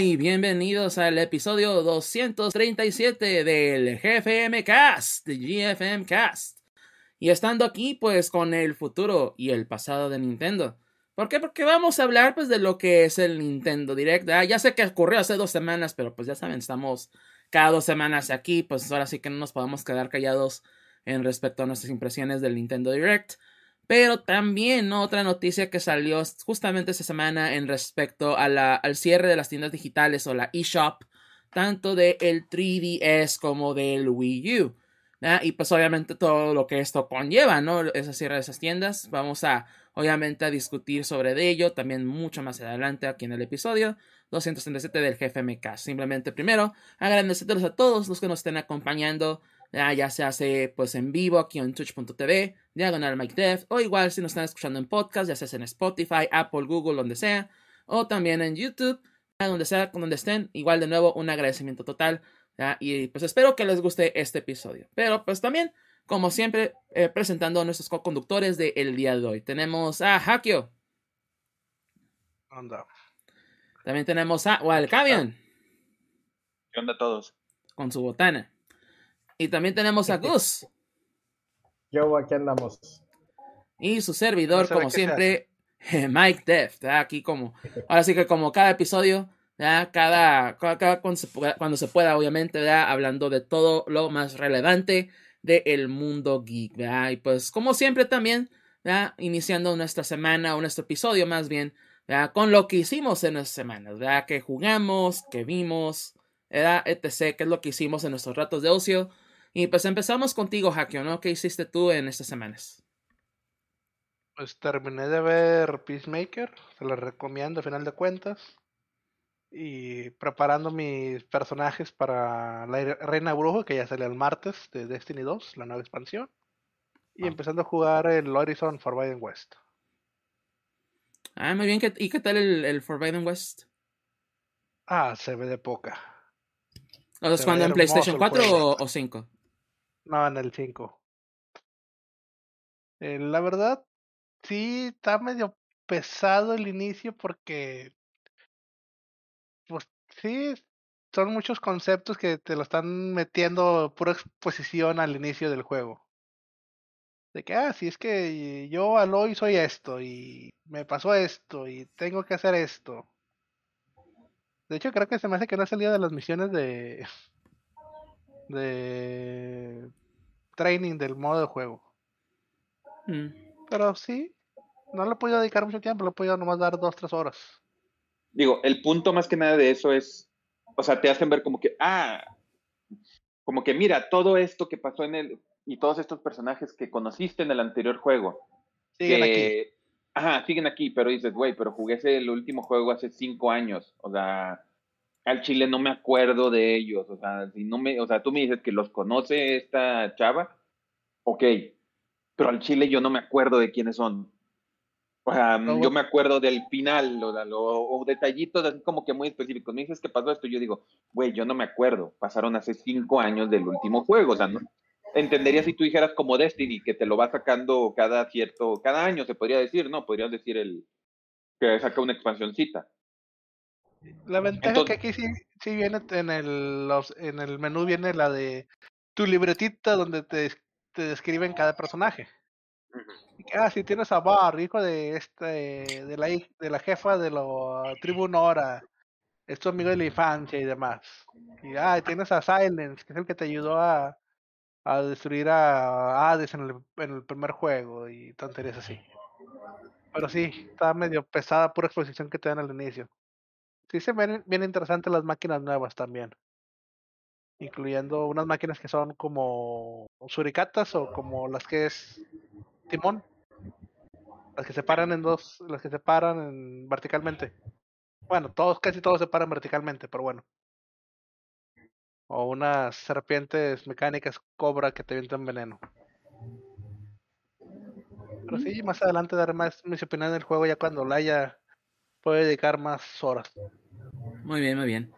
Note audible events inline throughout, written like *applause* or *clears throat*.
Y bienvenidos al episodio 237 del GFM Cast, GFM Cast. Y estando aquí pues con el futuro y el pasado de Nintendo. ¿Por qué? Porque vamos a hablar pues de lo que es el Nintendo Direct. Ah, ya sé que ocurrió hace dos semanas, pero pues ya saben, estamos cada dos semanas aquí, pues ahora sí que no nos podemos quedar callados en respecto a nuestras impresiones del Nintendo Direct. Pero también otra noticia que salió justamente esta semana en respecto a la, al cierre de las tiendas digitales o la eShop, tanto del el 3DS como del Wii U. Y pues obviamente todo lo que esto conlleva, ¿no? Ese cierre de esas tiendas. Vamos a, obviamente, a discutir sobre ello también mucho más adelante aquí en el episodio 237 del GFMK. Simplemente primero, agradecerles a todos los que nos estén acompañando ya se hace pues en vivo aquí en twitch.tv, diagonal Mike Dev, o igual si nos están escuchando en podcast, ya sea en Spotify, Apple, Google, donde sea, o también en YouTube, donde sea, donde estén, igual de nuevo un agradecimiento total, y pues espero que les guste este episodio. Pero pues también, como siempre, eh, presentando a nuestros co-conductores del día de hoy. Tenemos a Hakio. Anda. También tenemos a Walcavian. ¿Qué onda todos? Con su botana. Y también tenemos a Gus. *laughs* Yo, aquí andamos. Y su servidor, como siempre, *laughs* Mike Deft. Aquí como, ahora sí que como cada episodio, cada, cada, cuando, se pueda, obviamente, hablando de todo lo más relevante del mundo geek. Y pues como siempre también, iniciando nuestra semana o nuestro episodio más bien, con lo que hicimos en las semanas, que jugamos, que vimos, etc., que es lo que hicimos en nuestros ratos de ocio y pues empezamos contigo, Hakio, ¿no? ¿Qué hiciste tú en estas semanas? Pues terminé de ver Peacemaker, se lo recomiendo a final de cuentas. Y preparando mis personajes para la Reina Brujo, que ya sale el martes de Destiny 2, la nueva expansión. Y ah. empezando a jugar el Horizon Forbidden West. Ah, muy bien. ¿Y qué tal el, el Forbidden West? Ah, se ve de poca. ¿O es cuando en PlayStation 4 o 5? No, en el 5. Eh, la verdad, sí está medio pesado el inicio porque, pues sí, son muchos conceptos que te lo están metiendo pura exposición al inicio del juego. De que, ah, si es que yo Aloy soy esto y me pasó esto y tengo que hacer esto. De hecho, creo que se me hace que no ha salido de las misiones de, de training del modo de juego. Mm. Pero sí, no le he podido dedicar mucho tiempo, le he podido nomás dar dos, tres horas. Digo, el punto más que nada de eso es, o sea, te hacen ver como que, ah, como que mira, todo esto que pasó en el, y todos estos personajes que conociste en el anterior juego. Siguen aquí. Ajá, siguen aquí, pero dices, güey, pero jugué ese, el último juego hace cinco años, o sea, al Chile no me acuerdo de ellos, o sea, si no me, o sea, tú me dices que los conoce esta chava, ok, pero al Chile yo no me acuerdo de quiénes son. O sea, No, yo me acuerdo del final o, o- o detallitos así como que muy específicos. Me dices que pasó esto, yo digo, güey, yo no me acuerdo. Pasaron hace cinco años del último juego, o sea, ¿no? Entendería si tú dijeras como Destiny, que te lo va sacando cada cierto, cada año se podría decir, ¿no? Podrías decir el que saca una expansioncita. La ventaja Entonces- que aquí sí, sí viene en el, los- en el menú viene la de tu libretita donde te, te describen cada personaje. Ah, si tienes a Bar, hijo de este, de la, de la jefa de la tribu Nora, es tu amigo de la infancia y demás. Y ah, tienes a Silence, que es el que te ayudó a, a destruir a Hades en el, en el primer juego y tonterías así. Pero sí, está medio pesada pura exposición que te dan al inicio. Sí se ven bien interesantes las máquinas nuevas también. Incluyendo unas máquinas que son como suricatas o como las que es timón. Las que se paran en dos, las que se paran en- verticalmente. Bueno, todos, casi todos se paran verticalmente, pero bueno. O unas serpientes mecánicas cobra que te avientan veneno. Pero sí, más adelante daré más mis opiniones del juego ya cuando la haya puede dedicar más horas. Muy bien, muy bien.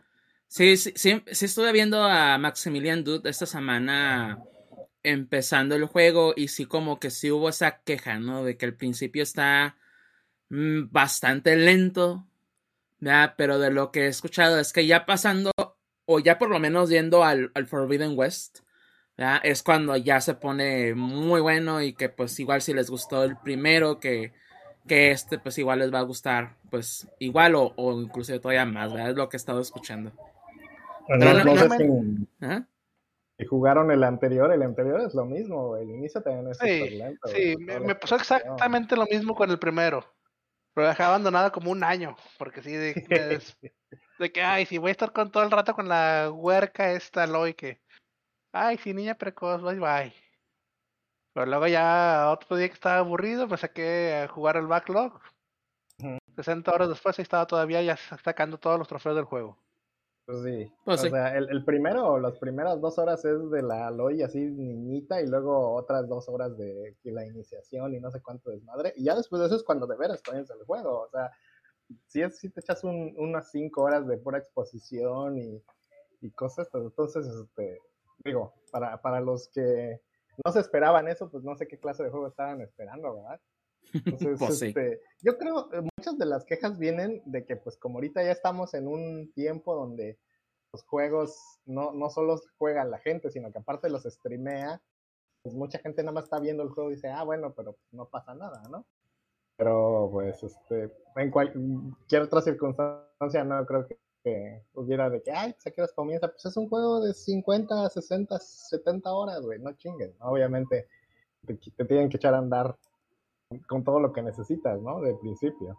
Sí, sí, sí, sí estuve viendo a Maximilian Dude esta semana empezando el juego y sí como que sí hubo esa queja, ¿no? De que al principio está mm, bastante lento, ¿verdad? Pero de lo que he escuchado es que ya pasando, o ya por lo menos yendo al, al Forbidden West, ¿verdad? Es cuando ya se pone muy bueno y que pues igual si les gustó el primero, que, que este pues igual les va a gustar pues igual o, o incluso todavía más, ¿verdad? Es lo que he estado escuchando. No, Pero no no- si jugaron el anterior, el anterior es lo mismo, el inicio también es Sí, súper lento. Sí, me, me pasó exactamente lo mismo con el primero. Lo dejé abandonado como un año, porque sí, de, des- *laughs* de que, ay, si voy a estar con todo el rato con la huerca esta Aloy que, ay, sí, niña precoz, bye bye. Pero luego ya otro día que estaba aburrido, me saqué a jugar el backlog. Ujú. 60 horas después ahí estaba todavía ya sacando todos los trofeos del juego. Pues sí. Pues o sí. sea, el, el primero, las primeras dos horas es de la Aloy así niñita y luego otras dos horas de la iniciación y no sé cuánto desmadre. Y ya después de eso es cuando de veras comienza el juego. O sea, si, es, si te echas un- unas cinco horas de pura exposición y, y cosas, pues entonces, este, digo, para, para los que no se esperaban eso, pues no sé qué clase de juego estaban esperando, ¿verdad? *laughs* Entonces, Pues sí. este, yo creo eh, muchas de las quejas vienen de que pues como ahorita ya estamos en un tiempo donde los juegos no, no solo juega la gente, sino que aparte los streamea, pues mucha gente nada más está viendo el juego y dice, ah, bueno, pero no pasa nada, ¿no? Pero pues este, en cualquier otra circunstancia no creo que, que hubiera de que, ay, pues a qué comienza, pues es un juego de 50, 60, 70 horas, güey, no chinguen, obviamente te, te tienen que echar a andar con todo lo que necesitas, ¿no? De principio.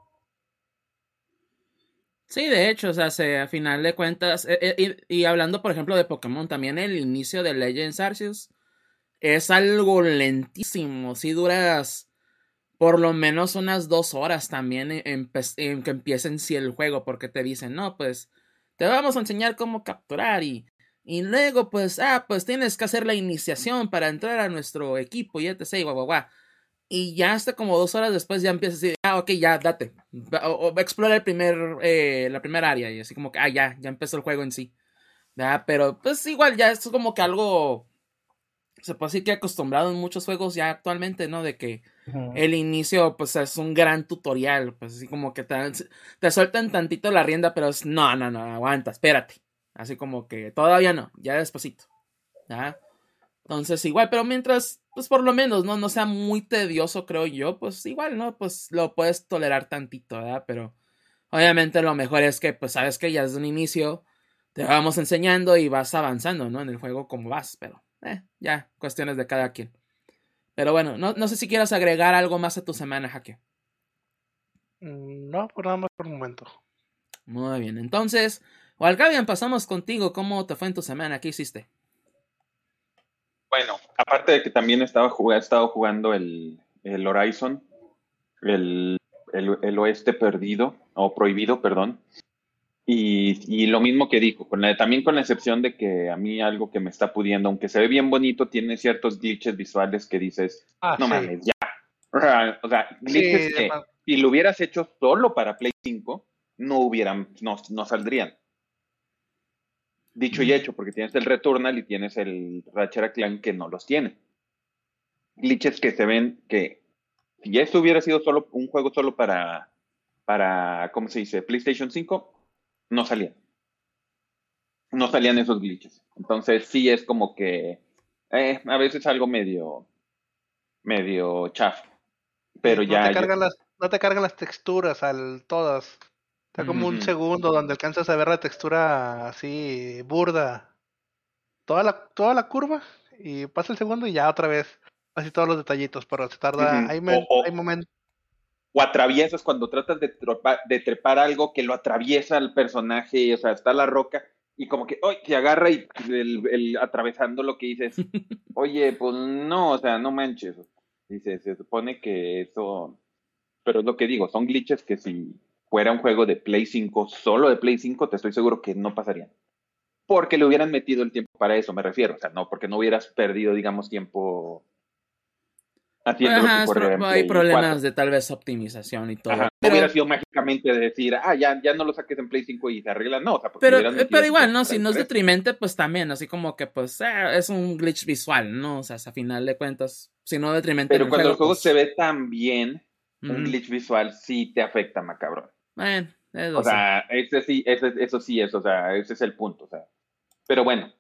Sí, de hecho, o sea, se, a final de cuentas, eh, eh, y, y hablando, por ejemplo, de Pokémon, también el inicio de Legends Arceus es algo lentísimo. Si duras por lo menos unas dos horas también en, en, que empiecen si el juego, porque te dicen, no, pues te vamos a enseñar cómo capturar y, y luego, pues, ah, pues tienes que hacer la iniciación para entrar a nuestro equipo y etc. Y guau, guau, guau. Y ya hasta como dos horas después ya empiezas a decir, ah, ok, ya, date. O, explora el primer, eh, la primera área. Y así como que, ah, ya, ya empezó el juego en sí. ¿verdad? Pero pues igual ya es como que algo, se puede decir que acostumbrado en muchos juegos ya actualmente, ¿no? De que el inicio pues es un gran tutorial. Pues así como que te, te sueltan tantito la rienda, pero es, no, no, no, aguanta, espérate. Así como que todavía no, ya despacito. ¿verdad? Entonces, igual, pero mientras, pues por lo menos, ¿no? No sea muy tedioso, creo yo, pues igual, ¿no? Pues lo puedes tolerar tantito, ¿verdad? Pero obviamente lo mejor es que, pues sabes que ya desde un inicio te vamos enseñando y vas avanzando, ¿no? En el juego como vas, pero, eh, ya, cuestiones de cada quien. Pero bueno, no, no sé si quieras agregar algo más a tu semana, Jaque. Mm, No, por nada más por un momento. Muy bien, entonces, Walcavian, pasamos contigo. ¿Cómo te fue en tu semana? ¿Qué hiciste? Bueno, aparte de que también estaba jugando, he estado jugando el, el Horizon, el, el, el, oeste perdido, o prohibido, perdón. Y, y lo mismo que dijo, con la, también con la excepción de que a mí algo que me está pudiendo, aunque se ve bien bonito, tiene ciertos glitches visuales que dices, Ah, no sí. mames, ya. O sea, glitches Sí, que, si lo hubieras hecho solo para Play 5, no hubieran, no, no saldrían. Dicho y hecho, porque tienes el Returnal y tienes el Ratchet Clank que no los tiene. Glitches que se ven que si esto hubiera sido solo un juego solo para, para, ¿cómo se dice? PlayStation 5, no salían. No salían esos glitches. Entonces sí es como que eh, a veces algo medio, medio chaf. Pero no ya. Te ya- cargan las, no te cargan las texturas al todas. Está como un segundo donde alcanzas a ver la textura así burda. Toda la, toda la curva y pasa el segundo y ya otra vez. Así todos los detallitos, pero se tarda. Hay, men- O- o- hay momentos. O atraviesas cuando tratas de, tropa- de trepar algo que lo atraviesa al personaje, o sea, está la roca y como que, ¡ay! te agarra y el, el- atravesando lo que dices, *laughs* oye, pues no, o sea, no manches. Dice, se supone que eso, pero es lo que digo, son glitches que si fuera un juego de Play 5, solo de Play 5, te estoy seguro que no pasarían. Porque le hubieran metido el tiempo para eso, me refiero, o sea, no, porque no hubieras perdido, digamos, tiempo haciendo lo Ajá, que en hay problemas 4. de tal vez optimización y todo. Ajá, no hubiera sido mágicamente de decir, ah, ya, ya no lo saques en Play 5 y se arregla, no, o sea, pero, pero igual, ¿no? Si no es detrimente, pues también, así como que, pues, eh, es un glitch visual, ¿no? O sea, a final de cuentas, si no detrimente Pero cuando el juego pues, se ve tan bien, un glitch visual sí te afecta, macabrón. Bueno, eso O sí. sea, ese sí, ese, eso sí es, o sea, ese es el punto, o sea. Pero bueno,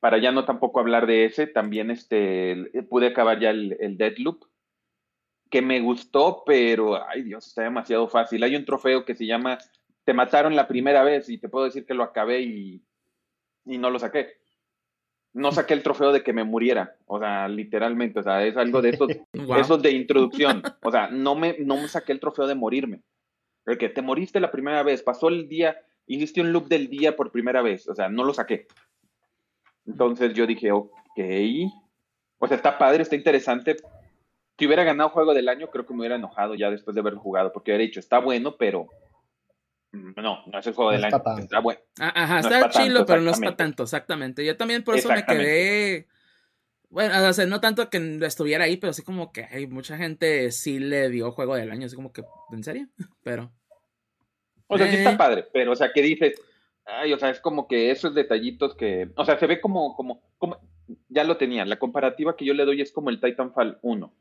para ya no tampoco hablar de ese, también este, el- pude acabar ya el, el Deadloop, que me gustó, pero, ay Dios, está demasiado fácil. Hay un trofeo que se llama Te mataron la primera vez y te puedo decir que lo acabé y, y no lo saqué. No saqué el trofeo de que me muriera, o sea, literalmente, o sea, es algo de esos *laughs* de introducción. O sea, no me, no me saqué el trofeo de morirme. El que te moriste la primera vez, pasó el día, hiciste un loop del día por primera vez. O sea, no lo saqué. Entonces yo dije, ok. O sea, está padre, está interesante. Si hubiera ganado juego del año, creo que me hubiera enojado ya después de haber jugado, porque hubiera dicho, está bueno, pero no, no es el juego No del está año. tanto. Está bueno. Ah, Ajá, No está es chilo, tanto, pero no es para tanto, exactamente. Yo también por eso me quedé. Bueno, o sea, no tanto que estuviera ahí, pero sí como que hay mucha gente sí le dio juego del año, así como que, ¿en serio? *laughs* Pero. O sea, sí Eh. está padre, pero, o sea, que dices, ay, o sea, es como que esos detallitos que, o sea, se ve como, como, como, ya lo tenía, la comparativa que yo le doy es como el Titanfall 1.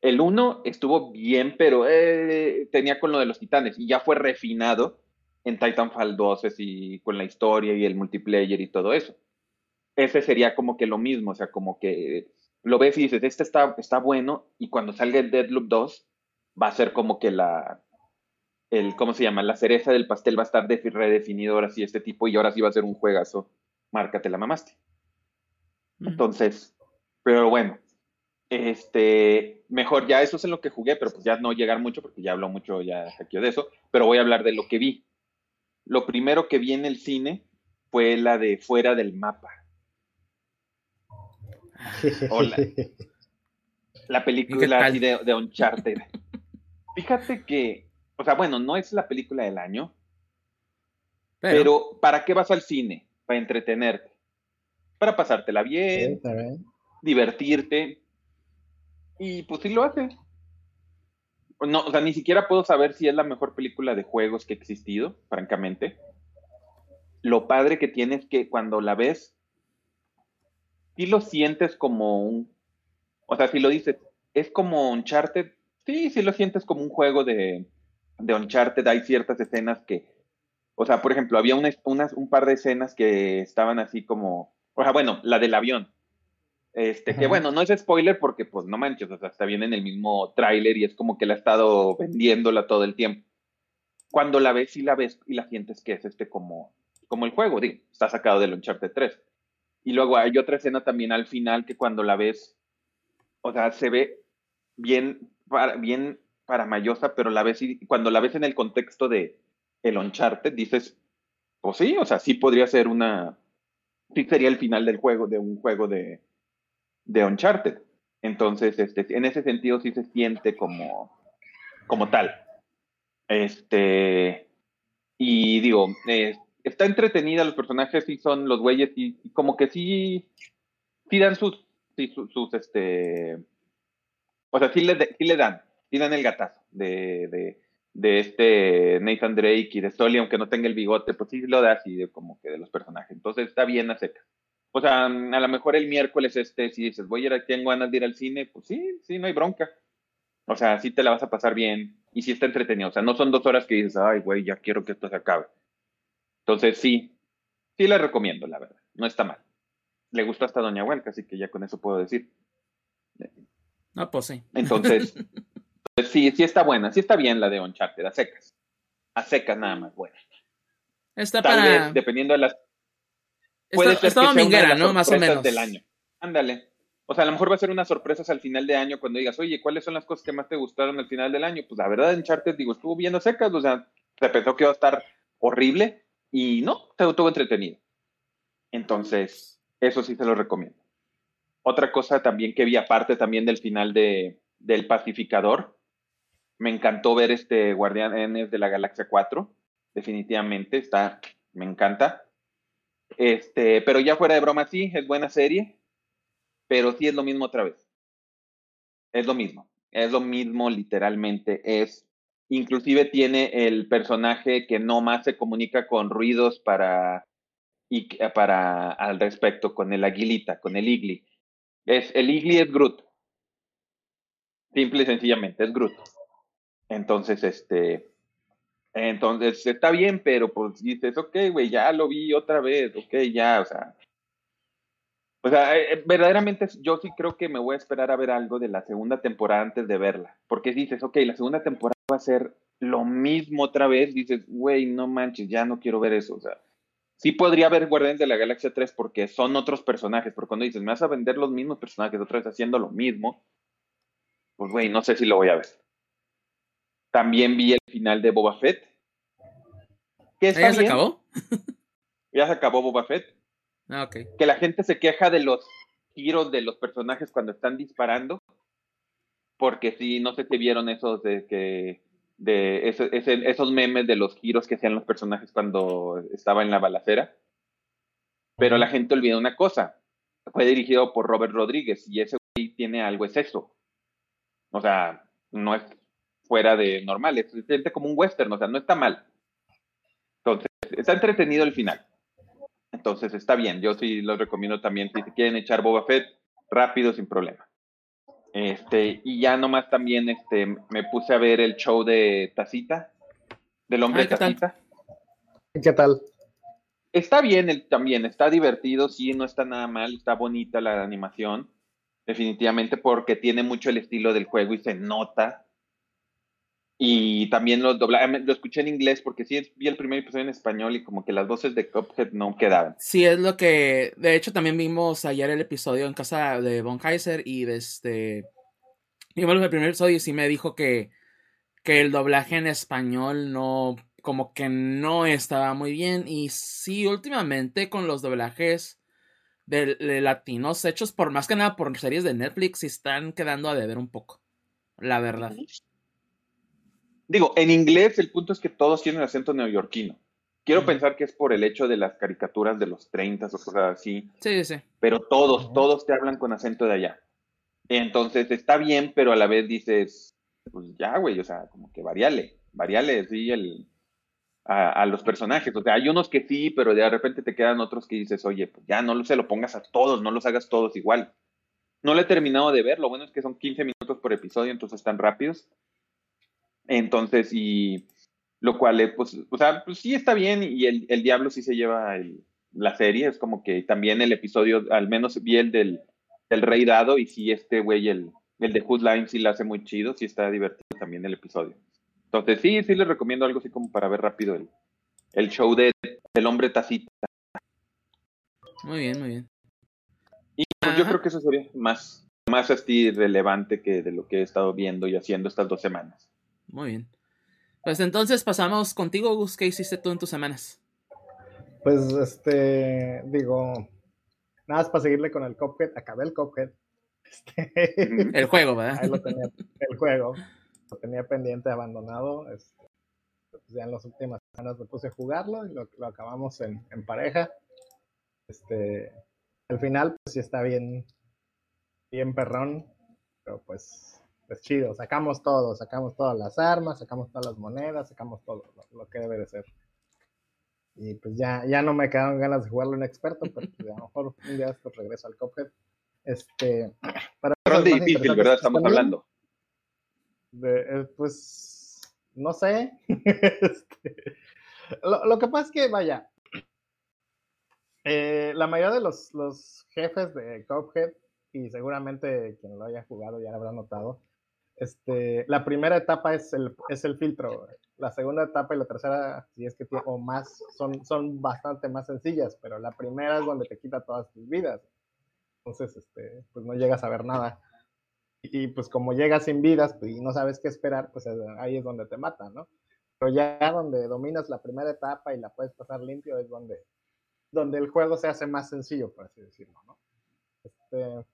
El 1 estuvo bien, pero eh, tenía con lo de los titanes y ya fue refinado en Titanfall 2 y con la historia y el multiplayer y todo eso. Ese sería como que lo mismo, o sea, como que lo ves y dices, este está, está bueno y cuando salga el Deadloop 2 va a ser como que la, el, ¿cómo se llama? La cereza del pastel va a estar defi- redefinido ahora sí este tipo y ahora sí va a ser un juegazo. Márcate la mamaste. Entonces, pero bueno, este, mejor ya eso es en lo que jugué, pero pues ya no llegar mucho porque ya habló mucho ya aquí de eso, pero voy a hablar de lo que vi. Lo primero que vi en el cine fue la de Fuera del Mapa, *laughs* Hola. la ¿Y qué película así de, de Uncharted. Fíjate que, o sea, bueno, no es la película del año, pero, pero ¿para qué vas al cine? Para entretenerte, para pasártela bien, divertirte. Y pues sí lo hace. No, o sea, ni siquiera puedo saber si es la mejor película de juegos que ha existido, francamente. Lo padre que tiene es que cuando la ves, sí lo sientes como un. O sea, si lo dices, es como Uncharted, sí, sí lo sientes como un juego de, de Uncharted. Hay ciertas escenas que. O sea, por ejemplo, había una- unas, un par de escenas que estaban así como. O sea, bueno, la del avión. Este, que bueno, no es spoiler porque pues no manches, o sea, está bien en el mismo tráiler y es como que la ha estado vendiéndola todo el tiempo. Cuando la ves y la ves y la sientes que es este como, como el juego, digo, está sacado del Uncharted 3. Y luego hay otra escena también al final que cuando la ves, o sea, se ve bien, bien paramayosa, pero la ves y cuando la ves en el contexto de el Uncharted, dices, pues sí, o sea, sí podría ser una, sí sería el final del juego, de un juego de, de Uncharted. Entonces, este, en ese sentido sí se siente como, como tal. Este, y digo, está entretenida, los personajes sí son los güeyes y, y como que sí, sí dan sus, sí, sus, sus, este, o sea, sí le, sí le dan, sí dan el gatazo de, de, de este Nathan Drake y de Sully, aunque no tenga el bigote, pues sí lo da así de como que de los personajes. Entonces está bien a secas. O sea, a lo mejor el miércoles este, si dices, voy a ir, a, tengo ganas de ir al cine, pues sí, sí, no hay bronca. O sea, sí te la vas a pasar bien y sí está entretenido. O sea, no son dos horas que dices, ay, güey, ya quiero que esto se acabe. Entonces sí, sí le recomiendo, la verdad. No está mal. Le gustó hasta Doña Huelca, así que ya con eso puedo decir. Ah, pues sí. Entonces, *laughs* pues sí, sí está buena, sí está bien la de Uncharted, a secas. A secas nada más, buena. Está Tal para. vez, dependiendo de las... Está, puede ser está que sea una de dominguera, las ¿no? Más o menos. del año. Ándale. O sea, a lo mejor va a ser unas sorpresas al final de año cuando digas, oye, ¿cuáles son las cosas que más te gustaron al final del año? Pues la verdad, Uncharted, digo, estuvo bien a secas, o sea, se pensó que iba a estar horrible y no, estuvo entretenido. Entonces, eso sí se lo recomiendo. Otra cosa también que vi aparte también del final de, del Pacificador, me encantó ver este Guardianes de la Galaxia 4, definitivamente, está, me encanta. Este, pero ya fuera de broma, sí, es buena serie, pero sí es lo mismo otra vez. Es lo mismo, es lo mismo literalmente, es, inclusive tiene el personaje que no más se comunica con ruidos para, y para al respecto, con el aguilita, con el igli. Es, el igli es Groot. Simple y sencillamente, es Groot. Entonces, este, entonces está bien, pero pues dices, ok, güey, ya lo vi otra vez, ok, ya, o sea. O sea, eh, eh, verdaderamente yo sí creo que me voy a esperar a ver algo de la segunda temporada antes de verla. Porque dices, ok, la segunda temporada va a ser lo mismo otra vez, dices, güey, no manches, ya no quiero ver eso. O sea, sí podría ver Guardianes de la Galaxia 3 porque son otros personajes, pero cuando dices, me vas a vender los mismos personajes otra vez haciendo lo mismo, pues güey, no sé si lo voy a ver. También vi el final de Boba Fett. Que está ¿Ya se bien. acabó? *laughs* Ya se acabó Boba Fett. Ah, ok. Que la gente se queja de los giros de los personajes cuando están disparando. Porque sí, no sé si vieron esos de que de ese- ese- esos memes de los giros que hacían los personajes cuando estaba en la balacera. Pero la gente olvida una cosa. Fue dirigido por Robert Rodríguez y ese güey tiene algo es eso. O sea, no es fuera de normal, es se siente como un western, o sea, no está mal. Entonces, está entretenido el final. Entonces, está bien, yo sí lo recomiendo también, si se quieren echar Boba Fett, rápido, sin problema. Este, y ya nomás también este, me puse a ver el show de Tacita, del hombre Ay, ¿qué tal? Tacita. ¿Qué tal? Está bien el, también, está divertido, sí, no está nada mal, está bonita la animación, definitivamente porque tiene mucho el estilo del juego y se nota. Y también lo dobla, lo escuché en inglés porque sí vi el primer episodio en español y como que las voces de Cuphead no quedaban. Sí, es lo que. De hecho, también vimos ayer el episodio en casa de Von Kaiser y de este. Vimos el primer episodio y sí me dijo que, que el doblaje en español no. Como que no estaba muy bien. Y sí, últimamente con los doblajes de, de latinos hechos por más que nada por series de Netflix, sí están quedando a deber un poco. La verdad. Digo, en inglés el punto es que todos tienen acento neoyorquino. Quiero pensar que es por el hecho de las caricaturas de los 30 o cosas así, Sí, sí, sí. pero todos, todos te hablan con acento de allá. Entonces está bien, pero a la vez dices, pues ya, güey, o sea, como que variale, variale, sí, el, a, a los personajes. O sea, hay unos que sí, pero de repente te quedan otros que dices, oye, pues ya no se lo pongas a todos, no los hagas todos igual. No lo he terminado de ver, lo bueno es que son 15 minutos por episodio, entonces están rápidos. Entonces, y lo cual, eh, pues, o sea, pues sí está bien y el, el diablo sí se lleva el- la serie, es como que también el episodio, al menos vi el del, del Rey Dado y sí este güey, el, el de Hood Line sí la hace muy chido, sí está divertido también el episodio. Entonces sí, sí les recomiendo algo así como para ver rápido el, el show de, del hombre tacita. Muy bien, muy bien. Y pues, yo creo que eso sería más, más así relevante que de lo que he estado viendo y haciendo estas dos semanas. Muy bien. Pues entonces pasamos contigo, Gus. ¿Qué hiciste tú en tus semanas? Pues, este, digo, nada más para seguirle con el Cuphead, acabé el Cuphead. *laughs* Este, Ujú. El juego, ¿verdad? ahí lo tenía, *laughs* el juego, lo tenía pendiente, abandonado. este, pues ya en las últimas semanas me puse a jugarlo y lo, lo acabamos en, en pareja. Este, al final, pues sí está bien, bien perrón, pero pues pues chido, sacamos todo, sacamos todas las armas, sacamos todas las monedas, sacamos todo lo, que debe de ser. Y pues ya, ya no me quedaron ganas de jugarlo en experto, pero pues, a lo mejor un día después regreso al Cuphead. Este, *clears throat* para de difícil, ¿verdad? Estamos hablando. Eh, pues, no sé. *laughs* Este, lo, que pasa es que, vaya, eh, la mayoría de los, los jefes de Cuphead, y seguramente quien lo haya jugado ya lo habrá notado, este, la primera etapa es el, es el filtro. La segunda etapa y la tercera, si es que tiene, o más, son, son bastante más sencillas, pero la primera es donde te quita todas tus vidas. Entonces, este, pues no llegas a ver nada. Y, pues como llegas sin vidas pues, y no sabes qué esperar, pues ahí es donde te matan, ¿no? Pero ya donde dominas la primera etapa y la puedes pasar limpio es donde, donde el juego se hace más sencillo, por así decirlo, ¿no? Este,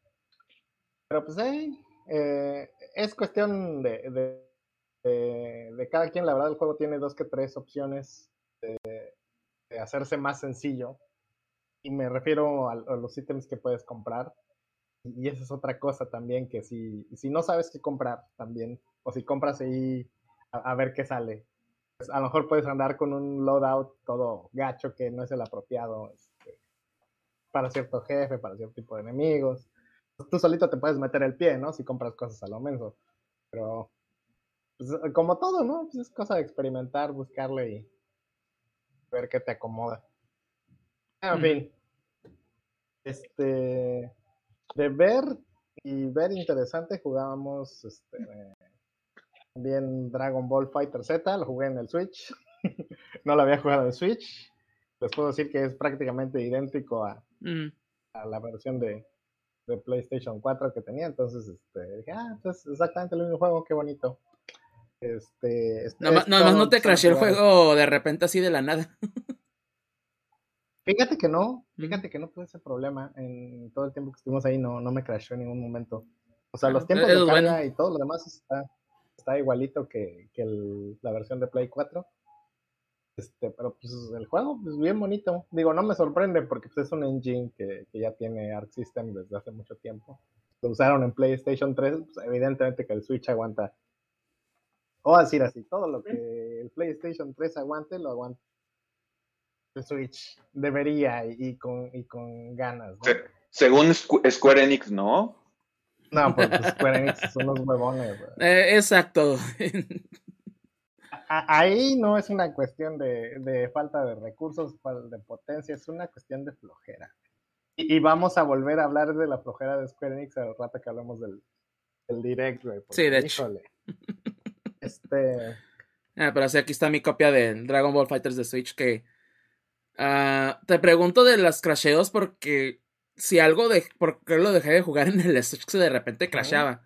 pero pues ahí, eh, es cuestión de, de, cada quien. La verdad, el juego tiene dos que tres opciones de, hacerse más sencillo. Y me refiero a, los ítems que puedes comprar. Y esa es otra cosa también, que si, si no sabes qué comprar también, o si compras ahí a, ver qué sale, pues a lo mejor puedes andar con un loadout todo gacho que no es el apropiado este, para cierto jefe, para cierto tipo de enemigos tú solito te puedes meter el pie, ¿no? Si compras cosas a lo menos. Pero, pues, como todo, ¿no? Pues es cosa de experimentar, buscarle y ver qué te acomoda. En fin. Este. De ver y ver interesante, jugábamos este, también Dragon Ball Fighter Z, lo jugué en el Switch. *laughs* no lo había jugado en Switch. Les puedo decir que es prácticamente idéntico a, a la versión de, de PlayStation 4 que tenía, entonces este, dije, ah, pues exactamente el mismo juego, qué bonito. Este, este no, no, no te crashé el juego de repente así de la nada. Fíjate que no, fíjate que no tuve ese problema en todo el tiempo que estuvimos ahí, no, no me crashó en ningún momento. O sea, los tiempos de carga y todo lo demás está, está igualito que, que la versión de Play 4. Este, pero pues el juego, pues bien bonito. Digo, no me sorprende porque pues, es un engine que, ya tiene Arc System desde hace mucho tiempo. Lo usaron en PlayStation 3, pues, evidentemente que el Switch aguanta. O decir así, todo lo que el PlayStation 3 aguante, lo aguanta el Switch. Debería y, con, y con ganas. según Square Enix, ¿no? No, pues, pues Square Enix son unos huevones. Eh, exacto. *laughs* ahí no es una cuestión de, falta de recursos, de potencia, es una cuestión de flojera. Y, vamos a volver a hablar de la flojera de Square Enix al rato que hablamos del, del direct, güey. Sí, de hecho. *laughs* Este. Ah, pero sí, aquí está mi copia del Dragon Ball Fighters de Switch que. Ah, te pregunto de las crasheos porque si algo de. ¿Por qué lo dejé de jugar en el Switch que de repente crasheaba?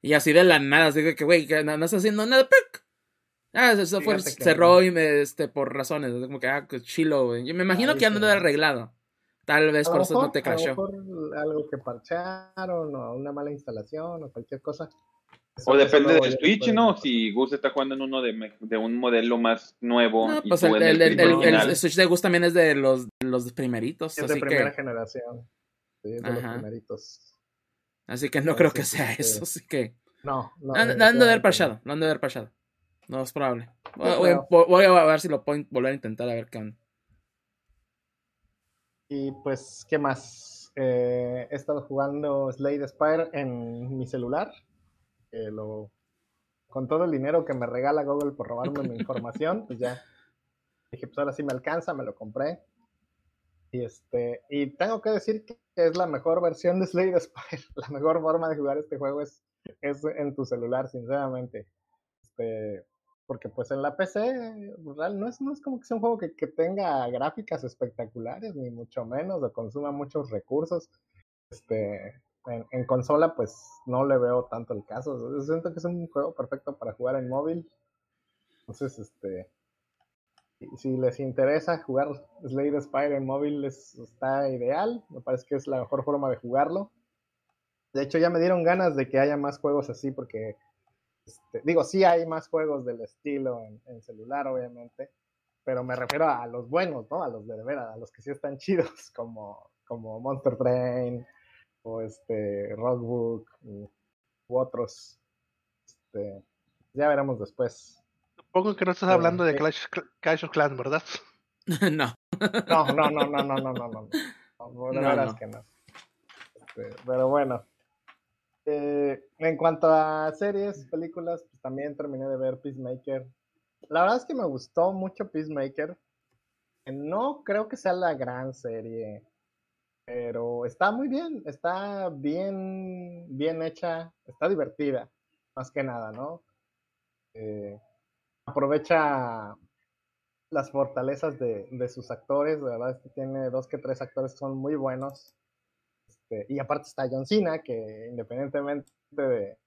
Y así de la nada, digo que, güey, no, no estás haciendo nada. Ah, eso fue, cerró y me, este, por razones, como que, ah, chilo, güey. Yo me imagino que no lo arreglado. Tal vez por eso no te crashó. A lo mejor algo que parcharon o una mala instalación o cualquier cosa. o depende del Switch, ¿no? Si Gus está jugando en uno de, de un modelo más nuevo. No, pues el, el, Switch de Gus también es de los, los primeritos. Es de primera generación. Sí, de los primeritos. Así que no creo que sea eso, así que. No, no. Han, de haber parchado, no han de haber parchado. No es probable. Voy, a ver si lo puedo volver a intentar a ver qué onda. Y pues, ¿qué más? Eh, he estado jugando Slade Spire en mi celular. lo, con todo el dinero que me regala Google por robarme mi *laughs* información, pues ya dije, pues ahora sí me alcanza, me lo compré. Y este, y tengo que decir que es la mejor versión de Slade Spire. *laughs* La mejor forma de jugar este juego es, es en tu celular, sinceramente. Este, porque pues en la PC real, no, es, no es como que sea un juego que, tenga gráficas espectaculares, ni mucho menos, o consuma muchos recursos. Este, en, consola pues no le veo tanto el caso. siento que es un juego perfecto para jugar en móvil. Entonces, este, si les interesa jugar Slade Spire en móvil, está ideal. Me parece que es la mejor forma de jugarlo. De hecho, ya me dieron ganas de que haya más juegos así, porque este, digo, sí hay más juegos del estilo en, celular, obviamente, pero me refiero a los buenos, ¿no? A los de, veras, a los que sí están *laughs* chidos, como, como Monster Train o este Rockbook u, otros. este, ya veremos después. Supongo que no estás hablando de eh. Clash, Clash of Clans, ¿verdad? *laughs* no. No, no, no, no, no, no, no, no. No, de No, no. que no. Este, pero bueno. Eh, en cuanto a series, películas, pues también terminé de ver Peacemaker. La verdad es que me gustó mucho Peacemaker. Eh, No creo que sea la gran serie, pero está muy bien, está bien, bien hecha, está divertida, más que nada, ¿no? Eh, aprovecha las fortalezas de, de sus actores, de verdad es que tiene dos que tres actores que son muy buenos. Este, y aparte está John Cena, que independientemente de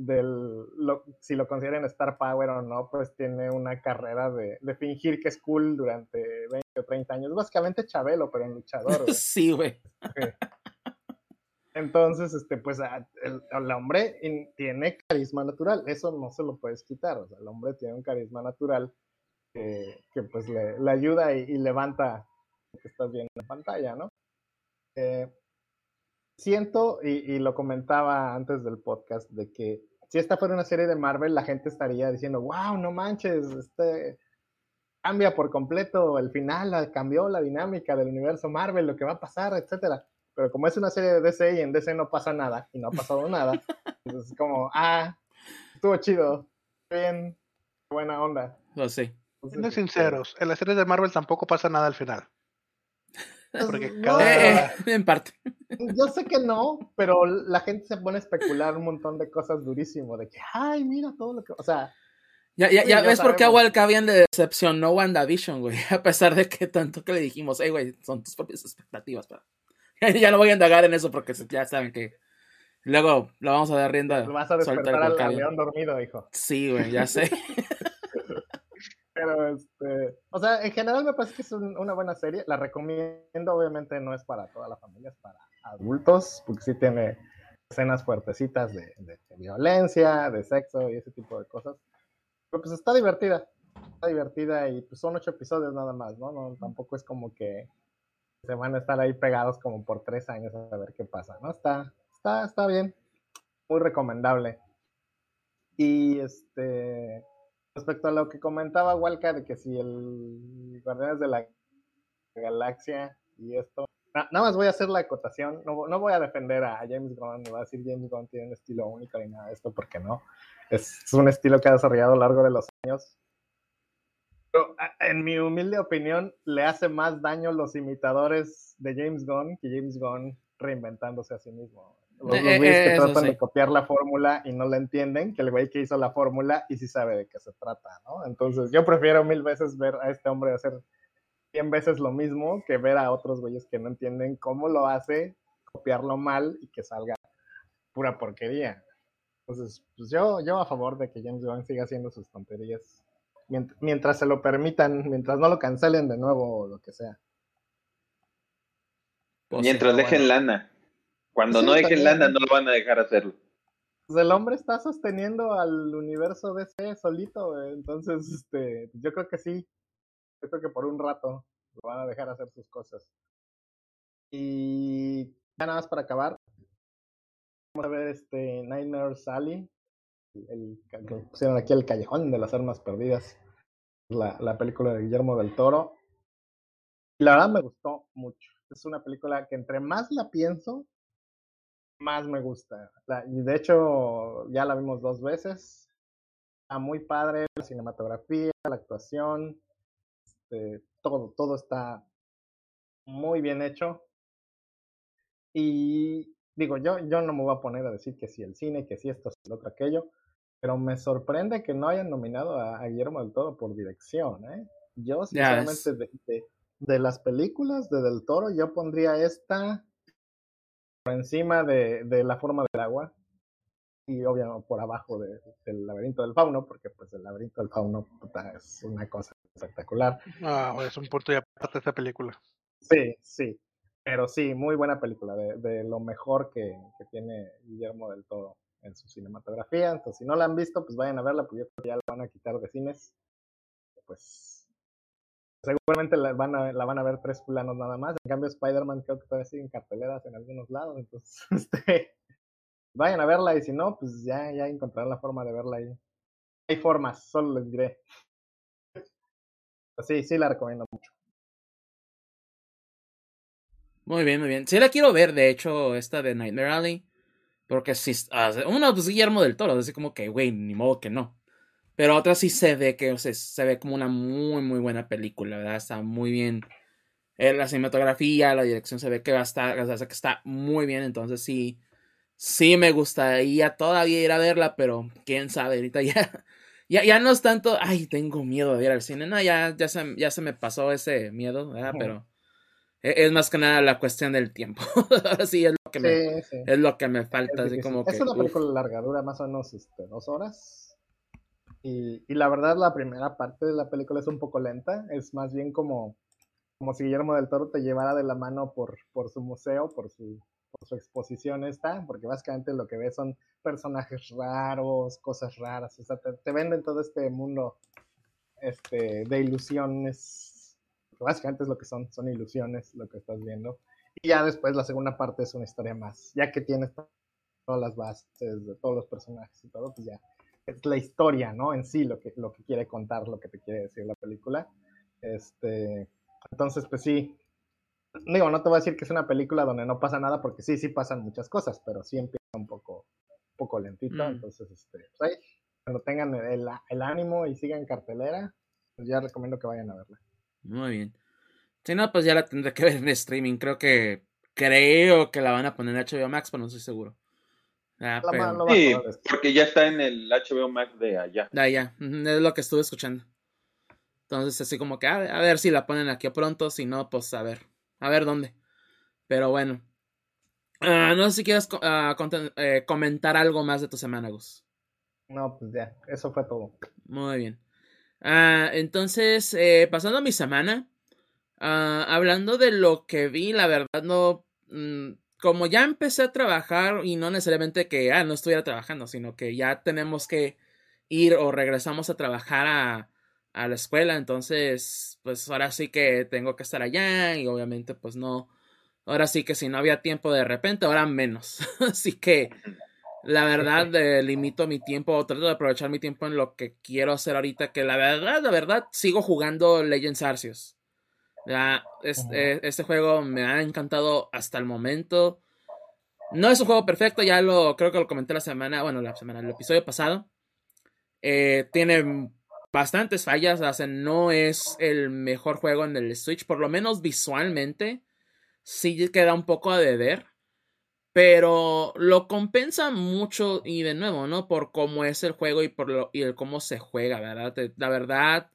del, lo- si lo consideran Star Power o no, pues tiene una carrera de, de fingir que es cool durante 20 o 30 años. Básicamente Chabelo, pero en luchador. *laughs* sí, güey. Entonces, este, pues a- el, el hombre in- tiene carisma natural, eso no se lo puedes quitar, o sea, el hombre tiene un carisma natural que, que, pues le, le ayuda y, y levanta lo que estás viendo en pantalla, ¿no? Eh, siento, y, y lo comentaba antes del podcast, de que si esta fuera una serie de Marvel, la gente estaría diciendo, wow, no manches, este cambia por completo el final, cambió la dinámica del universo Marvel, lo que va a pasar, etcétera. Pero como es una serie de DC y en DC no pasa nada, y no ha pasado nada, entonces *laughs* es como, ah, estuvo chido, bien, buena onda. Pues sí. Entonces, Siendo este, sinceros, en las series de Marvel tampoco pasa nada al final. Porque no, cada- Eh, eh, *laughs* en parte. Yo sé que no, pero la gente se pone a especular un montón de cosas durísimo, de que, ay, mira todo lo que, o sea, Ya, ya, Sí, ya ya ves por qué a. Walcavian le decepcionó WandaVision, güey. *laughs* A pesar de que tanto que le dijimos, hey, güey, son tus propias expectativas, pero. *laughs* ya no voy a indagar en eso porque ya saben que. Luego lo vamos a dar rienda. lo vas a suelta despertar al, león dormido, hijo. Sí, güey, ya sé. Pero, este, o sea, en general me parece que es un- una buena serie. La recomiendo, obviamente no es para toda la familia, es para adultos, porque sí tiene escenas fuertecitas de violencia, de sexo y ese tipo de cosas. Pero pues está divertida, está divertida y pues son ocho episodios nada más, ¿no? no tampoco es como que se van a estar ahí pegados como por tres años a ver qué pasa, ¿no? Está, está, está bien, muy recomendable. Y este, respecto a lo que comentaba Walker, de que si el Guardianes de la Galaxia y esto, na- nada más voy a hacer la acotación, no, no voy a defender a James Gunn, no voy a decir James Gunn tiene un estilo único ni nada de esto, porque no, es, un estilo que ha desarrollado a lo largo de los años. Pero en mi humilde opinión, le hace más daño los imitadores de James Gunn que James Gunn reinventándose a sí mismo. Los, Eh, eh, güeyes que eso tratan sí. de copiar la fórmula y no la entienden, que el güey que hizo la fórmula y sí sabe de qué se trata, ¿no? Entonces yo prefiero mil veces ver a este hombre hacer 100 veces lo mismo que ver a otros güeyes que no entienden cómo lo hace, copiarlo mal y que salga pura porquería. Entonces, pues yo, yo a favor de que James Gunn siga haciendo sus tonterías mient- mientras se lo permitan, mientras no lo cancelen de nuevo o lo que sea. Pues, Mientras pero dejen bueno. lana. Cuando Sí, no dejen lana, no lo van a dejar hacerlo. Pues el hombre está sosteniendo al universo DC solito, entonces este, yo creo que sí. Yo creo que por un rato lo van a dejar hacer sus cosas. Y ya nada más para acabar. Vamos a ver este Nightmare Sally. El, el- que pusieron aquí el callejón de las armas perdidas. La, la película de Guillermo del Toro. Y la verdad me gustó mucho. Es una película que entre más la pienso, más me gusta. La- y de hecho, ya la vimos dos veces. Está muy padre la cinematografía, la actuación, este, todo, todo está muy bien hecho. Y digo, yo, yo no me voy a poner a decir que si el cine, que si esto, si el otro, aquello, pero me sorprende que no hayan nominado a, a Guillermo del Toro por dirección, ¿eh? Yo, sinceramente, de, de- de las películas de Del Toro, yo pondría esta encima de, de La forma del agua y obviamente por abajo de- del laberinto del fauno, porque pues el laberinto del fauno puta, es una cosa espectacular. Ah, es un punto y aparte esta película. Sí, sí. Pero sí, muy buena película, de, de lo mejor que, que tiene Guillermo del Toro en su cinematografía. Entonces, si no la han visto, pues vayan a verla, porque yo creo que ya la van a quitar de cines. Pues seguramente la van a, ver tres fulanos nada más. En cambio, Spider-Man creo que todavía sigue en carteleras en algunos lados. Entonces, *laughs* este, vayan a verla y si no, pues ya, ya encontrarán la forma de verla ahí. Hay formas, solo les diré. Pues sí, sí la recomiendo mucho. Muy bien, muy bien. Sí la quiero ver, de hecho, esta de Nightmare Alley. Porque si... uno, pues Guillermo del Toro, así como que, güey, ni modo que no. Pero otra sí se ve que o sea, se ve como una muy, muy buena película, ¿verdad? Está muy bien. Eh, la cinematografía, la dirección se ve que va a estar, o sea, que está muy bien. Entonces sí, sí me gustaría todavía ir a verla, pero quién sabe, ahorita ya, *laughs* ya, ya no es tanto, ay, tengo miedo de ir al cine. No, ya, ya, se, ya se me pasó ese miedo, ¿verdad? Pero e, es más que nada la cuestión del tiempo. *laughs* sí, es lo que me, Es lo que me falta. Es, así como es una película larga, dura más o menos este, dos horas. Y, la verdad, la primera parte de la película es un poco lenta. Es más bien como, como si Guillermo del Toro te llevara de la mano por, por su museo, por su, por su exposición esta, porque básicamente lo que ves son personajes raros, cosas raras. O sea, te, te venden todo este mundo este, de ilusiones básicamente es lo que son, son ilusiones lo que estás viendo. Y ya después la segunda parte es una historia más, ya que tienes todas las bases de todos los personajes y todo, pues ya es la historia, ¿no? En sí lo que, lo que quiere contar, lo que te quiere decir la película. Este, entonces, pues sí, digo, no te voy a decir que es una película donde no pasa nada, porque sí, sí pasan muchas cosas, pero sí empieza un poco, un poco lentito. Mm. Entonces, este, pues ahí, cuando tengan el, el, ánimo y sigan cartelera, pues ya recomiendo que vayan a verla. Muy bien. Si no, pues ya la tendré que ver en streaming. Creo que creo que la van a poner en HBO Max, pero no estoy seguro. Ah, sí, porque ya está en el HBO Max de allá. De allá, es lo que estuve escuchando. Entonces, así como que a ver, si la ponen aquí pronto, si no, pues a ver, a ver dónde. Pero bueno. Ah, no sé si quieres ah, eh, comentar algo más de tu semana, Gus. No, pues ya, eso fue todo. Muy bien. Ah, entonces, eh, pasando a mi semana, hablando de lo que vi, la verdad no, mm, como ya empecé a trabajar y no necesariamente que ah, no estuviera trabajando, sino que ya tenemos que ir o regresamos a trabajar a, a la escuela, entonces, pues ahora sí que tengo que estar allá y obviamente pues no, ahora sí que si no había tiempo de repente, ahora menos, *laughs* así que la verdad, eh, limito mi tiempo, trato de aprovechar mi tiempo en lo que quiero hacer ahorita, que la verdad, la verdad, sigo jugando Legends Arceus. Ya, este, este, juego me ha encantado hasta el momento. No es un juego perfecto, ya lo creo que lo comenté la semana, bueno, la semana, el episodio pasado. Eh, tiene bastantes fallas, o sea, no es el mejor juego en el Switch, por lo menos visualmente. Sí queda un poco a deber pero lo compensa mucho y de nuevo, ¿no? Por cómo es el juego y por lo, y el cómo se juega, ¿verdad? La verdad,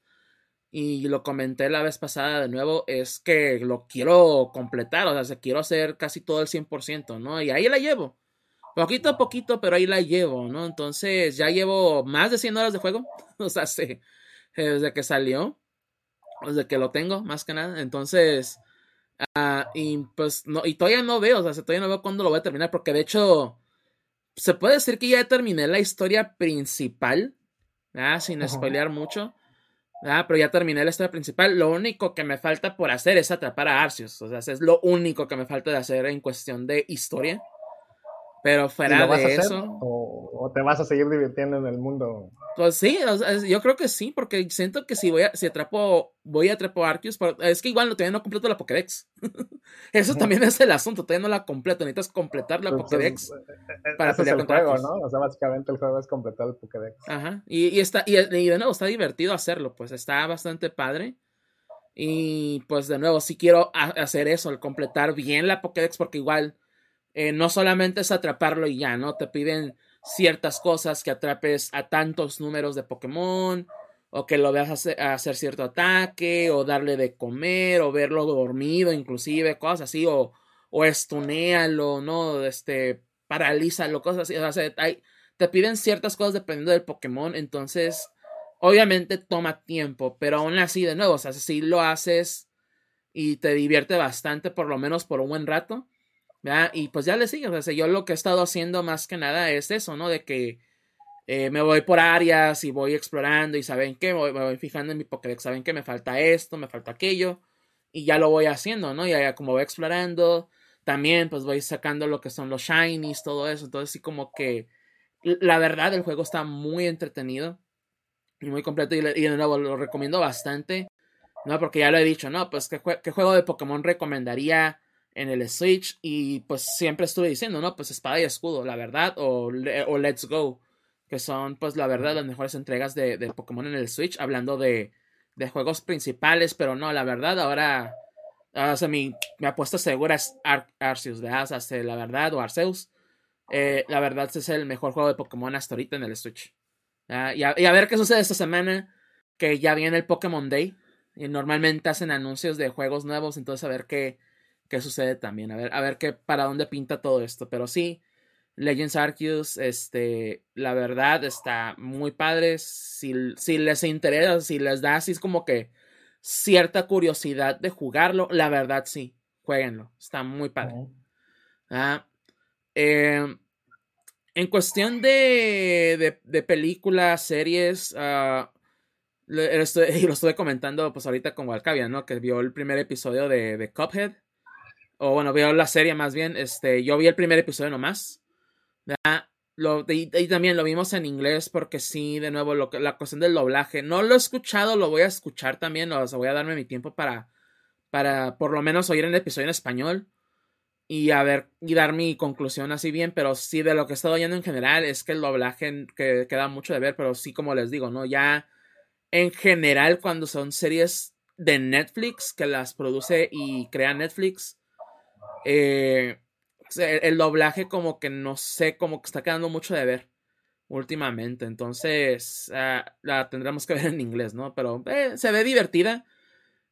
y lo comenté la vez pasada de nuevo, es que lo quiero completar, o sea, quiero hacer casi todo el 100%, ¿no? Y ahí la llevo. Poquito a poquito, pero ahí la llevo, ¿no? Entonces ya llevo más de 100 horas de juego, *laughs* o sea, sí, desde que salió, desde que lo tengo, más que nada. Entonces, Ah, y pues no, y todavía no veo, o sea, todavía no veo cuándo lo voy a terminar, porque de hecho, se puede decir que ya terminé la historia principal, sin spoilear mucho, pero ya terminé la historia principal. Lo único que me falta por hacer es atrapar a Arceus, o sea, es lo único que me falta de hacer en cuestión de historia. Pero fuera de eso. O, te vas a seguir divirtiendo en el mundo? Pues sí, yo creo que sí, porque siento que si voy a, si atrapo, voy a atrapo Arceus, es que igual todavía no completo la Pokédex. *laughs* Eso también es el asunto, todavía no la completo, necesitas completar la Pokédex eh, eh, para pelear es el juego, ¿no? O sea, básicamente el juego es completar el Pokédex. Ajá, y, y está, y, y, de nuevo, está divertido hacerlo, pues está bastante padre. Y pues de nuevo, si quiero hacer eso, el completar bien la Pokédex, porque igual eh, no solamente es atraparlo y ya, ¿no? Te piden ciertas cosas que atrapes a tantos números de Pokémon, o que lo veas hacer, hacer cierto ataque, o darle de comer, o verlo dormido, inclusive, cosas así, o, o estunealo, ¿no? Este, paralízalo, cosas así. O sea, te piden ciertas cosas dependiendo del Pokémon, entonces, obviamente toma tiempo, pero aún así, de nuevo, o sea, si lo haces y te divierte bastante, por lo menos por un buen rato, y pues ya le sigo, o sea, yo lo que he estado haciendo más que nada es eso, ¿no? De que eh, me voy por áreas y voy explorando y saben que me voy, fijando en mi Pokédex, saben que me falta esto, me falta aquello y ya lo voy haciendo, ¿no? Y ya como voy explorando, también pues voy sacando lo que son los shinies, todo eso. Entonces sí como que la verdad el juego está muy entretenido y muy completo y, de nuevo lo recomiendo bastante. No, porque ya lo he dicho, ¿no? Pues qué, qué juego de Pokémon recomendaría en el Switch y pues siempre estuve diciendo, ¿no? Pues espada y escudo, la verdad, o, o Let's Go, que son pues la verdad las mejores entregas de, de Pokémon en el Switch, hablando de, de, juegos principales, pero no, la verdad, ahora, o sea, mi, mi apuesta segura es Arceus, de Asas, la verdad, o Arceus. Eh, la verdad es el mejor juego de Pokémon hasta ahorita en el Switch. y, a, y, a, ver qué sucede esta semana, que ya viene el Pokémon Day. Y normalmente hacen anuncios de juegos nuevos, entonces a ver qué, qué sucede también. A ver, a ver qué, para dónde pinta todo esto. Pero sí, Legends Arceus, este, la verdad está muy padre. Si, si les interesa, si les da así es como que cierta curiosidad de jugarlo, la verdad sí, jueguenlo. Está muy padre. Ah, em, en cuestión de, de, de películas, series, uh, lo, estoy, *laughs* lo estuve comentando pues ahorita con Walcavia, ¿no? Que vio el primer episodio de, de Cuphead. O bueno, vio la serie más bien. Este, yo vi el primer episodio nomás. Lo, y, también lo vimos en inglés porque sí, de nuevo, lo, la cuestión del doblaje. No lo he escuchado, lo voy a escuchar también, o sea, voy a darme mi tiempo para, para por lo menos oír el episodio en español y a ver, y dar mi conclusión así bien, pero sí, de lo que he estado oyendo en general es que el doblaje que, queda mucho de ver, pero sí, como les digo, ¿no? Ya en general, cuando son series de Netflix, que las produce y crea Netflix, eh, el, doblaje como que no sé, como que está quedando mucho de ver últimamente. Entonces, ah, la tendremos que ver en inglés, ¿no? Pero eh, se ve divertida.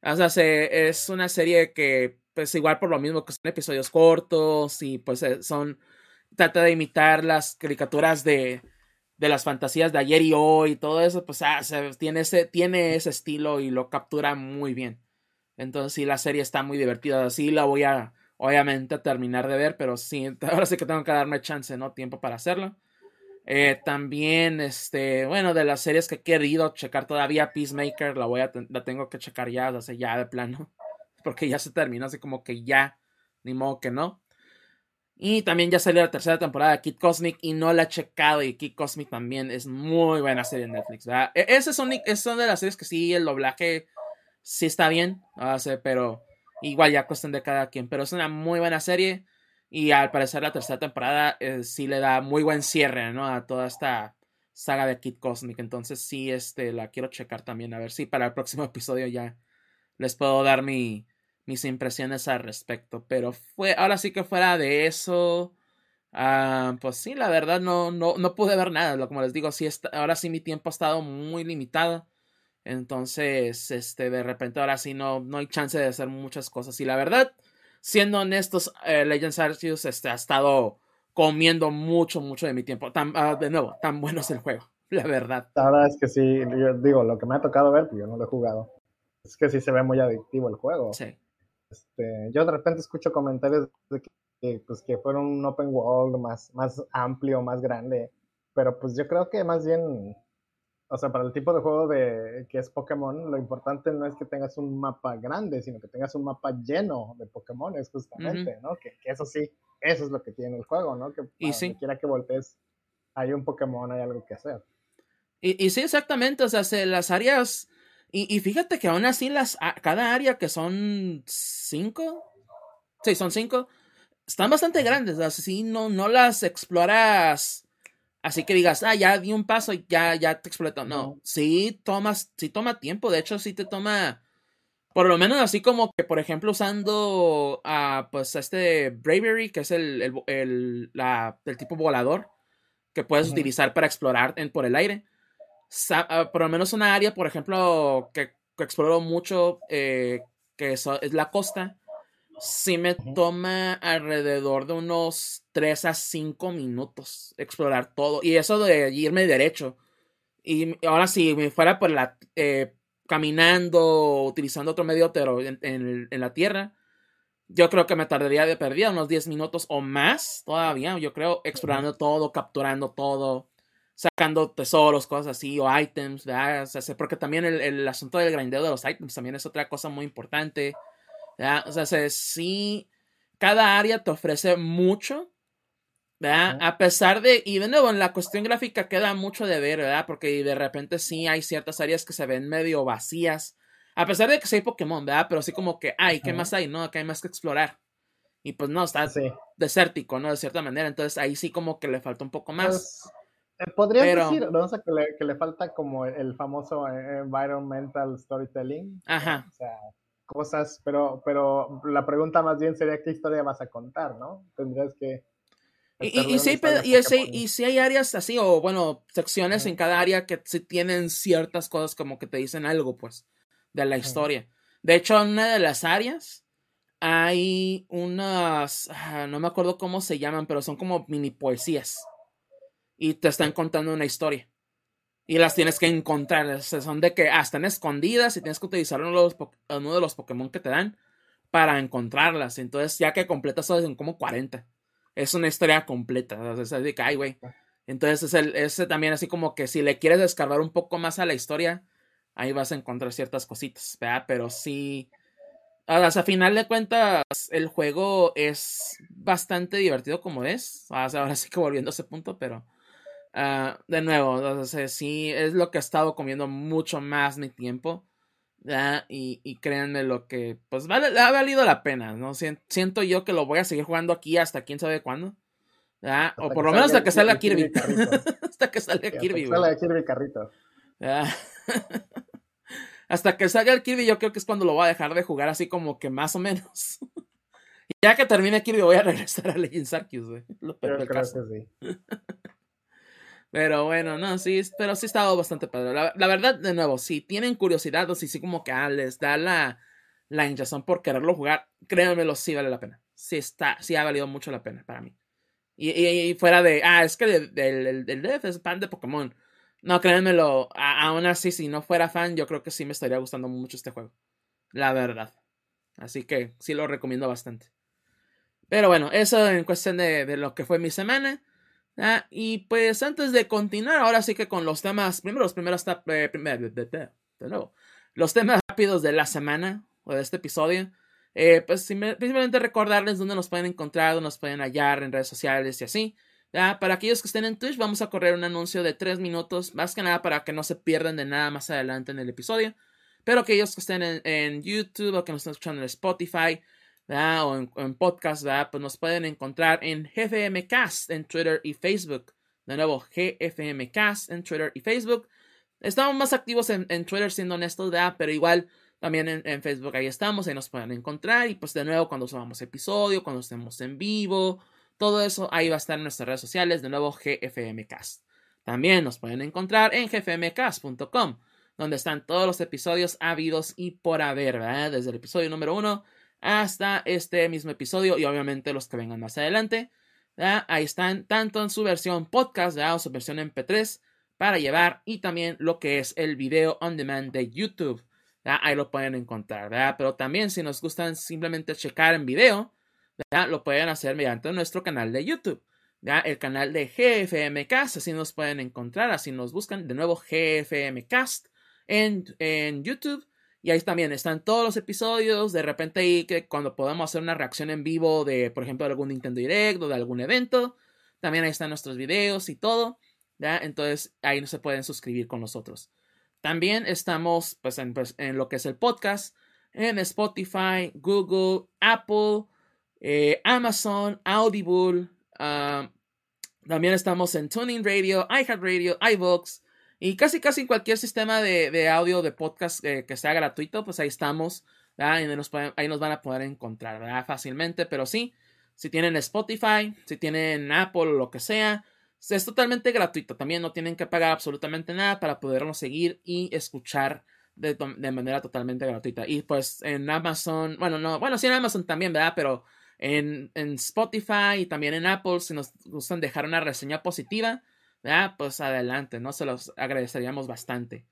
O sea, se, es una serie que, pues igual por lo mismo que son episodios cortos y pues eh, son, trata de imitar las caricaturas de, de las fantasías de ayer y hoy y todo eso, pues ah, tiene, ese, tiene ese estilo y lo captura muy bien. Entonces sí, la serie está muy divertida. Así la voy a, obviamente terminar de ver, pero sí, *laughs* ahora sí que tengo que darme chance, ¿no? Tiempo para hacerlo. Eh, también, este, bueno, de las series que he querido checar todavía, Peacemaker, la voy a, la tengo que checar ya, hace ya de plano, *laughs* porque ya se terminó, así como que ya, ni modo que no. Y también ya salió la tercera temporada de Kid Cosmic y no la he checado. Y Kid Cosmic también es muy buena serie en Netflix, ¿verdad? Esas son, esas son de las series que sí, el doblaje sí está bien, pero Igual ya cuestión de cada quien, pero es una muy buena serie y al parecer la tercera temporada eh, sí le da muy buen cierre, ¿no? A toda esta saga de Kid Cosmic. Entonces sí, este, la quiero checar también, a ver si para el próximo episodio ya les puedo dar mi, mis impresiones al respecto. Pero fue, ahora sí que fuera de eso, ah, pues sí, la verdad no, no, no pude ver nada. Como les digo, sí ahora sí mi tiempo ha estado muy limitado. Entonces, este, de repente ahora sí no, no hay chance de hacer muchas cosas. Y la verdad, siendo honestos, eh, Legends Arceus este, ha estado comiendo mucho, mucho de mi tiempo. Tan, uh, de nuevo, tan bueno es el juego, *laughs* la verdad. La verdad es que sí, yo digo, lo que me ha tocado ver, yo no lo he jugado, es que sí se ve muy adictivo el juego. Sí. Este, yo de repente escucho comentarios de que, pues, que fueron un open world más, más amplio, más grande, pero pues yo creo que más bien o sea, para el tipo de juego de que es Pokémon, lo importante no es que tengas un mapa grande, sino que tengas un mapa lleno de Pokémon, justamente, ¿no? Que, eso sí, eso es lo que tiene el juego, ¿no? Que y sí. quiera que voltees, hay un Pokémon, hay algo que hacer. Y, y sí, exactamente, o sea, las áreas, y, y, fíjate que aún así las, cada área que son cinco, sí, son cinco, están bastante grandes, o sea, si no, no las exploras Así que digas, ah, ya di un paso y ya, ya te explotó. No, sí tomas, sí toma tiempo. De hecho, sí te toma. Por lo menos así como que, por ejemplo, usando a pues este Bravery, que es el, el, el, la, el tipo volador que puedes utilizar para explorar en, por el aire. Ah, por lo menos una área, por ejemplo, que, que exploro mucho, eh, que es la costa sí me toma alrededor de unos 3 a 5 minutos explorar todo. Y eso de irme derecho. Y ahora si me fuera por la... Eh, caminando, utilizando otro medio, pero en, en, la tierra, yo creo que me tardaría de perdida unos 10 minutos o más todavía, yo creo, explorando todo, capturando todo, sacando tesoros, cosas así, o items, ¿verdad? porque también el, el asunto del grindeo de los items también es otra cosa muy importante. O sea, sí, cada área te ofrece mucho, ¿verdad? A pesar de, y de nuevo, en la cuestión gráfica queda mucho de ver, ¿verdad? Porque de repente sí hay ciertas áreas que se ven medio vacías, a pesar de que sí hay Pokémon, ¿verdad? Pero así como que, ay, ¿qué más hay? No, que hay más que explorar. Y pues no, está desértico, ¿no? De cierta manera. Entonces ahí sí como que le falta un poco más. Pues, eh, podría decir, ¿no? que, le, que le falta como el famoso eh, environmental storytelling. Ajá. O sea, cosas, pero, pero la pregunta más bien sería qué historia vas a contar, ¿no? Tendrías que... Y, y, si hay, y, si hay áreas así, o bueno, secciones en cada área que sí tienen ciertas cosas como que te dicen algo, pues, de la historia. De hecho, en una de las áreas hay unas, ah, no me acuerdo cómo se llaman, pero son como mini poesías. Y te están contando una historia y las tienes que encontrar. Son de que ah, están escondidas y tienes que utilizar uno de, los, uno de los Pokémon que te dan para encontrarlas. Entonces, ya que completas son como 40. Es una historia completa. O sea, de que, ay, güey. Entonces, es el, ese también así como que si le quieres descargar un poco más a la historia, ahí vas a encontrar ciertas cositas, ¿verdad? Pero sí. a final de cuentas, el juego es bastante divertido como es. ahora sí que volviendo a ese punto, pero Ah, de nuevo, sí, es lo que he estado comiendo mucho más mi tiempo. Y, y, créanme lo que, pues vale, ha valido la pena, ¿no? Siento yo que lo voy a seguir jugando aquí hasta quién sabe cuándo. O por lo menos *laughs* hasta que salga Kirby. hasta que salga Kirby. Hasta Kirby carrito. *laughs* hasta que salga el Kirby yo creo que es cuando lo voy a dejar de jugar así como que más o menos. *laughs* ya que termine Kirby voy a regresar a Legends Arceus, güey. Lo que sí. Pero bueno, no, sí, pero sí ha estado bastante padre. La, verdad, de nuevo, si tienen curiosidad o si sí como que ah, les da la, la hinchazón por quererlo jugar, créanmelo, sí vale la pena. Sí está, sí ha valido mucho la pena para mí. Y, y, fuera de, ah, es que el, el, el es fan de Pokémon. No, créanmelo, aún así, si no fuera fan, yo creo que sí me estaría gustando mucho este juego. La verdad. Así que sí lo recomiendo bastante. Pero bueno, eso en cuestión de, de lo que fue mi semana. Ah, y pues antes de continuar, ahora sí que con los temas, primero los primeros, eh, de nuevo, los temas rápidos de la semana o de este episodio, eh, pues simplemente recordarles dónde nos pueden encontrar, dónde nos pueden hallar en redes sociales y así. Para aquellos que estén en Twitch, vamos a correr un anuncio de tres minutos, más que nada para que no se pierdan de nada más adelante en el episodio. Pero aquellos que estén en YouTube o que nos estén escuchando en Spotify, o en, podcast, pues nos pueden encontrar en GFMcast en Twitter y Facebook. De nuevo, GFMcast en Twitter y Facebook. Estamos más activos en, Twitter, siendo honestos, pero igual también en, Facebook ahí estamos, ahí nos pueden encontrar. Y pues de nuevo, cuando subamos episodio, cuando estemos en vivo, todo eso ahí va a estar en nuestras redes sociales. De nuevo, GFMcast. También nos pueden encontrar en gfmcast.com, donde están todos los episodios habidos y por haber, ¿verdad? Desde el episodio número uno hasta este mismo episodio y obviamente los que vengan más adelante. Ahí están tanto en su versión podcast o su versión MP3 para llevar y también lo que es el video on demand de YouTube. Ahí lo pueden encontrar, pero también si nos gustan simplemente checar en video, lo pueden hacer mediante nuestro canal de YouTube. El canal de GFMcast, así nos pueden encontrar, así nos buscan de nuevo GFMcast en, en YouTube y ahí también están todos los episodios. De repente ahí que cuando podamos hacer una reacción en vivo de, por ejemplo, de algún Nintendo Direct o de algún evento. También ahí están nuestros videos y todo. ¿ya? Entonces ahí se pueden suscribir con nosotros. También estamos pues, en, pues, lo que es el podcast. En Spotify, Google, Apple, eh, Amazon, Audible. Ah, también estamos en Tuning Radio, iHeartRadio, iVoox. Y casi, casi cualquier sistema de, audio, de podcast eh, que sea gratuito, pues ahí estamos. Ahí nos, van a poder encontrar ¿verdad? fácilmente. Pero sí, si tienen Spotify, si tienen Apple o lo que sea, es totalmente gratuito. También no tienen que pagar absolutamente nada para podernos seguir y escuchar de, de, manera totalmente gratuita. Y pues en Amazon, bueno, no, bueno, sí en Amazon también, ¿verdad? Pero en, en Spotify y también en Apple, si nos gustan dejar una reseña positiva, Ah, pues adelante, ¿no? Se los agradeceríamos bastante.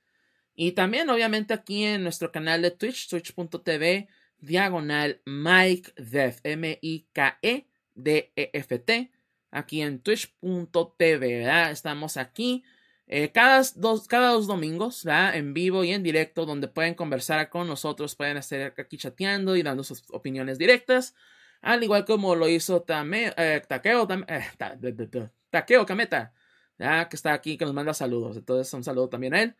Y también, obviamente, aquí en nuestro canal de Twitch, twitch.tv, diagonal Mike Def, M-I-K-E-D-E-F-T, aquí en twitch.tv, ¿verdad? Estamos aquí eh, cada, dos, cada dos domingos, ¿verdad? En vivo y en directo, donde pueden conversar con nosotros, pueden estar aquí chateando y dando sus opiniones directas. al igual como lo hizo Tame, eh, Takeo, Tam- eh, Takeo Kameta, ¿ya? que está aquí, que nos manda saludos. Entonces, un saludo también a él.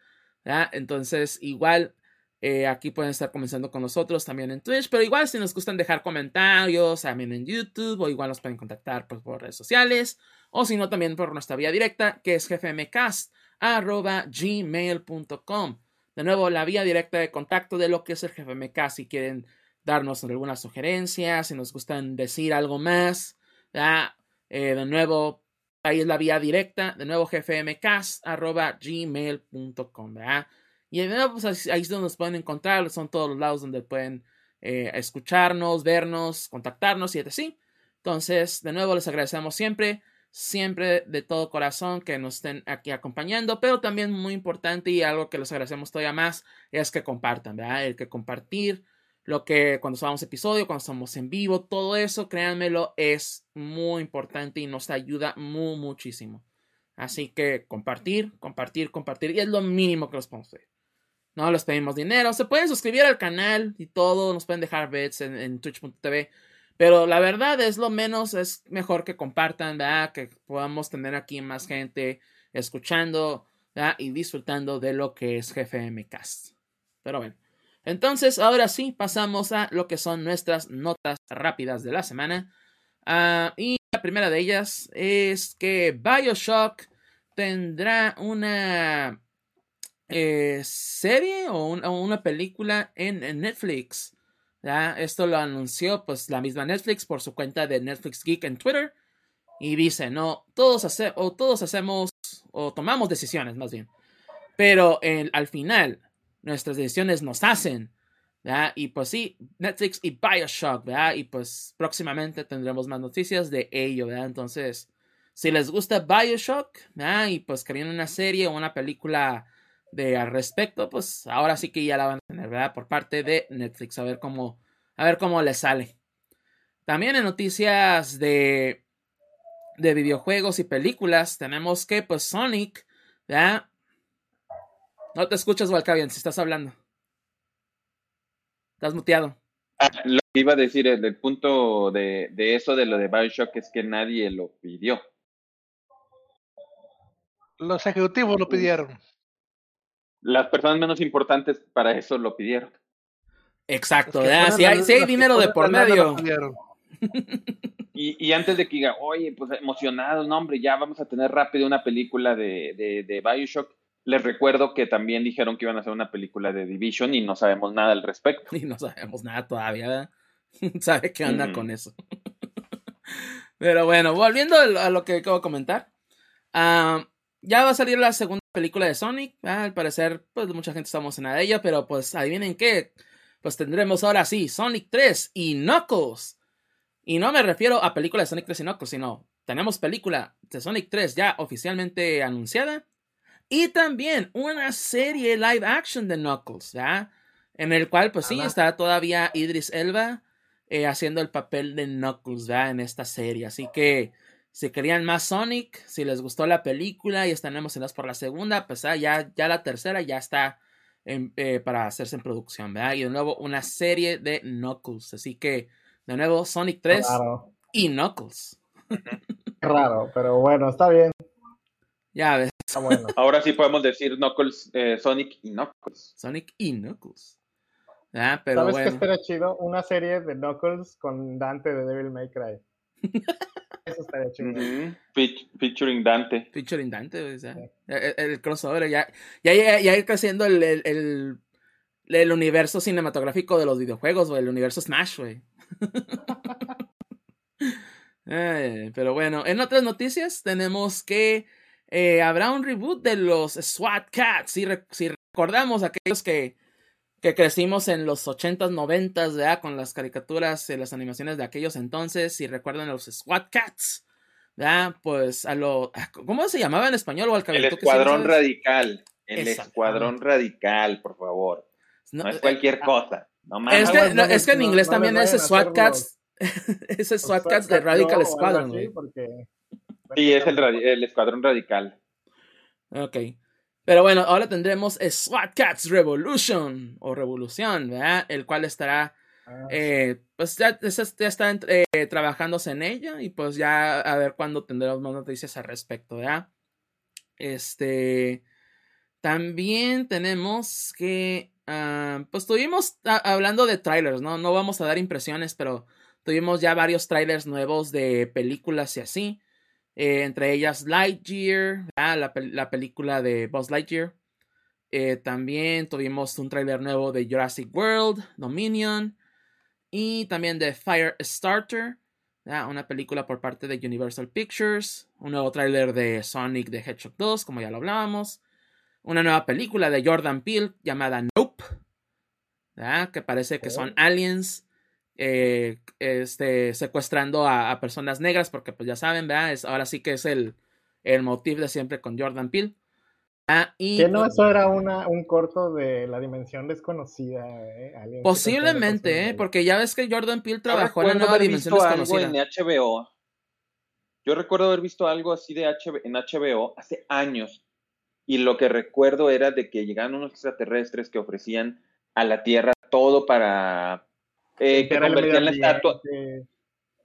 ¿ya? Entonces, igual, eh, aquí pueden estar comenzando con nosotros también en Twitch, pero igual si nos gustan dejar comentarios también en YouTube, o igual nos pueden contactar pues, por redes sociales, o si no, también por nuestra vía directa, que es gfmcast, arroba gmail.com. De nuevo, la vía directa de contacto de lo que es el GFMcast, si quieren darnos alguna sugerencia, si nos gustan decir algo más. Eh, de nuevo, ahí es la vía directa, de nuevo gfmcast, arroba gmail.com, ¿verdad? Y de nuevo, pues ahí es donde nos pueden encontrar, son todos los lados donde pueden eh, escucharnos, vernos, contactarnos y así. Entonces, de nuevo, les agradecemos siempre, siempre de todo corazón que nos estén aquí acompañando, pero también muy importante y algo que les agradecemos todavía más es que compartan, ¿verdad? El que compartir lo que cuando subamos episodio, cuando estamos en vivo, todo eso, créanmelo, es muy importante y nos ayuda muy, muchísimo. Así que compartir, compartir, compartir, y es lo mínimo que les podemos pedir. No les pedimos dinero, se pueden suscribir al canal y todo, nos pueden dejar bets en, twitch.tv, pero la verdad es lo menos, es mejor que compartan. Que podamos tener aquí más gente escuchando y disfrutando de lo que es GFM Cast. Pero bueno. Entonces, ahora sí, pasamos a lo que son nuestras notas rápidas de la semana. Ah, y la primera de ellas es que Bioshock tendrá una eh, serie o, un- o una película en, Netflix. Esto lo anunció pues la misma Netflix por su cuenta de Netflix Geek en Twitter. Y dice, no, todos, hacemos o tomamos decisiones más bien. Pero al final, nuestras decisiones nos hacen. Y pues sí, Netflix y Bioshock, ¿verdad? Y pues próximamente tendremos más noticias de ello, ¿verdad? Entonces, si les gusta Bioshock. Y pues querían una serie o una película de al respecto, pues ahora sí que ya la van a tener, ¿verdad? Por parte de Netflix, a ver cómo, a ver cómo les sale. También en noticias de, de videojuegos y películas, tenemos que pues Sonic. No te escuchas, Walcavian, si estás hablando. Estás muteado. Ah, lo que iba a decir, el, el punto de, de eso de lo de Bioshock es que nadie lo pidió. Los ejecutivos lo pidieron. Las personas menos importantes para eso lo pidieron. Exacto, Si hay, la- si hay dinero de por medio. *laughs* Y, y antes de que diga, oye, pues emocionados, no, hombre, ya vamos a tener rápido una película de, de, de Bioshock. Les recuerdo que también dijeron que iban a hacer una película de Division y no sabemos nada al respecto. *laughs* Y no sabemos nada todavía. *laughs* ¿Sabe qué onda Ujú. con eso? *laughs* Pero bueno, volviendo a lo- que acabo de comentar. ah, ya va a salir la segunda película de Sonic. Al parecer, pues mucha gente está emocionada de ella, pero pues adivinen qué. Pues tendremos ahora sí Sonic 3 y Knuckles. Y no me refiero a película de Sonic 3 y Knuckles, sino tenemos película de Sonic 3 ya oficialmente anunciada. Y también una serie live action de Knuckles, ¿ya? En el cual, pues sí, está todavía Idris Elba eh, haciendo el papel de Knuckles, ¿ya? En esta serie. Así que, si querían más Sonic, si les gustó la película y están emocionados por la segunda, pues ah, ya, ya la tercera ya está en- eh, para hacerse en producción, ¿verdad? Y de nuevo, una serie de Knuckles. Así que, de nuevo, Sonic 3 Raro, y Knuckles. raro, pero bueno, está bien, Ya ves, está bueno. *laughs* Ahora sí podemos decir Knuckles, eh, Sonic y Knuckles. Sonic y Knuckles. Ah, pero ¿Sabes qué bueno. estaría chido? Una serie de Knuckles con Dante de Devil May Cry. *laughs* Eso estaría chido. Fe- featuring Dante. Featuring Dante, o sea, Sí. el, el crossover, ya, ya, ya, ya ir creciendo el, el, el, el universo cinematográfico de los videojuegos, güey, el universo Smash, güey. *laughs* Eh, pero bueno, en otras noticias tenemos que eh, habrá un reboot de los SWAT Cats. Si, re- si recordamos aquellos que, que crecimos en los 80s, 90s, ¿verdad? Con las caricaturas y las animaciones de aquellos entonces, si recuerdan los SWAT Cats, ¿verdad? Pues a lo... ¿Cómo se llamaba en español o al El escuadrón radical. El escuadrón radical, por favor. No, No es eh, cualquier cosa. No mames. es, Ah, que, no, es que en inglés no también es SWAT Cats. *laughs* es Los SWAT Cats de Radical Squadron, güey. porque- Sí, es el, escuadrón radical. Ok. Pero bueno, ahora tendremos SWAT Cats Revolution o Revolución, ¿verdad? El cual estará Ah, Eh, pues ya, ya está eh, trabajándose en ella y pues ya a ver cuándo tendremos más noticias al respecto, ¿ya? Este, también tenemos que, ah, pues tuvimos ah, hablando de trailers, ¿no? No vamos a dar impresiones, pero tuvimos ya varios trailers nuevos de películas y así. Eh, entre ellas Lightyear, la, la película de Buzz Lightyear. Eh, también tuvimos un tráiler nuevo de Jurassic World, Dominion. Y también de Firestarter, una película por parte de Universal Pictures. Un nuevo tráiler de Sonic the Hedgehog 2, como ya lo hablábamos. Una nueva película de Jordan Peele llamada Nope. Que parece que son Oh. aliens eh, este, secuestrando a, a personas negras, porque pues ya saben, ¿verdad? Es, ahora sí que es el, el motivo de siempre con Jordan Peele. Ah, y Que no, pues, eso era una, un corto de la dimensión desconocida. ¿eh? Posiblemente, ¿eh? porque ya ves que Jordan Peele trabajó en la nueva haber dimensión visto algo desconocida. en HBO. Yo recuerdo haber visto algo así de HBO, en HBO hace años. Y lo que recuerdo era de que llegaban unos extraterrestres que ofrecían a la Tierra todo para eh, que convertían la estatua,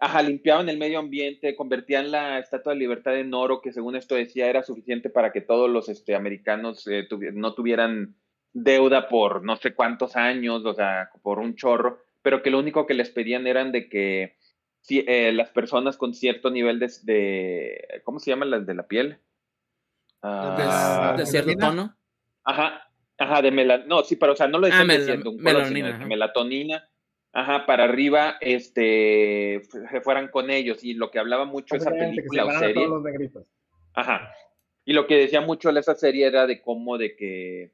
ajá, limpiaban el medio ambiente, convertían la estatua de libertad en oro, que según esto decía era suficiente para que todos los este, americanos eh, tuvi- no tuvieran deuda por no sé cuántos años, o sea, por un chorro, pero que lo único que les pedían eran de que si, eh, las personas con cierto nivel de, de- ¿cómo se llaman las de la piel? Ah, de, de cierto tono. Ajá, ajá, de melanina. No, sí, pero o sea, no lo decían Ah, mel- diciendo un color, sino melanina, de melatonina, ajá, para arriba, este, se fueran con ellos. Y lo que hablaba mucho esa Básicamente, que se película o serie, todos los negritos. ajá, y lo que decía mucho esa serie era de cómo de que,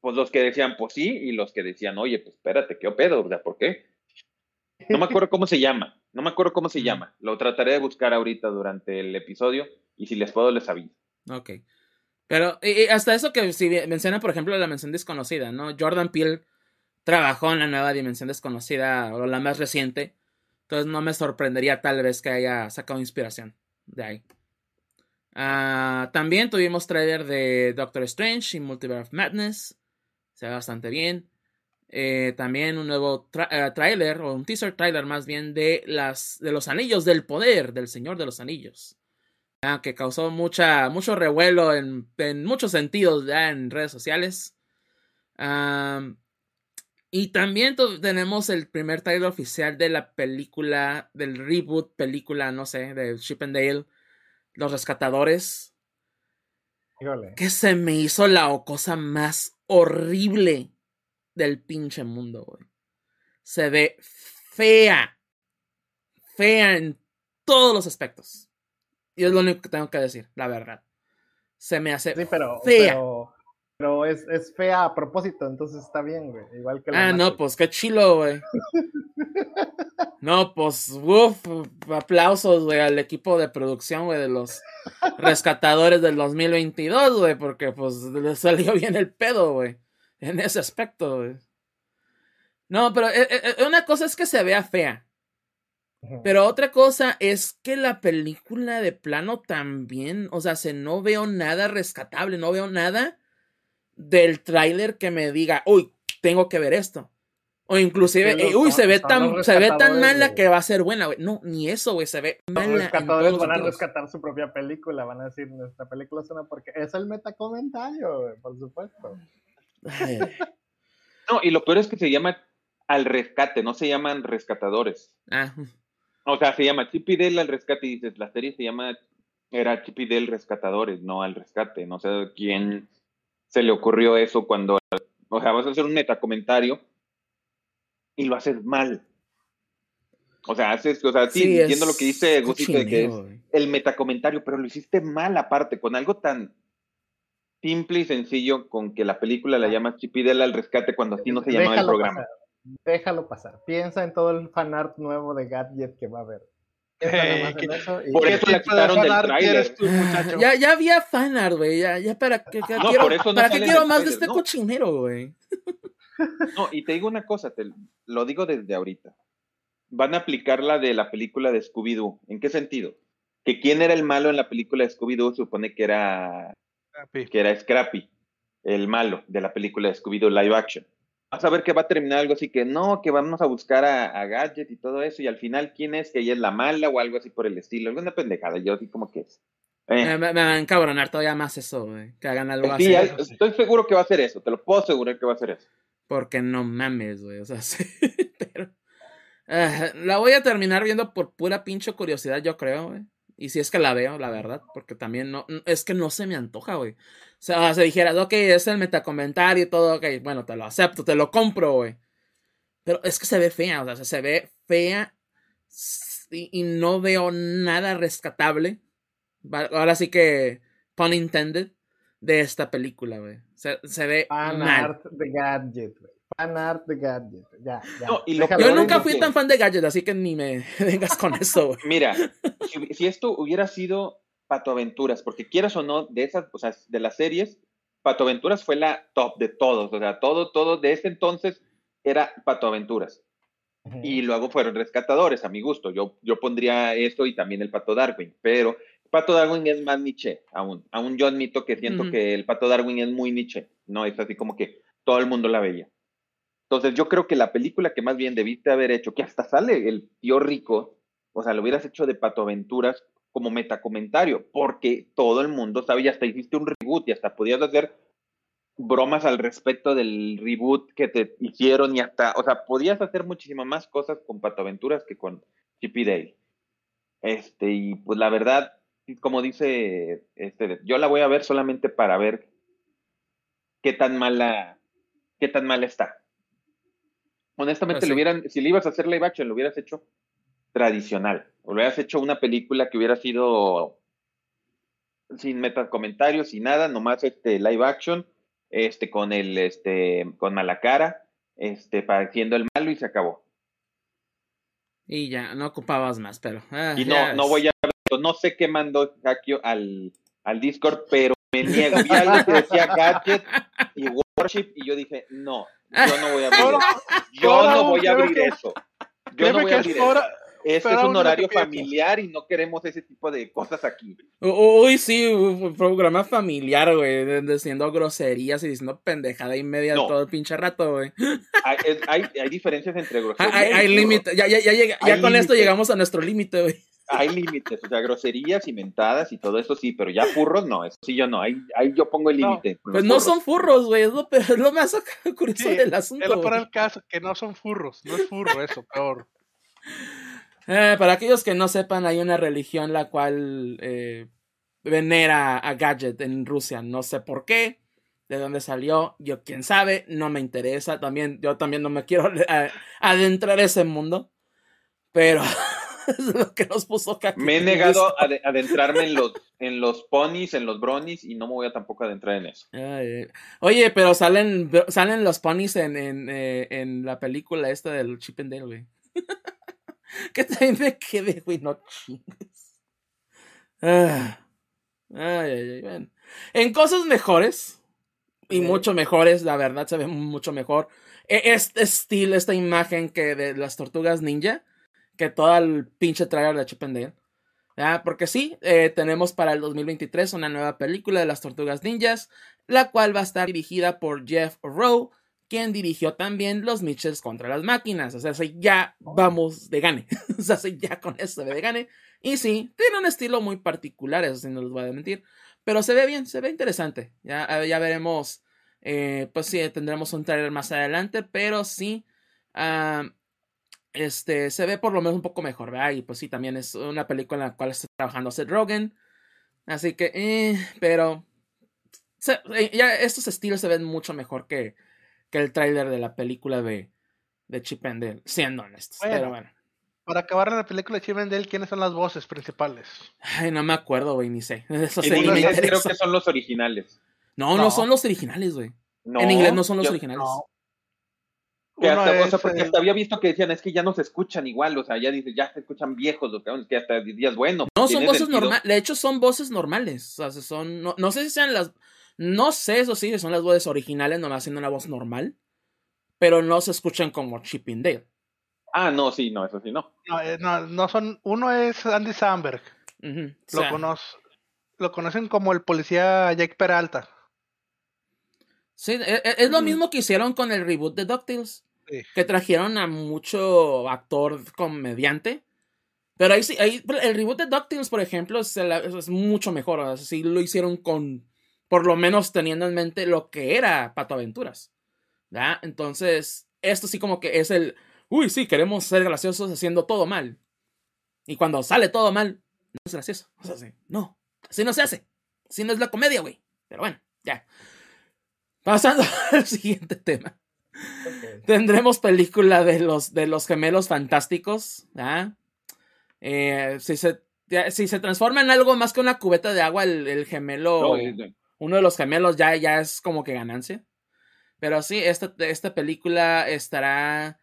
pues los que decían, pues sí, y los que decían, oye, pues espérate, ¿qué pedo? O sea, ¿por qué? No me acuerdo cómo se llama, no me acuerdo cómo se llama. Lo trataré de buscar ahorita durante el episodio y si les puedo les aviso. Ok. Pero y- y hasta eso que si menciona, por ejemplo, la mención desconocida, ¿no? Jordan Peele trabajó en la nueva dimensión desconocida o la más reciente. Entonces no me sorprendería tal vez que haya sacado inspiración de ahí. Ah, también tuvimos trailer de Doctor Strange y Multiverse of Madness. Se ve bastante bien. Eh, también un nuevo tra- eh, trailer, o un teaser trailer más bien, de, las, de los anillos del poder, del Señor de los Anillos. Ah, que causó mucha, mucho revuelo en, en muchos sentidos ya en redes sociales. Am, y también tenemos el primer trailer oficial de la película, del reboot película, no sé, de Chip and Dale, Los Rescatadores, Híjole. que se me hizo la cosa más horrible del pinche mundo, güey. Se ve fea, fea en todos los aspectos. Y es lo único que tengo que decir, la verdad. Se me hace Sí, pero, fea. pero, pero es, es fea a propósito, entonces está bien, güey. Igual que la Ah, no, pues qué chilo, güey. No, pues, uff, aplausos, güey, al equipo de producción, güey, de los rescatadores del 2022, güey, porque pues le salió bien el pedo, güey, en ese aspecto, güey. No, pero eh, eh, una cosa es que se vea fea, pero otra cosa es que la película de plano también, o sea, se no veo nada rescatable, no veo nada del tráiler que me diga, uy, tengo que ver esto. O inclusive, los- eh, uy, se ve tan, los se ve tan mala que va a ser buena, güey. No, ni eso, güey, se ve Los mala. en rescatadores van a rescatar su propia película, van a decir, nuestra película es una porque es el metacomentario, güey, por supuesto. Ay, No, y lo peor es que se llama al rescate, no se llaman rescatadores. ah, O sea, se llama Chip y Dale al rescate y dices, la serie se llama, era Chip y Dale rescatadores, no al rescate. No sé quién se le ocurrió eso cuando, o sea, vas a hacer un metacomentario y lo haces mal. O sea, haces, o sea, sí, sí, entiendo es lo que dice Gusito de que es el metacomentario, pero lo hiciste mal aparte, con algo tan simple y sencillo con que la película la llamas Chip y Dale al rescate cuando así no se llamaba el programa. pasar, déjalo pasar. Piensa en todo el fanart nuevo de Gadget que va a haber. *laughs* Y- Por ¿Qué eso la quitaron del tú, muchacho? *laughs* Ya, ya había fanart, güey. Ya, ya para No, quiero, por eso no para qué sale quiero más de trailer, este no. cochinero, güey. No, y te digo una cosa, te lo digo desde ahorita. Van a aplicar la de la película de Scooby-Doo. ¿En qué sentido? Que quién era el malo en la película de Scooby-Doo supone que era, Papi. que era Scrappy, el malo de la película de Scooby-Doo live action. Vas a ver que va a terminar algo así que no, que vamos a buscar a, a, Gadget y todo eso, y al final, ¿quién es? Que ella es la mala o algo así por el estilo, alguna pendejada, yo así como que es. Eh. Me, me, me, va a encabronar todavía más eso, güey, que hagan algo sí, así. Estoy seguro que va a ser eso, te lo puedo asegurar que va a ser eso. Porque no mames, güey, o sea, *laughs* sí, pero... Uh, la voy a terminar viendo por pura pinche curiosidad, yo creo, güey. Y si es que la veo, la verdad, porque también no, es que no se me antoja, güey. O sea, se dijera, ok, es el metacomentario y todo, ok, bueno, te lo acepto, te lo compro, güey. Pero es que se ve fea, o sea, se ve fea y, y no veo nada rescatable. Ahora sí que, pun intended, de esta película, güey. Se, se ve Fan mal. art de Gadget, güey. Fan art de Gadget. Ya, ya. No, y Yo nunca fui que- tan fan de Gadget, así que ni me *laughs* vengas con eso. Mira, *laughs* si, si esto hubiera sido Pato Aventuras, porque quieras o no, de esas, o sea, de las series, Pato Aventuras fue la top de todos, o sea, todo, todo, de ese entonces era Pato Aventuras. Y luego fueron rescatadores, a mi gusto. Yo, yo pondría esto y también el Pato Darwin, pero Pato Darwin es más niche aún. Aún yo admito que siento Ujú. que el Pato Darwin es muy niche, no es así como que todo el mundo la veía. Entonces yo creo que la película que más bien debiste haber hecho, que hasta sale el tío rico, o sea, lo hubieras hecho de Pato Aventuras como metacomentario, porque todo el mundo sabe y hasta hiciste un reboot y hasta podías hacer bromas al respecto del reboot que te hicieron y hasta, o sea, podías hacer muchísimas más cosas con Pato Aventuras que con Chip y Dale. Este, y pues la verdad, como dice, este, yo la voy a ver solamente para ver qué tan mala, qué tan mala está. Honestamente, Pues sí. lo hubieran, si le ibas a hacer live action, lo hubieras hecho tradicional. O lo hubieras hecho una película que hubiera sido sin metacomentarios, sin nada, nomás este live action, este, con el, este, con mala cara, este, pareciendo el malo y se acabó. Y ya, no ocupabas más, pero. ah, Y no, no es. voy a no sé qué mandó Hakio al, al Discord, pero me niego. Vi algo que decía Gadget y Worship y yo dije, no, yo no voy a abrir. Yo no voy a abrir que- eso. Yo no voy a es abrir eso. Este es un horario familiar y no queremos ese tipo de cosas aquí. Uy, sí, un programa familiar, güey, diciendo groserías y diciendo pendejada y media No. todo el pinche rato, güey. Hay, es- hay, hay diferencias entre Hay, groserías. hay- hay y- límite, ya, ya, ya, llega- ya Hay con esto llegamos a nuestro límite, güey. Hay límites, o sea, groserías inventadas y todo eso sí, pero ya furros no, eso sí yo no. Ahí, ahí yo pongo el límite. Pues no furros. son furros, güey, es lo, es lo más *laughs* curioso Sí, del es asunto. lo peor del caso, que no son furros. No es furro eso, peor. Eh, para aquellos que no sepan, hay una religión la cual eh, venera a Gadget en Rusia. No sé por qué, de dónde salió, yo quién sabe, no me interesa. También, yo también no me quiero *laughs* eh, adentrar a ese mundo. Pero *laughs* *laughs* es lo que nos puso Kaki. Me he negado a ade- adentrarme en los, en los ponis, en los bronies y no me voy a tampoco adentrar en eso. Ay, oye, pero salen, salen los ponies en, en, eh, en la película esta del Chip and Dale, güey. que también me quedé, güey, no chingues. Ah. Ay, ay, ay, bueno. En cosas mejores, y Sí. mucho mejores, la verdad se ve mucho mejor. E- Este estilo, esta imagen que de las tortugas ninja, que todo el pinche trailer de Chip and Dale. ¿verdad? Porque sí, eh, tenemos para el 2023 una nueva película de las tortugas ninjas, la cual va a estar dirigida por Jeff Rowe, quien dirigió también Los Mitchells contra las máquinas. O sea, ya vamos de gane. *laughs* o sea, ya con ve de gane. Y sí, tiene un estilo muy particular, eso sí no les voy a mentir. Pero se ve bien, se ve interesante. Ya, ya veremos. eh, pues sí, tendremos un trailer más adelante, pero sí. ah, este, se ve por lo menos un poco mejor, ¿verdad? Y pues sí, también es una película en la cual está trabajando Seth Rogen. Así que, eh, pero se- eh, ya estos estilos se ven mucho mejor que, que el tráiler de la película de, de Chip and Dale, siendo honestos. Bueno. Pero bueno. Para acabar la película de Chip and Dale, ¿quiénes son las voces principales? Ay, no me acuerdo, güey, ni sé. *laughs* Eso sí, En creo que son los originales. No, no, No. son los originales, güey. No, en inglés no son los yo- originales. No. Que o sea, porque eh, hasta había visto que decían, es que ya no se escuchan igual, o sea, ya dices, ya se escuchan viejos los cabrones, que hasta dirías, bueno. No, son voces normales. De hecho, son voces normales. O sea, son. No, no sé si sean las. No sé, eso sí, si son las voces originales, nomás haciendo una voz normal. Pero no se escuchan como Chip and Dale. Ah, no, sí, no, eso sí, no. No, eh, no, no son. Uno es Andy Samberg. Lo, sea, lo conocen como el policía Jake Peralta. Sí, e- e- es, lo mismo que hicieron con el reboot de DuckTales. Que trajeron a mucho actor comediante. Pero ahí sí, ahí, el reboot de DuckTales, por ejemplo, es, es mucho mejor. O lo hicieron con, por lo menos teniendo en mente lo que era Pato Aventuras. Entonces, esto sí como que es el, uy, sí, queremos ser graciosos haciendo todo mal. Y cuando sale todo mal, no es gracioso. O sea, no, así no se hace. Así no es la comedia, güey. Pero bueno, ya. Pasando *laughs* al siguiente tema. Tendremos película de los, de los gemelos fantásticos. ¿ah? Eh, si, se, si se transforma en algo más que una cubeta de agua, el, el gemelo, No, uno de los gemelos ya, ya es como que ganancia. Pero sí, esta, esta película estará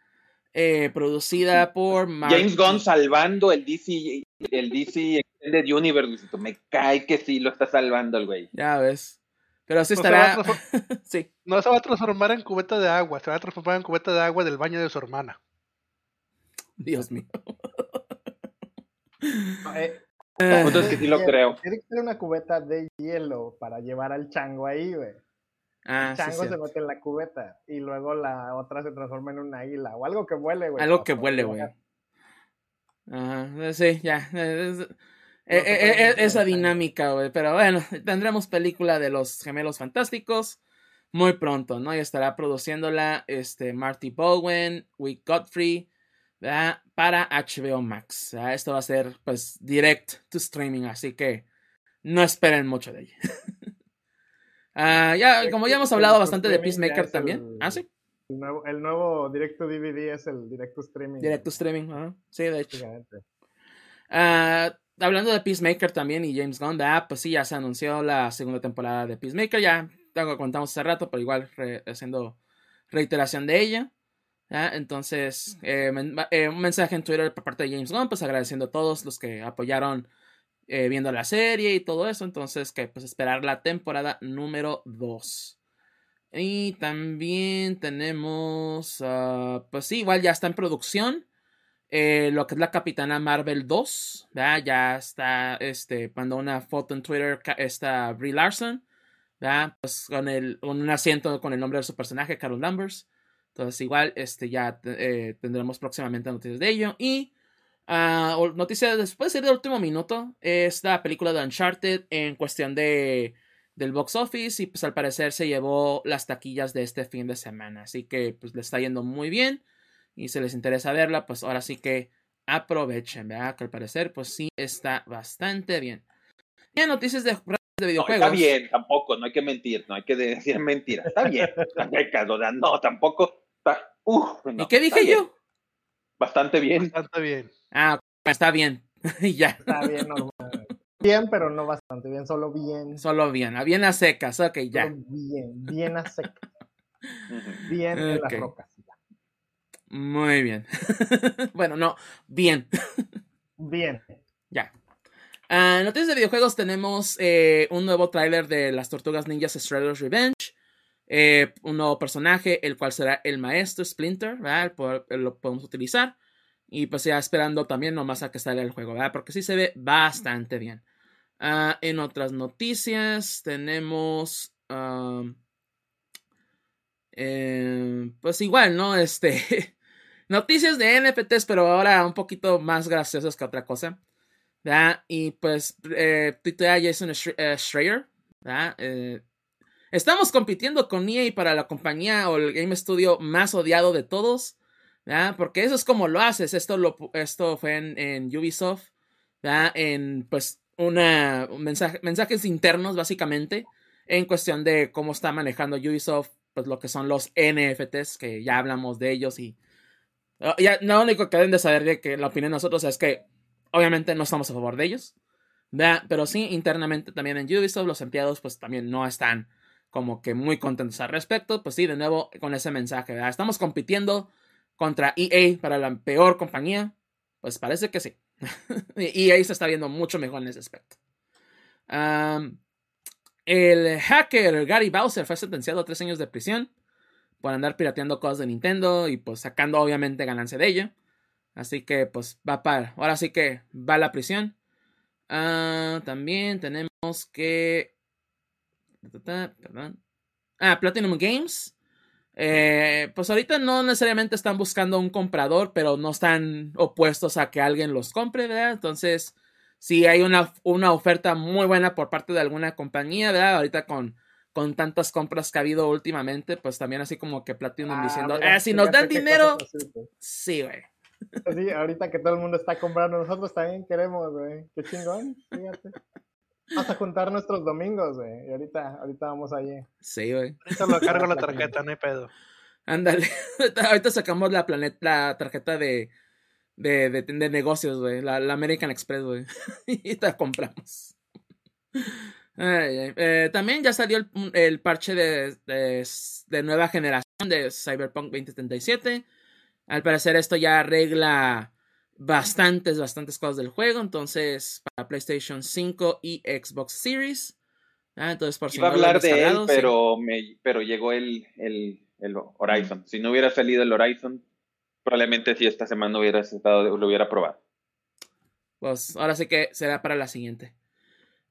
eh, producida por Mark- James Gunn salvando el DC, el DC Extended Universe. Me cae que sí lo está salvando el güey. Ya ves. Pero sí No se, va a estará. transfor- *laughs* sí. no se va a transformar en cubeta de agua, se va a transformar en cubeta de agua del baño de su hermana. Dios mío. *laughs* Eh, Eh, Otro es que sí lo tiene- creo. Tiene que ser una cubeta de hielo para llevar al chango ahí, güey. ah, El sí, chango se cierto. mete en la cubeta y luego la otra se transforma en un águila o algo que vuele, güey. Algo que huele, güey. Ajá, sí, ya. Eh, eh, eh, esa dinámica, güey. Pero bueno, tendremos película de los gemelos fantásticos muy pronto, ¿no? Y estará produciéndola este, Marty Bowen, Wick Godfrey, ¿verdad? Para HBO Max. ¿verdad? Esto va a ser, pues, direct to streaming, así que no esperen mucho de ella. *laughs* Ah, ya, como ya hemos hablado bastante de Peacemaker también. Ah, sí, El nuevo, el nuevo directo DVD es el directo streaming. direct to streaming. ajá. Sí, de hecho. Básicamente. Ah, hablando de Peacemaker también y James Gunn, ¿verdad? pues sí, ya se anunció la segunda temporada de Peacemaker, ya lo contamos hace rato, pero igual haciendo reiteración de ella. Entonces, eh, eh, un mensaje en Twitter por parte de James Gunn, pues agradeciendo a todos los que apoyaron eh, viendo la serie y todo eso. Entonces, que pues esperar la temporada número 2. Y también tenemos, ah, pues sí, igual ya está en producción eh, lo que es la Capitana Marvel 2, ¿verdad? Ya está, este, mandó una foto en Twitter, esta Brie Larson. Pues con, el, con un asiento con el nombre de su personaje, Carol Danvers. Entonces, igual, este, ya eh, tendremos próximamente noticias de ello. Y ah, o- noticias después de del último minuto, es la película de Uncharted en cuestión de del box office y pues al parecer se llevó las taquillas de este fin de semana. Así que pues le está yendo muy bien y si les interesa verla, pues ahora sí que aprovechen, ¿verdad? Que al parecer, pues sí está bastante bien. Y en noticias de, de No, videojuegos. está bien, tampoco, no hay que mentir, no hay que decir *laughs* mentiras. Está bien, no, tampoco. Está, uf, no, ¿Y qué dije bien, yo? Bastante bien. Bastante bien. Ah, está bien. *laughs* Ya, Está bien normal. Bien, pero no bastante bien, solo bien. solo bien, a bien a secas, ok, ya. Solo bien, bien a Ujú. bien en Ok. las rocas. Muy bien. *laughs* bueno, no, bien. Bien. Ya. Ah, en noticias de videojuegos tenemos eh, un nuevo tráiler de las Tortugas Ninjas Shredder's Revenge. Eh, un nuevo personaje, el cual será el maestro Splinter, ¿verdad? Po- Lo podemos utilizar. Y pues ya esperando también nomás a que salga el juego, ¿verdad? Porque sí se ve bastante bien. Ah, en otras noticias tenemos... am, eh, pues igual, ¿no? Este... *laughs* noticias de NFTs, pero ahora un poquito más graciosas que otra cosa. ¿verdad? Y pues eh, tuitea Jason eh, Schreier. Eh, estamos compitiendo con EA para la compañía o el Game Studio más odiado de todos. ¿verdad? Porque eso es como lo haces. Esto, lo, esto fue en, en Ubisoft. ¿verdad? En pues una un mensaje, mensajes internos básicamente. En cuestión de cómo está manejando Ubisoft. Pues lo que son los NFTs. Que ya hablamos de ellos y ya, lo único que deben de saber de que la opinión de nosotros es que obviamente no estamos a favor de ellos. ¿verdad? Pero sí, internamente también en Ubisoft los empleados pues también no están como que muy contentos al respecto. Pues sí, de nuevo con ese mensaje. ¿verdad? Estamos compitiendo contra EA para la peor compañía. Pues parece que sí. *laughs* EA se está viendo mucho mejor en ese aspecto. Am, el hacker Gary Bowser fue sentenciado a tres años de prisión por andar pirateando cosas de Nintendo y pues sacando obviamente ganancia de ello. Así que pues va para, ahora sí que va a la prisión. Ah, también tenemos que... Perdón. Ah, Platinum Games. Eh, pues ahorita no necesariamente están buscando un comprador, pero no están opuestos a que alguien los compre, ¿verdad? Entonces, si hay una, una oferta muy buena por parte de alguna compañía, ¿verdad? Ahorita con, con tantas compras que ha habido últimamente, pues también así como que Platinum Ah, diciendo, mira, "Eh, si nos dan dinero, sí, güey. Sí, ahorita que todo el mundo está comprando, nosotros también queremos, güey. Qué chingón, fíjate. Vamos a juntar nuestros domingos, güey. Y ahorita, ahorita vamos allí. Sí, güey. Ahorita lo cargo la *laughs* tarjeta, no hay pedo. Ándale. *laughs* Ahorita sacamos la, planet, la tarjeta de, de, de, de negocios, güey. La, la American Express, güey. *laughs* y te la compramos. Ay, ay. Eh, también ya salió el, el parche de, de, de nueva generación de Cyberpunk 2077. Al parecer esto ya arregla bastantes, bastantes cosas del juego. Entonces, para PlayStation 5 y Xbox Series. Ah, entonces, por Iba a hablar de él, sí. pero, me, pero llegó el, el, el Horizon. Si no hubiera salido el Horizon, probablemente si esta semana hubiera estado, lo hubiera probado. Pues ahora sí que será para la siguiente.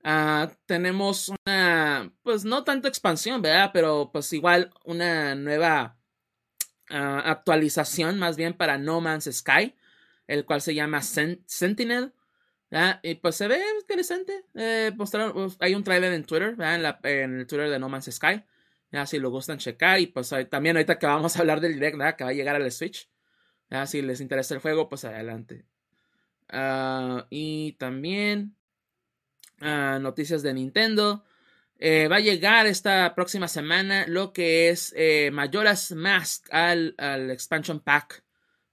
Ah, tenemos una, pues no tanto expansión, ¿verdad? Pero pues igual una nueva ah, actualización más bien para No Man's Sky, el cual se llama Sen- Sentinel. ¿verdad? Y pues se ve interesante. Eh, pues, hay un trailer en Twitter, ¿verdad? En, la- el Twitter de No Man's Sky. Ya si lo gustan checar. Y pues también ahorita que vamos a hablar del direct, ¿verdad? Que va a llegar al Switch. ¿verdad? Si les interesa el juego, pues adelante. Ah, y también ah, noticias de Nintendo. Eh, va a llegar esta próxima semana lo que es eh, Majora's Mask al, al expansion pack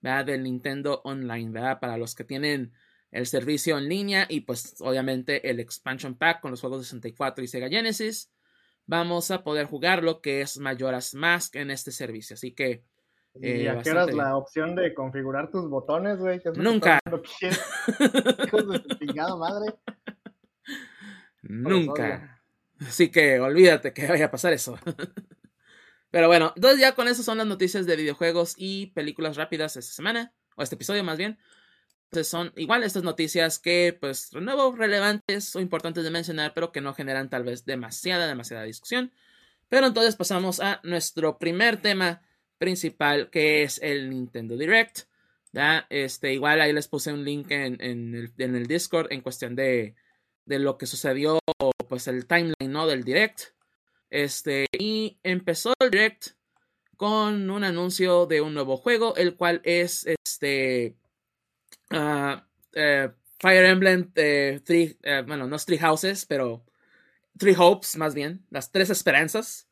¿verdad? del Nintendo Online, ¿verdad? Para los que tienen el servicio en línea y pues obviamente el expansion pack con los juegos de 64 y Sega Genesis. Vamos a poder jugar lo que es Majora's Mask en este servicio. Así que ¿Y Eh, a qué horas la opción de configurar tus botones, güey? Nunca. *laughs* Hijos de madre. Nunca. Así que olvídate que vaya a pasar eso. *laughs* Pero bueno, entonces ya con eso son las noticias de videojuegos y películas rápidas esta semana, o este episodio más bien. Entonces son igual estas noticias que, pues, de nuevo, relevantes o importantes de mencionar, pero que no generan tal vez demasiada, demasiada discusión. Pero entonces pasamos a nuestro primer tema principal, que es el Nintendo Direct. ¿ya? Este, igual ahí les puse un link en, en el, en el Discord en cuestión de, de lo que sucedió, pues el timeline, ¿no? Del direct. Este, y empezó el direct con un anuncio de un nuevo juego, el cual es este ah, eh, Fire Emblem eh, bueno, no es Three Houses, pero Three Hopes, más bien, las tres esperanzas.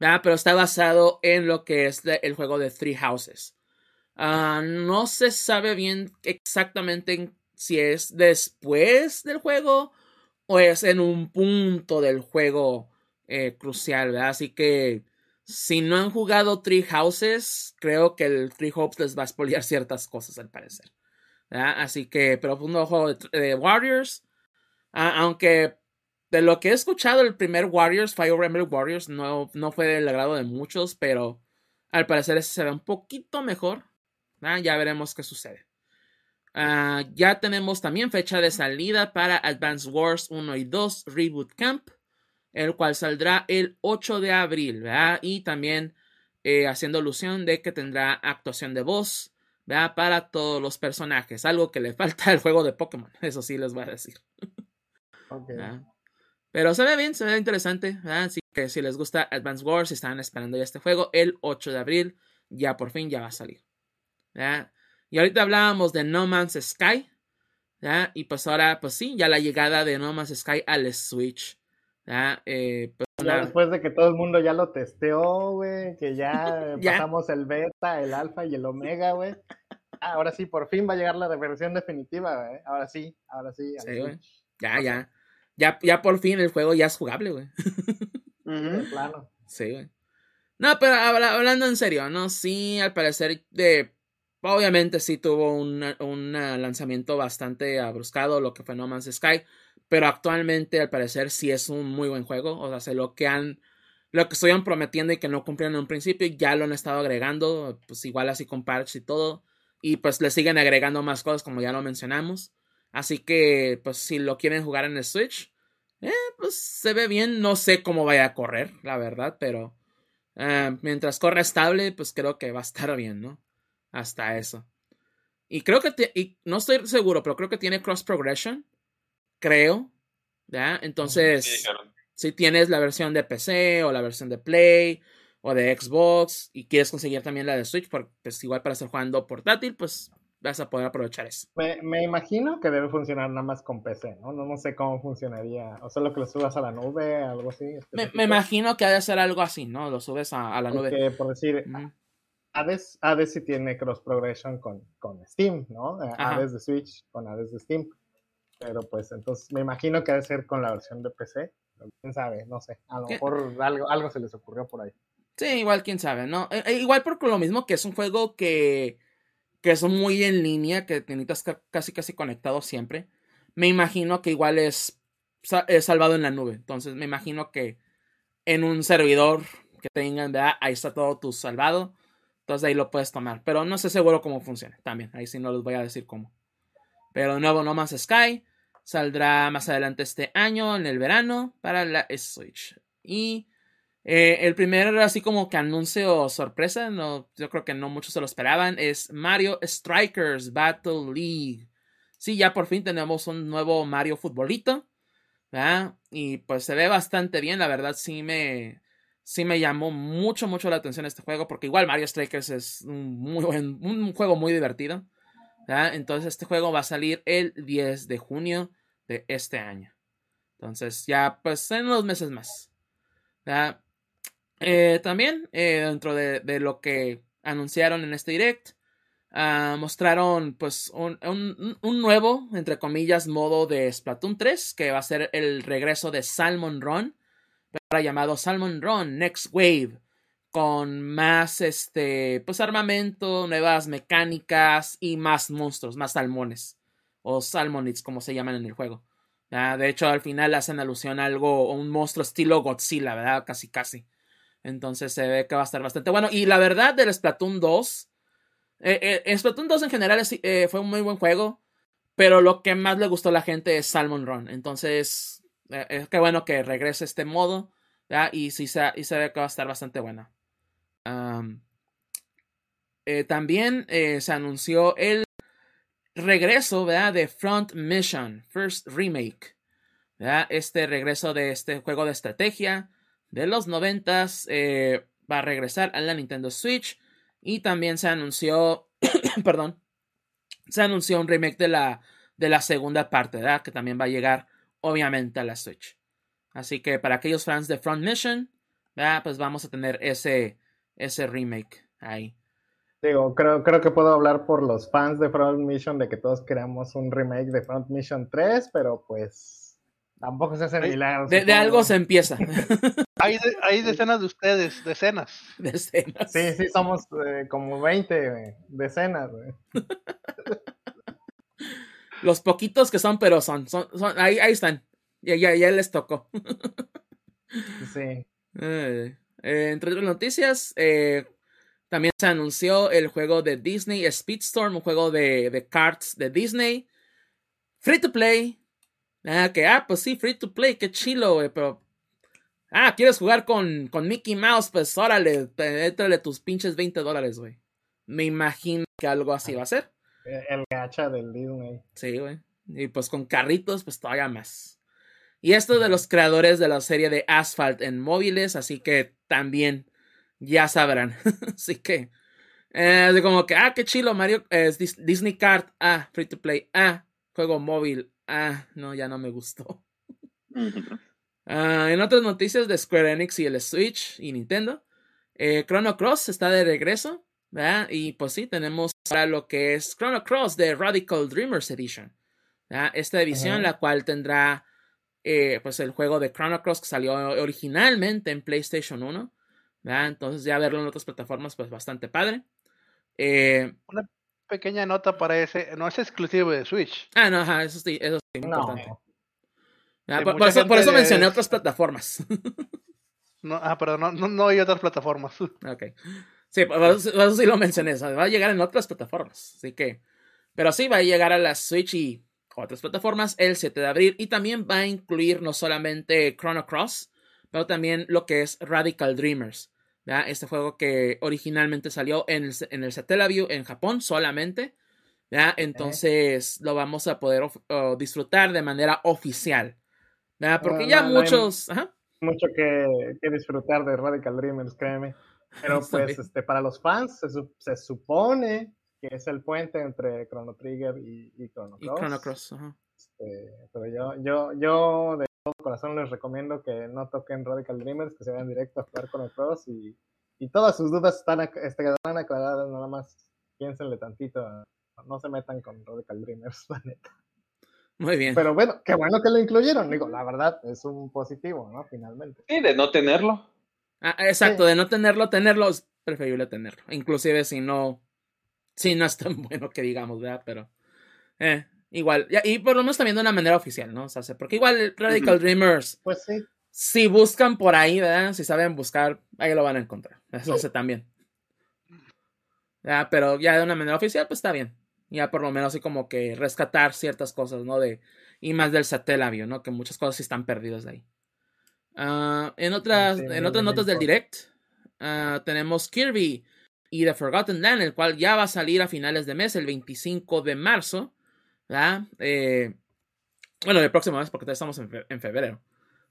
¿verdad? Pero está basado en lo que es el juego de Three Houses. Ah, no se sabe bien exactamente en- si es después del juego o es en un punto del juego eh, crucial, ¿verdad? Así que si no han jugado Three Houses, creo que el Three Hopes les va a spoilear *laughs* ciertas cosas al parecer. Así que, pero un de, Warriors. Aunque de lo que he escuchado, el primer Warriors, Fire Emblem Warriors, no, no fue del agrado de muchos, pero al parecer ese se ve un poquito mejor. Ya veremos qué sucede. Ah, ya tenemos también fecha de salida para Advance Wars 1 y 2 Reboot Camp, el cual saldrá el 8 de abril, ¿verdad? Y también eh, haciendo alusión de que tendrá actuación de voz, ¿verdad? Para todos los personajes, algo que le *laughs* falta al juego de Pokémon, eso sí les voy a decir. Pero se ve bien, se ve interesante, ¿verdad? Así que si les gusta Advance Wars, si están esperando ya este juego, el 8 de abril ya por fin ya va a salir. ¿verdad? Y ahorita hablábamos de No Man's Sky, ¿verdad? Y pues ahora, pues sí, ya la llegada de No Man's Sky al Switch, ¿verdad? Eh, pues Ya después de que todo el mundo ya lo testeó, güey, que ya, *laughs* Ya. pasamos el beta, el alfa y el omega, güey. Ah, ahora sí, por fin va a llegar la versión definitiva, güey. Ahora sí, ahora sí. Sí, güey. Ya, ya, ya, ya por fin el juego ya es jugable, güey. de plano. Sí, güey. No, pero habla- hablando en serio, ¿no? Sí, al parecer, de, obviamente sí tuvo un lanzamiento bastante abruscado, lo que fue No Man's Sky, pero actualmente al parecer sí es un muy buen juego, o sea, lo que han, lo que estuvieron prometiendo y que no cumplieron en un principio, ya lo han estado agregando, pues igual así con parches y todo, y pues le siguen agregando más cosas como ya lo mencionamos, así que pues si lo quieren jugar en el Switch, eh, pues se ve bien, no sé cómo vaya a correr, la verdad, pero Eh, mientras corra estable, pues creo que va a estar bien, ¿no? Hasta eso. Y creo que, te, y no estoy seguro, pero creo que tiene cross progression. Creo. ¿Ya? Entonces, Sí, si tienes la versión de PC o la versión de Play o de Xbox y quieres conseguir también la de Switch, porque pues igual para estar jugando portátil, pues vas a poder aprovechar eso. Me, me imagino que debe funcionar nada más con PC, ¿no? No, no sé cómo funcionaría. O solo que lo subas a la nube, algo así. Me, me imagino que ha de ser algo así, ¿no? Lo subes a, a la nube. Por decir. Hades, Hades sí tiene cross progression con, con Steam, ¿no? Eh, Ajá. Hades de Switch con Hades de Steam. Pero pues entonces me imagino que ha de ser con la versión de PC. Quién sabe, no sé. A lo ¿Qué? mejor algo, algo se les ocurrió por ahí. Sí, igual quién sabe, ¿no? Eh, eh, igual por lo mismo que es un juego que, que es muy en línea, que te necesitas ca- casi casi conectado siempre. Me imagino que igual es, es salvado en la nube. Entonces me imagino que en un servidor que tengan, ¿verdad? Ahí está todo tu salvado. Entonces ahí lo puedes tomar. Pero no sé seguro cómo funciona. También, ahí sí no les voy a decir cómo. Pero de nuevo, No Man's Sky saldrá más adelante este año, en el verano, para la Switch. Y eh, el primer, así como que anuncio sorpresa, no, yo creo que no muchos se lo esperaban, es Mario Strikers Battle League. Sí, ya por fin tenemos un nuevo Mario futbolito. ¿verdad? Y pues se ve bastante bien, la verdad sí me, sí me llamó mucho, mucho la atención este juego, porque igual Mario Strikers es un, muy buen, un juego muy divertido. Entonces este juego va a salir el 10 de junio de este año. Entonces ya pues en unos meses más. Eh, también eh, dentro de, lo que anunciaron en este direct, ah, mostraron pues un, un- un nuevo, entre comillas, modo de Splatoon 3, que va a ser el regreso de Salmon Run, llamado Salmon Run Next Wave, con más este, pues armamento, nuevas mecánicas y más monstruos, más salmones, o salmonids como se llaman en el juego. Ah, de hecho, al final hacen alusión a algo, un monstruo estilo Godzilla, ¿verdad? Casi, casi. Entonces se ve que va a estar bastante bueno. Y la verdad del Splatoon 2, eh, eh, Splatoon 2 en general eh, fue un muy buen juego, pero lo que más le gustó a la gente es Salmon Run. Entonces, eh, es que bueno que regrese este modo. Y sí se, y se ve que va a estar bastante bueno. Am, eh, también eh, se anunció el regreso. De Front Mission, First Remake. Este regreso de este juego de estrategia de los noventas eh, va a regresar a la Nintendo Switch. Y también se anunció, *coughs* perdón, se anunció un remake de la, de la segunda parte. Que también va a llegar, obviamente, a la Switch. Así que para aquellos fans de Front Mission, ¿verdad? Pues vamos a tener ese, ese remake ahí. Digo, creo, creo que puedo hablar por los fans de Front Mission de que todos queremos un remake de Front Mission 3, pero pues tampoco se hacen Ay, milagros. De, algo se empieza. *laughs* Hay, de- hay decenas de ustedes, decenas. de escenas. Sí, sí, somos eh, como 20 güey, decenas. güey. *laughs* Los poquitos que son, pero son. son, son- ahí, ahí están. Ya, ya, ya les tocó. *laughs* Sí. Eh, eh, entre otras noticias, eh, también se anunció el juego de Disney Speedstorm, un juego de, de carts de Disney. Free to play. Ah, que, ah, pues sí, free to play, qué chilo, güey, pero. Ah, ¿quieres jugar con, con Mickey Mouse? Pues órale, étrale tus pinches 20 dólares, güey. Me imagino que algo así va a ser. El gacha del Disney. Sí, güey. Y pues con carritos, pues todavía más. Y esto de los creadores de la serie de Asphalt en móviles, así que también ya sabrán. *laughs* así que, eh, como que, ah, qué chilo, Mario, eh, Disney Card, ah, free to play, ah, juego móvil, ah, no, ya no me gustó. *laughs* Ah, en otras noticias de Square Enix y el Switch y Nintendo, eh, Chrono Cross está de regreso, ¿verdad? Y pues sí, tenemos ahora lo que es Chrono Cross de Radical Dreamers Edition. ¿verdad? Esta edición, la cual tendrá eh, pues el juego de Chrono Cross que salió originalmente en PlayStation 1. ¿verdad? Entonces ya verlo en otras plataformas, pues bastante padre. Eh, Pequeña nota para ese, no es exclusivo de Switch. ah, no, ajá, eso sí, eso sí, muy No. importante. Hay Por, eso, por eso mencioné otras plataformas. *laughs* No, ah, pero no, no, no hay otras plataformas. Ok. Sí, por eso, sí lo mencioné. va a llegar en otras plataformas. Así que. Pero sí, va a llegar a la Switch y otras plataformas el 7 de abril. Y también va a incluir no solamente Chrono Cross, pero también lo que es Radical Dreamers. ¿verdad? Este juego que originalmente salió en el, en el Satellaview en Japón solamente. ¿verdad? Entonces lo vamos a poder disfrutar de manera oficial. ¿verdad? Porque No, ya no, muchos... ajá. Mucho que, que disfrutar de Radical Dreamers, créeme. Pero *laughs* pues este, para los fans se, se supone que es el puente entre Chrono Trigger y, y Chrono Y Cross. Chrono Cross. ajá. Este, pero yo, yo, yo de todo corazón les recomiendo que no toquen Radical Dreamers, que se vayan directo a jugar Chrono Cross y, y todas sus dudas están este, quedarán aclaradas, nada más piénsenle tantito, no se metan con Radical Dreamers, *laughs* la neta. Muy bien. Pero bueno, qué bueno que lo incluyeron, digo, la verdad es un positivo, ¿no? Finalmente. Sí, de no tenerlo. Ah, exacto, de no tenerlo, tenerlo es preferible tenerlo. Inclusive si no, si no es tan *laughs* bueno que digamos, ¿verdad? Pero, eh, igual, y por lo menos también de una manera oficial, ¿no? O sea, se- porque igual Radical. Dreamers, Pues sí, si buscan por ahí, ¿verdad? Si saben buscar, ahí lo van a encontrar. Eso hace también. Ya, pero ya de una manera oficial, pues está bien. Ya por lo menos así como que rescatar ciertas cosas, ¿no? De, y más del Satellaview, ¿no? Que muchas cosas sí están perdidas de ahí. Ah, en otras, Sí, en otras notas del direct, ah, tenemos Kirby y The Forgotten Land, el cual ya va a salir a finales de mes, el 25 de marzo. ¿verdad? Eh, bueno, el próximo mes, porque todavía estamos en, fe- en febrero.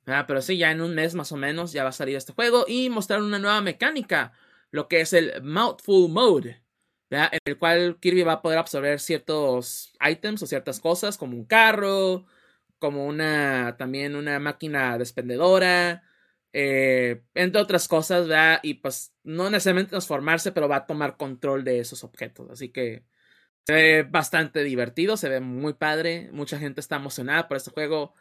¿verdad? Pero sí, ya en un mes más o menos ya va a salir este juego y mostrar una nueva mecánica, lo que es el Mouthful Mode, ¿verdad? en el cual Kirby va a poder absorber ciertos items o ciertas cosas, como un carro, como una también una máquina despendedora, eh, entre otras cosas, ¿verdad? Y pues no necesariamente transformarse, pero va a tomar control de esos objetos. Así que se ve bastante divertido, se ve muy padre. Mucha gente está emocionada por este juego.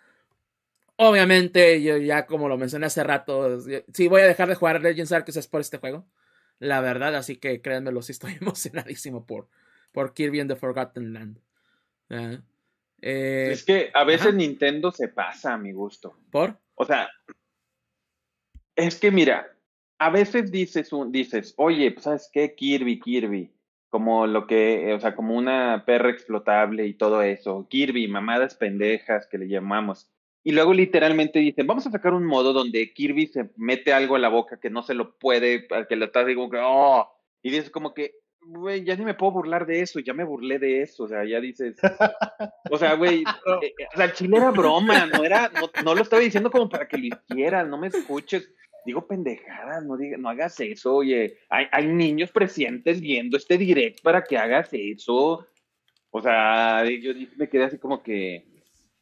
Obviamente, yo ya como lo mencioné hace rato, sí voy a dejar de jugar Legends Arceus es por este juego. La verdad, así que créanmelo, sí estoy *laughs* emocionadísimo por, por Kirby and the Forgotten Land. ¿verdad? Eh, es que a veces ajá. Nintendo se pasa a mi gusto. ¿Por? O sea, es que mira, a veces dices, un, dices, oye, pues sabes qué, Kirby, Kirby, como lo que, o sea, como una perra explotable y todo eso, Kirby, mamadas pendejas que le llamamos. Y luego literalmente dicen, vamos a sacar un modo donde Kirby se mete algo a la boca que no se lo puede, al que lo está digo que, oh, y dices como que, güey, ya ni me puedo burlar de eso, ya me burlé de eso, o sea, ya dices, *laughs* o sea, güey, eh, eh, o sea, el chile era broma, no era, no, no lo estaba diciendo como para que lo hicieras, no me escuches. Digo pendejadas, no, diga, no hagas eso, oye. Hay, hay niños presentes viendo este direct para que hagas eso. O sea, yo me quedé así como que.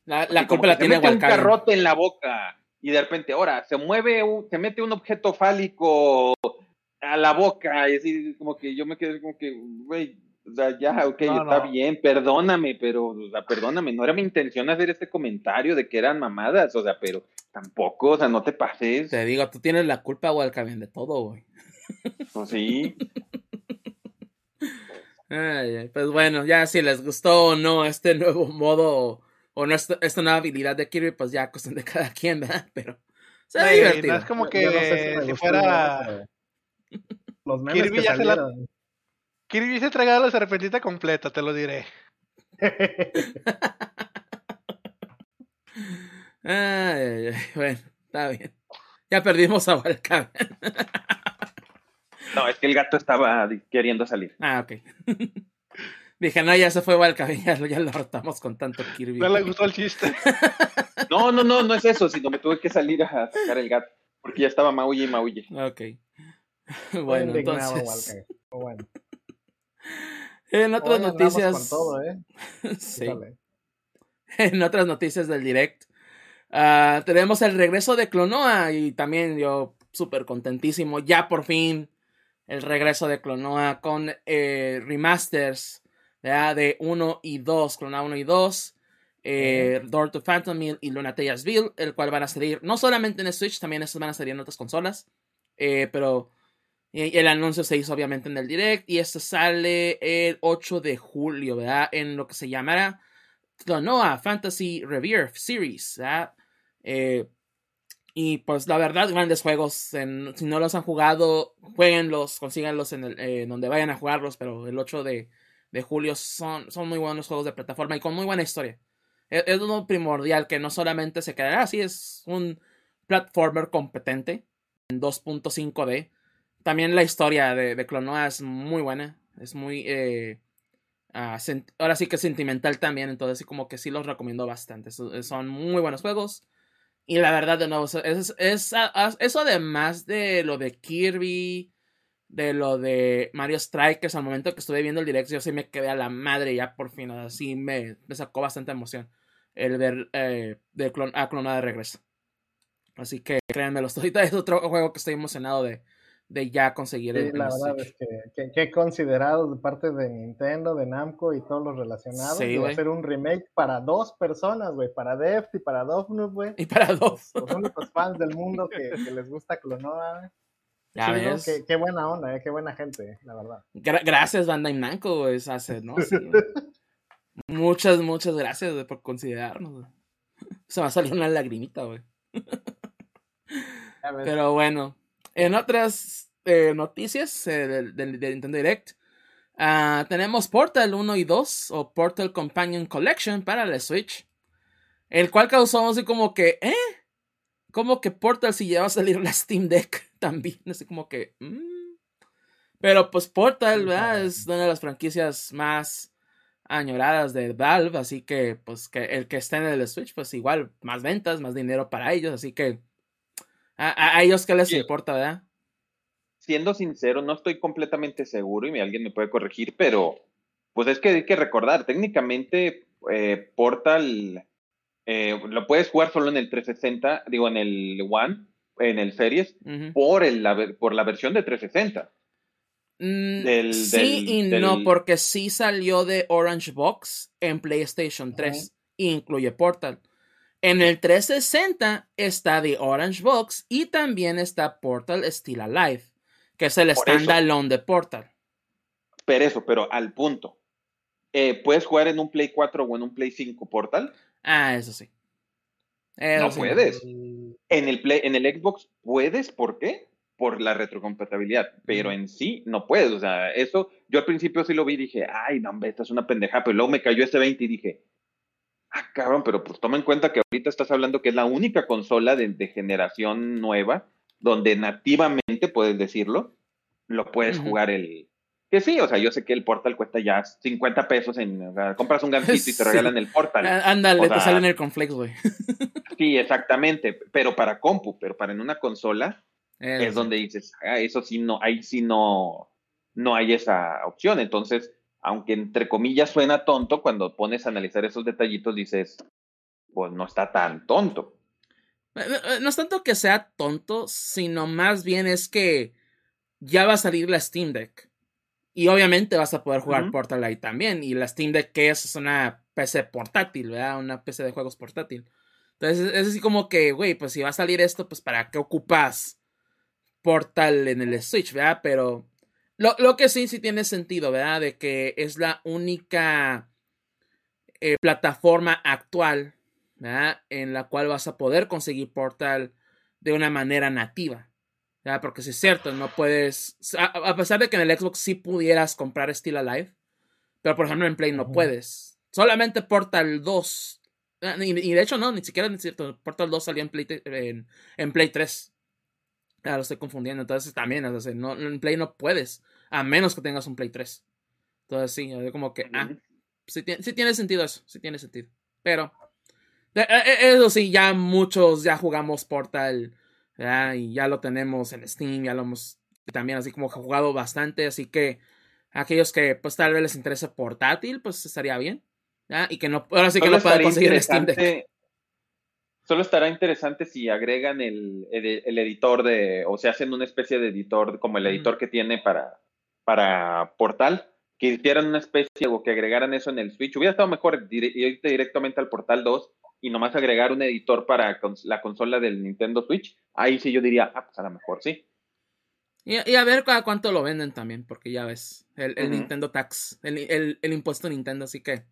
La, la culpa la tiene un carrote en la boca y de repente, ahora, se mueve, un, se mete un objeto fálico a la boca y así como que yo me quedé como que, güey, o sea, ya, ok, No, está no. bien, perdóname, pero, o sea, perdóname, no era mi intención hacer este comentario de que eran mamadas, o sea, pero tampoco, o sea, no te pases, Te digo, tú tienes la culpa, Walcario, de todo, güey. pues sí. *laughs* Ay, ay, pues bueno, ya si les gustó o no este nuevo modo o no esta, esta nueva habilidad de Kirby, pues ya cuestión de *laughs* cada quien, ¿verdad? Pero se ve Sí, divertido. no es como que yo no sé si fuera Los memes Kirby que ya se la-. Kirby se tragado la serpentita completa, te lo diré. *laughs* Ay, ay, ay, bueno, está bien. Ya perdimos a Walcario. No, es que el gato estaba queriendo salir. Ah, ok. *laughs* Dije, no, ya se fue Walcario, ya, lo- ya lo hartamos con tanto Kirby. No le gustó el chiste. *laughs* No, no, no, no es eso, sino me tuve que salir a sacar el gato, porque ya estaba maulle y maulle. Ok. *laughs* Bueno, entonces, bueno. *laughs* en otras Hoy noticias, Con todo, ¿eh? *laughs* sí. En otras noticias del direct, ah, tenemos el regreso de Clonoa y también yo súper contentísimo. Ya por fin el regreso de Clonoa con eh, remasters ¿verdad? de 1 y 2, Clonoa 1 y 2. Eh, Door to Phantom Mill y Luna Tayasville, el cual van a salir no solamente en Switch, también estos van a salir en otras consolas. Eh, pero el anuncio se hizo obviamente en el direct y esto sale el 8 de julio, ¿verdad? En lo que se llamará Clonoa Fantasy Revere Series, ¿verdad? Eh, y pues la verdad, grandes juegos. Si no los han jugado, jueguenlos, consíganlos en el, eh, donde vayan a jugarlos, pero el 8 de, de julio son, son muy buenos juegos de plataforma y con muy buena historia. Es, es uno primordial que no solamente se quedará así, es un platformer competente en 2.5D también la historia de, de Clonoa es muy buena. Es muy. Eh, sent- ahora sí que sentimental también. Entonces, sí, como que sí los recomiendo bastante. So- Son muy buenos juegos. Y la verdad, de nuevo, eso- es, es- eso además de lo de Kirby, de lo de Mario Strikers, al momento que estuve viendo el directo, yo sí me quedé a la madre ya por fin. Así me, sacó bastante emoción el ver eh, de clon, a Clonada de regreso. Así que créanme, *laughs* ahorita es otro juego que estoy emocionado de, de ya conseguir. Sí, la el verdad Switch. es que, que, que considerados de parte de Nintendo, de Namco y todos los relacionados, Sí, de güey. hacer un remake para dos personas, güey, para Deft y para Dofnus, güey. Y para dos. Los únicos fans del mundo que, que les gusta Clonoa, güey. Ya ves. qué, qué buena onda, eh, qué buena gente, la verdad. Gra- gracias, Bandai Namco, güey. se hace, ¿no? Sí, *laughs* muchas, muchas gracias por considerarnos. güey. *laughs* Se me va a salir una lagrimita, güey. Pero bueno, en otras eh, noticias eh, del, del- del Nintendo Direct, ah, tenemos Portal 1 y 2 o Portal Companion Collection para la Switch, el cual causó así como que, ¿eh? Como que Portal si ya va a salir la Steam Deck *laughs* también, así como que... mm. Pero pues Portal, ¿verdad? Es una de las franquicias más añoradas de Valve, así que pues que el que esté en el Switch, pues igual, más ventas, más dinero para ellos, así que a, ellos que les Sí. importa, ¿verdad? Siendo sincero, no estoy completamente seguro y alguien me puede corregir, pero pues es que hay que recordar, técnicamente eh, Portal eh, lo puedes jugar solo en el 360, digo en el One, en el Series, por, el, la, por la versión de 360. Mm, Del- sí del- y del- no, porque sí salió de Orange Box en PlayStation 3 e incluye Portal. En el 360 está de Orange Box y también está Portal Still Alive, que es el standalone de Portal. Pero eso, pero al punto. Eh, ¿Puedes jugar en un Play 4 o en un Play 5 Portal? Ah, eso sí. Eso No sí. puedes. En el, Play, en el Xbox puedes, ¿por qué? Por la retrocompatibilidad, pero en sí no puedes. O sea, eso yo al principio sí lo vi y dije, ay, no, hombre, esta es una pendeja, pero luego me cayó este 20 y dije, ah, cabrón, pero pues toma en cuenta que ahorita estás hablando que es la única consola de, de generación nueva donde nativamente, puedes decirlo, lo puedes jugar el... Que sí, o sea, yo sé que el Portal cuesta ya 50 pesos en... O sea, compras un gancito y te *laughs* regalan el Portal. Ah, Ándale, O te sea, salen el conflex, güey. *laughs* Sí, exactamente, pero para compu, pero para en una consola Eso es sí. donde dices, ah, eso sí no, ahí sí no, no hay esa opción. Entonces, aunque entre comillas suena tonto, cuando pones a analizar esos detallitos dices, pues no está tan tonto. Eh, eh, No es tanto que sea tonto, sino más bien es que ya va a salir la Steam Deck. Y obviamente vas a poder jugar. Portal ahí también. Y la Steam Deck, que es? Es una PC portátil, ¿verdad? Una PC de juegos portátil. Entonces es así como que, güey, pues si va a salir esto, pues para qué ocupas Portal en el Switch, ¿verdad? Pero lo, lo que sí, sí tiene sentido, ¿verdad? De que es la única eh, plataforma actual ¿verdad? en la cual vas a poder conseguir Portal de una manera nativa. ¿verdad? Porque si es cierto, no puedes. A, a pesar de que en el Xbox sí pudieras comprar Still Alive, pero por ejemplo en Play no puedes. Solamente Portal 2. ah, Y, y de hecho, no, ni siquiera es cierto. Portal 2 salió en Play, en, en Play 3. Ah, lo estoy confundiendo. Entonces también, no, en Play no puedes. A menos que tengas un Play 3. Entonces sí, yo como que. Ah, sí, tiene- sí tiene sentido eso, sí tiene sentido. Pero, eh, eh, eso sí, ya muchos ya jugamos Portal, ¿verdad? y ya lo tenemos en Steam, ya lo hemos también así como jugado bastante, así que aquellos que pues tal vez les interese portátil, pues estaría bien, ¿verdad? y que no, ahora sí que lo puedan conseguir en Steam Deck. Solo estará interesante si agregan el, el- el editor de, o se hacen una especie de editor como el editor que tiene para, para Portal, que hicieran una especie o que agregaran eso en el Switch. Hubiera estado mejor dire- irte directamente al Portal 2 y nomás agregar un editor para cons- la consola del Nintendo Switch. Ahí sí yo diría, ah, pues a lo mejor sí. Y, y a ver a cuánto lo venden también, porque ya ves, el. Nintendo Tax, el, el, el impuesto Nintendo, así que...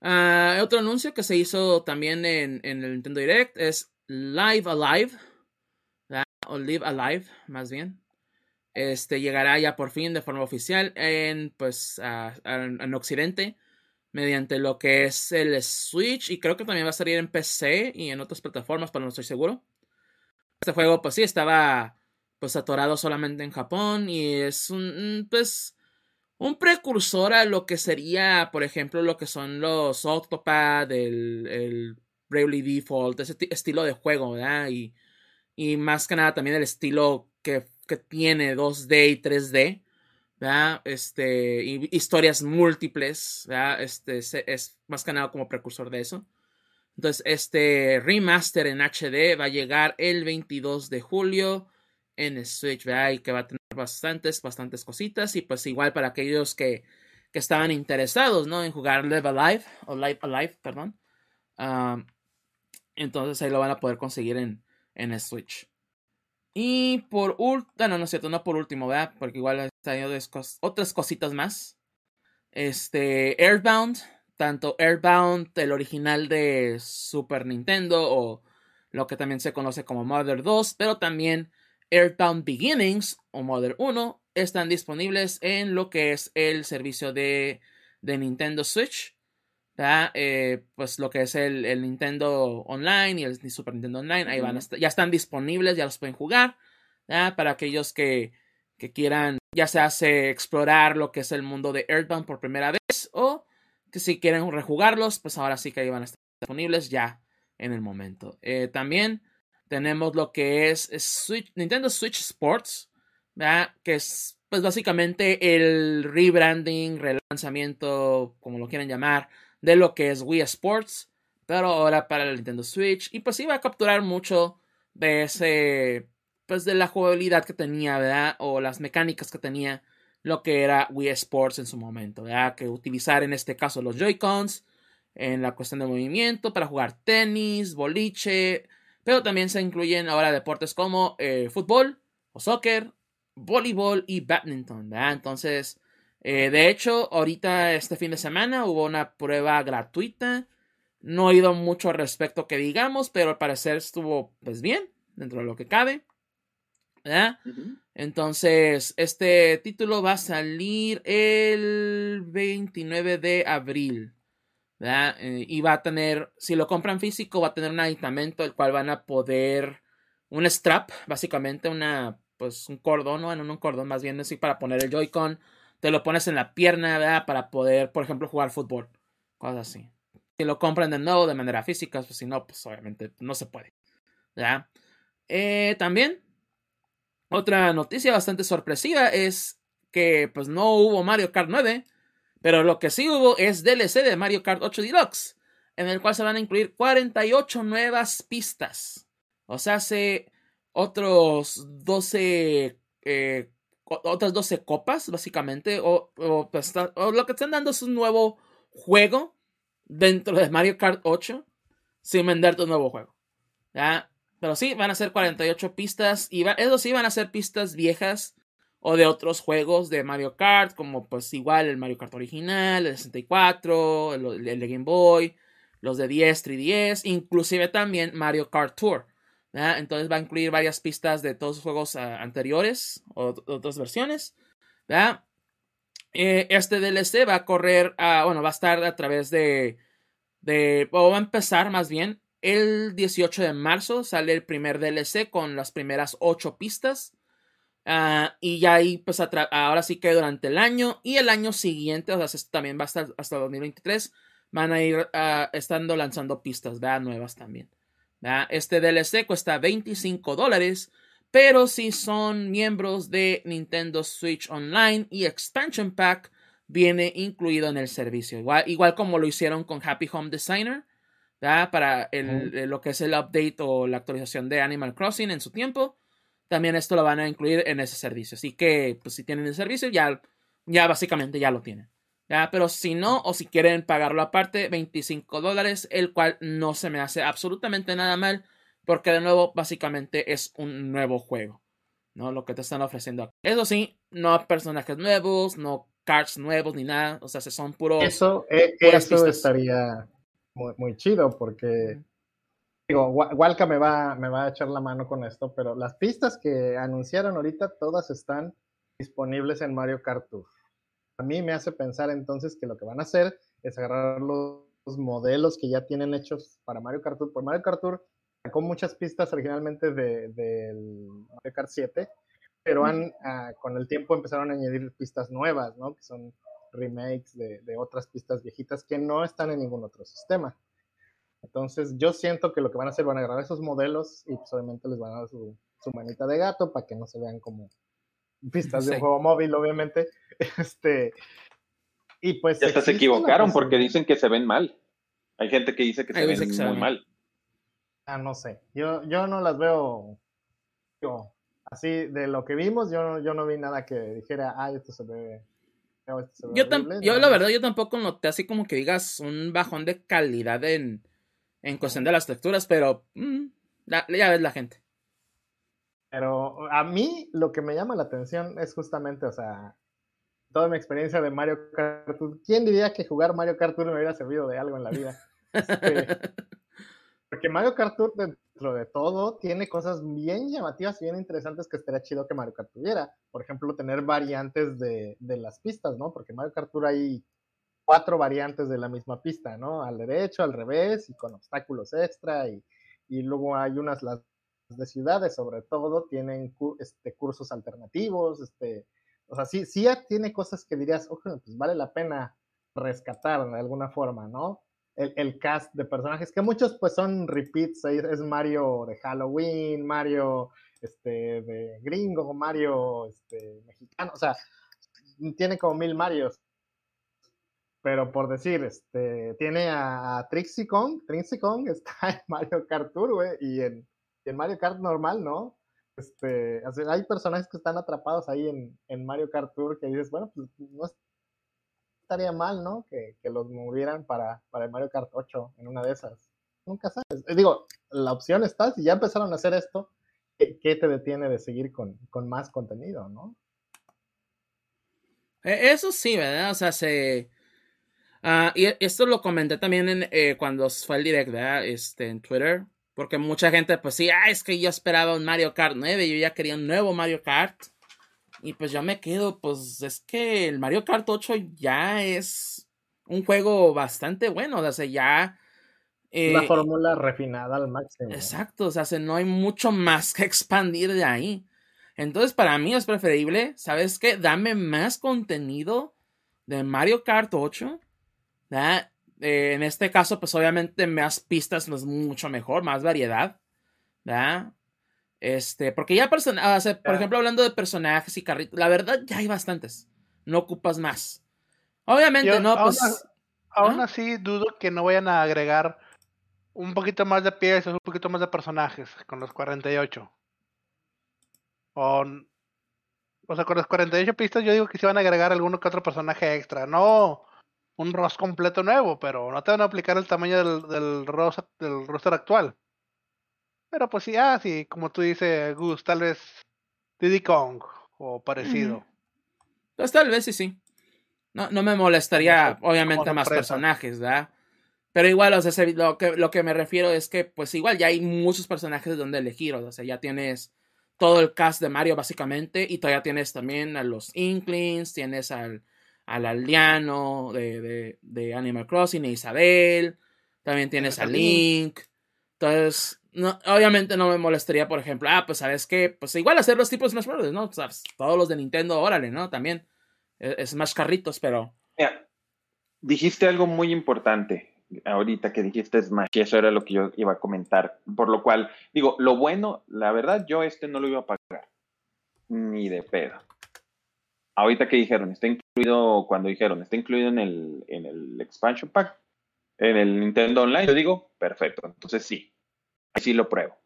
Ah, otro anuncio que se hizo también en, en el Nintendo Direct es Live Alive. O Live Alive, más bien. Este llegará ya por fin de forma oficial en pues en Occidente. Mediante lo que es el Switch. Y creo que también va a salir en PC y en otras plataformas, pero no estoy seguro. Este juego, pues sí, estaba pues atorado solamente en Japón y es un, pues, un precursor a lo que sería, por ejemplo, lo que son los Octopad, el, el Bravely Default, ese estilo de juego, ¿verdad? Y, y más que nada también el estilo que, que tiene 2D y 3D, ¿verdad? Este, y historias múltiples, ¿verdad? Este, es más que nada como precursor de eso. Entonces, este remaster en HD va a llegar el 22 de julio en Switch, ¿verdad? Y que va a tener bastantes, bastantes cositas. Y pues igual para aquellos que, que estaban interesados, ¿no? En jugar Live Alive, o Live Alive, perdón. entonces ahí lo van a poder conseguir en, en Switch. Y por último, no, no es cierto, no por último, ¿verdad? Porque igual está otras cositas más. Este, Airbound tanto Airbound, el original de Super Nintendo o lo que también se conoce como Mother 2, pero también Airbound Beginnings o Mother 1 están disponibles en lo que es el servicio de, Nintendo Switch. Eh, pues lo que es el, Nintendo Online y el Super Nintendo Online, ahí van ya están disponibles, ya los pueden jugar. Para aquellos que, que quieran, ya se hace explorar lo que es el mundo de Earthbound por primera vez o que si quieren rejugarlos, pues ahora sí que ahí van a estar disponibles ya en el momento. Eh, también tenemos lo que es Nintendo Switch Sports, que es pues básicamente el rebranding, relanzamiento, como lo quieran llamar, de lo que es Wii Sports, pero ahora para el Nintendo Switch. Y pues iba a capturar mucho de ese, pues de la jugabilidad que tenía, ¿verdad? O las mecánicas que tenía lo que era Wii Sports en su momento, ¿verdad? Que utilizar en este caso los Joy-Cons en la cuestión de movimiento para jugar tenis, boliche, pero también se incluyen ahora deportes como eh, fútbol o soccer, voleibol y badminton, ¿verdad? Entonces, eh, de hecho, ahorita este fin de semana hubo una prueba gratuita. No he oído mucho al respecto que digamos, pero al parecer estuvo pues bien, dentro de lo que cabe. Entonces, este título va a salir el 29 de abril. Eh, y va a tener, si lo compran físico, va a tener un aditamento el cual van a poder, un strap, básicamente una, pues un cordón, no, en un cordón más bien así para poner el Joy-Con, te lo pones en la pierna, Para poder, por ejemplo, jugar fútbol, cosas así. Si lo compran de nuevo de manera física, pues si no, pues obviamente no se puede, eh, también otra noticia bastante sorpresiva es que pues no hubo Mario Kart 9, pero lo que sí hubo es DLC de Mario Kart 8 Deluxe, en el cual se van a incluir 48 nuevas pistas. O sea, hace otros 12, eh, otras 12 copas, básicamente, o, pues, o, lo que están dando es un nuevo juego dentro de Mario Kart 8 sin venderte un nuevo juego. ¿ya? Pero sí, van a ser 48 pistas. Y eso sí, van a ser pistas viejas o de otros juegos de Mario Kart, como pues igual el Mario Kart original, el 64, el, de Game Boy, los de 10, 3DS, inclusive también Mario Kart Tour. Entonces va a incluir varias pistas de todos los juegos ah, anteriores o otras versiones. Eh, este DLC va a correr, bueno, va a estar a través de, de, o va a empezar más bien el 18 de marzo sale el primer DLC con las primeras 8 pistas. Ah, y ya ahí, pues ahora sí que durante el año y el año siguiente, o sea, también va a estar hasta 2023, van a ir uh, estando lanzando pistas ¿verdad? nuevas también. Este DLC cuesta 25 dólares, pero si son miembros de Nintendo Switch Online y Expansion Pack, viene incluido en el servicio. Igual, igual como lo hicieron con Happy Home Designer para el, lo que es el update o la actualización de Animal Crossing en su tiempo. También esto lo van a incluir en ese servicio. Así que, pues si tienen el servicio, ya, ya básicamente ya lo tienen. ¿ya? Pero si no, o si quieren pagarlo aparte, 25 dólares, el cual no se me hace absolutamente nada mal, porque de nuevo, básicamente es un nuevo juego. ¿no? Lo que te están ofreciendo aquí. Eso sí, no personajes nuevos, no cards nuevos ni nada. O sea, son puros. Eso, eh, eso estaría muy, chido porque, digo, Walka me va, me va a echar la mano con esto, pero las pistas que anunciaron ahorita todas están disponibles en Mario Kart Tour. A mí me hace pensar entonces que lo que van a hacer es agarrar los, modelos que ya tienen hechos para Mario Kart Tour. Por Mario Kart Tour sacó muchas pistas originalmente del de, Mario Kart 7 pero han, ah, con el tiempo empezaron a añadir pistas nuevas, ¿no? Que son remakes de, de, otras pistas viejitas que no están en ningún otro sistema. Entonces, yo siento que lo que van a hacer van a agarrar esos modelos y pues, obviamente les van a dar su, su manita de gato para que no se vean como pistas de un juego móvil, obviamente. *laughs* Este, y pues. Ya hasta se equivocaron porque dicen que se ven mal. Hay gente que dice que se ven muy mal. Ah, no sé. Yo, yo no las veo. Yo, así, de lo que vimos, yo, yo no vi nada que dijera, ah, esto se ve. yo, yo la verdad, yo tampoco noté así como que digas un bajón de calidad en, en cuestión de las texturas, pero mm, ya ves la gente. Pero a mí lo que me llama la atención es justamente, o sea, toda mi experiencia de Mario Kart. ¿Quién diría que jugar Mario Kart Tour me hubiera servido de algo en la vida? Este, *laughs* porque Mario Kart Tour, dentro de todo, tiene cosas bien llamativas y bien interesantes que estaría chido que Mario Kart tuviera. Por ejemplo, tener variantes de, de las pistas, ¿no? Porque Mario Kart Tour hay cuatro variantes de la misma pista, ¿no? Al derecho, al revés y con obstáculos extra y, y luego hay unas, las de ciudades sobre todo, tienen este, cursos alternativos, este, o sea, sí, sí tiene cosas que dirías, ojo, pues vale la pena rescatar de alguna forma, ¿no? El, el, cast de personajes, que muchos pues son repeats, es Mario de Halloween, Mario este, de gringo, Mario este, mexicano, o sea, tiene como mil Marios. Pero por decir, este, tiene a, Trixie Kong, Trixie Kong *laughs* está en Mario Kart Tour, güey, y en en Mario Kart normal, ¿no? Este, hay personajes que están atrapados ahí en, Mario Kart Tour que dices, bueno, pues no estaría mal, ¿no? Que, los movieran para, para el Mario Kart 8 en una de esas. Nunca sabes. Eh, digo, la opción está, si ya empezaron a hacer esto, ¿qué, te detiene de seguir con, más contenido, no? E, eso sí, ¿verdad? O sea, se... Ah, y esto lo comenté también en, eh, cuando fue el direct, ¿verdad? Este, en Twitter. Porque mucha gente, pues sí, ah, es que yo esperaba un Mario Kart 9, yo ya quería un nuevo Mario Kart. Y pues yo me quedo, pues es que el Mario Kart 8 ya es un juego bastante bueno, o sea, ya... Eh, la fórmula refinada al máximo. Exacto, o sea, no hay mucho más que expandir de ahí. Entonces, para mí es preferible, ¿sabes qué? Dame más contenido de Mario Kart 8. ¿Verdad? Eh, en este caso, pues obviamente más pistas no es mucho mejor, más variedad. ¿verdad? Este, porque ya, por ejemplo, hablando de personajes y carritos, la verdad ya hay bastantes. No ocupas más. Obviamente, no, pues. Aún, así, dudo que no vayan a agregar un poquito más de piezas, un poquito más de personajes con los 48. O, o sea, con los 48 pistas, yo digo que se van a agregar alguno que otro personaje extra. No un roster completo nuevo, pero no te van a aplicar el tamaño del, del, roster, del roster actual. Pero pues sí, ah, sí, como tú dices, Gus, tal vez Diddy Kong o parecido. Pues tal vez sí, sí. No, no me molestaría, obviamente, más personajes, ¿verdad? Pero igual, o sea, lo que, lo que me refiero es que, pues igual ya hay muchos personajes donde elegir, o sea, ya tienes todo el cast de Mario, básicamente, y todavía tienes también a los Inklings, tienes al, al aldeano de, de, Animal Crossing, e Isabel, también tienes a Link. Entonces, no, obviamente no me molestaría, por ejemplo, ah, pues sabes que, pues igual hacer los tipos Smash Bros., ¿no? todos los de Nintendo, órale, ¿no? También es, más carritos, pero... Mira, dijiste algo muy importante ahorita que dijiste Smash, y eso era lo que yo iba a comentar, por lo cual, digo, lo bueno, la verdad, yo este no lo iba a pagar, ni de pedo ahorita que dijeron, está incluido, cuando dijeron, está incluido en el, en el expansion pack, en el Nintendo Online, yo digo, perfecto, entonces sí, así lo pruebo.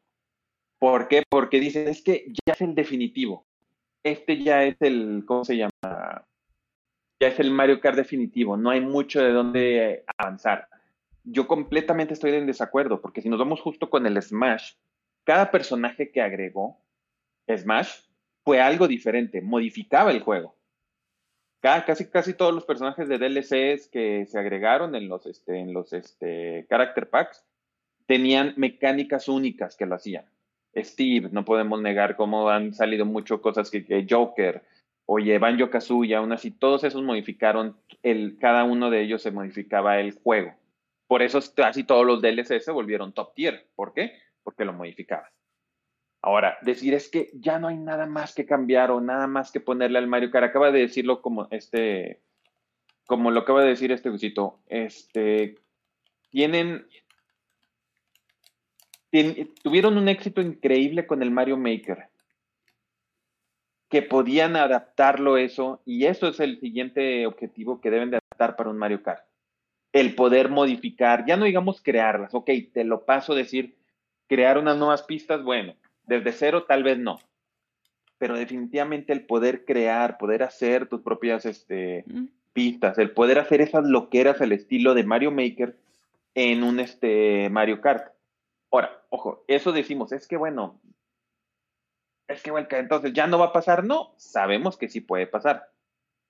¿Por qué? Porque dicen, es que ya es el definitivo. Este ya es el, ¿cómo se llama? Ya es el Mario Kart definitivo, no hay mucho de dónde avanzar. Yo completamente estoy en desacuerdo, porque si nos vamos justo con el Smash, cada personaje que agregó Smash fue algo diferente, modificaba el juego casi, casi todos los personajes de DLCs que se agregaron en los, este, este, Character Packs tenían mecánicas únicas que lo hacían. Steve, no podemos negar cómo han salido muchas cosas que, Joker, oye, Banjo Kazooie, aún así, todos esos modificaron, el, cada uno de ellos se modificaba el juego. Por eso casi todos los DLCs se volvieron top tier. ¿Por qué? Porque lo modificabas. Ahora, decir es que ya no hay nada más que cambiar o nada más que ponerle al Mario Kart. Acaba de decirlo como este, como lo acaba de decir este Gusito. Este, tienen, tuvieron un éxito increíble con el Mario Maker. Que podían adaptarlo eso, y eso es el siguiente objetivo que deben de adaptar para un Mario Kart. El poder modificar, ya no digamos crearlas, ok, te lo paso a decir, crear unas nuevas pistas, bueno, desde cero tal vez no, pero definitivamente el poder crear, poder hacer tus propias este, pistas, el poder hacer esas loqueras al estilo de Mario Maker en un este, Mario Kart. Ahora, ojo, eso decimos, es que bueno, es que bueno, entonces ya no va a pasar, no, sabemos que sí puede pasar.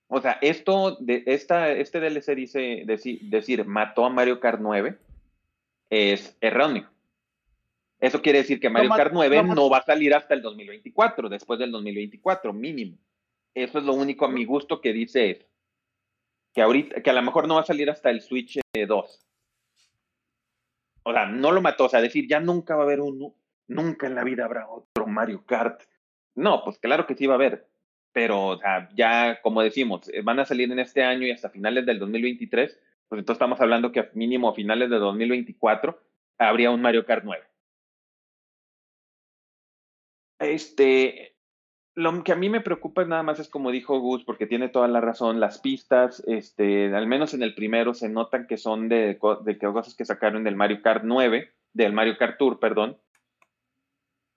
O sea, esto de esta, este DLC dice decir, decir mató a Mario Kart 9 es erróneo. Eso quiere decir que Mario Kart 9 no va a salir hasta el 2024, después del 2024, mínimo. Eso es lo único a mi gusto que dice eso. Que ahorita, que a lo mejor no va a salir hasta el Switch 2. O sea, no lo mató. O sea, decir, ya nunca va a haber uno, nunca en la vida habrá otro Mario Kart. No, pues claro que sí va a haber. Pero, o sea, ya, como decimos, eh, van a salir en este año y hasta finales del 2023. Pues entonces estamos hablando que mínimo a finales de 2024 habría un Mario Kart 9. Este, lo que a mí me preocupa nada más es como dijo Gus, porque tiene toda la razón, las pistas, este, al menos en el primero se notan que son de, de cosas que sacaron del Mario Kart 9, del Mario Kart Tour, perdón.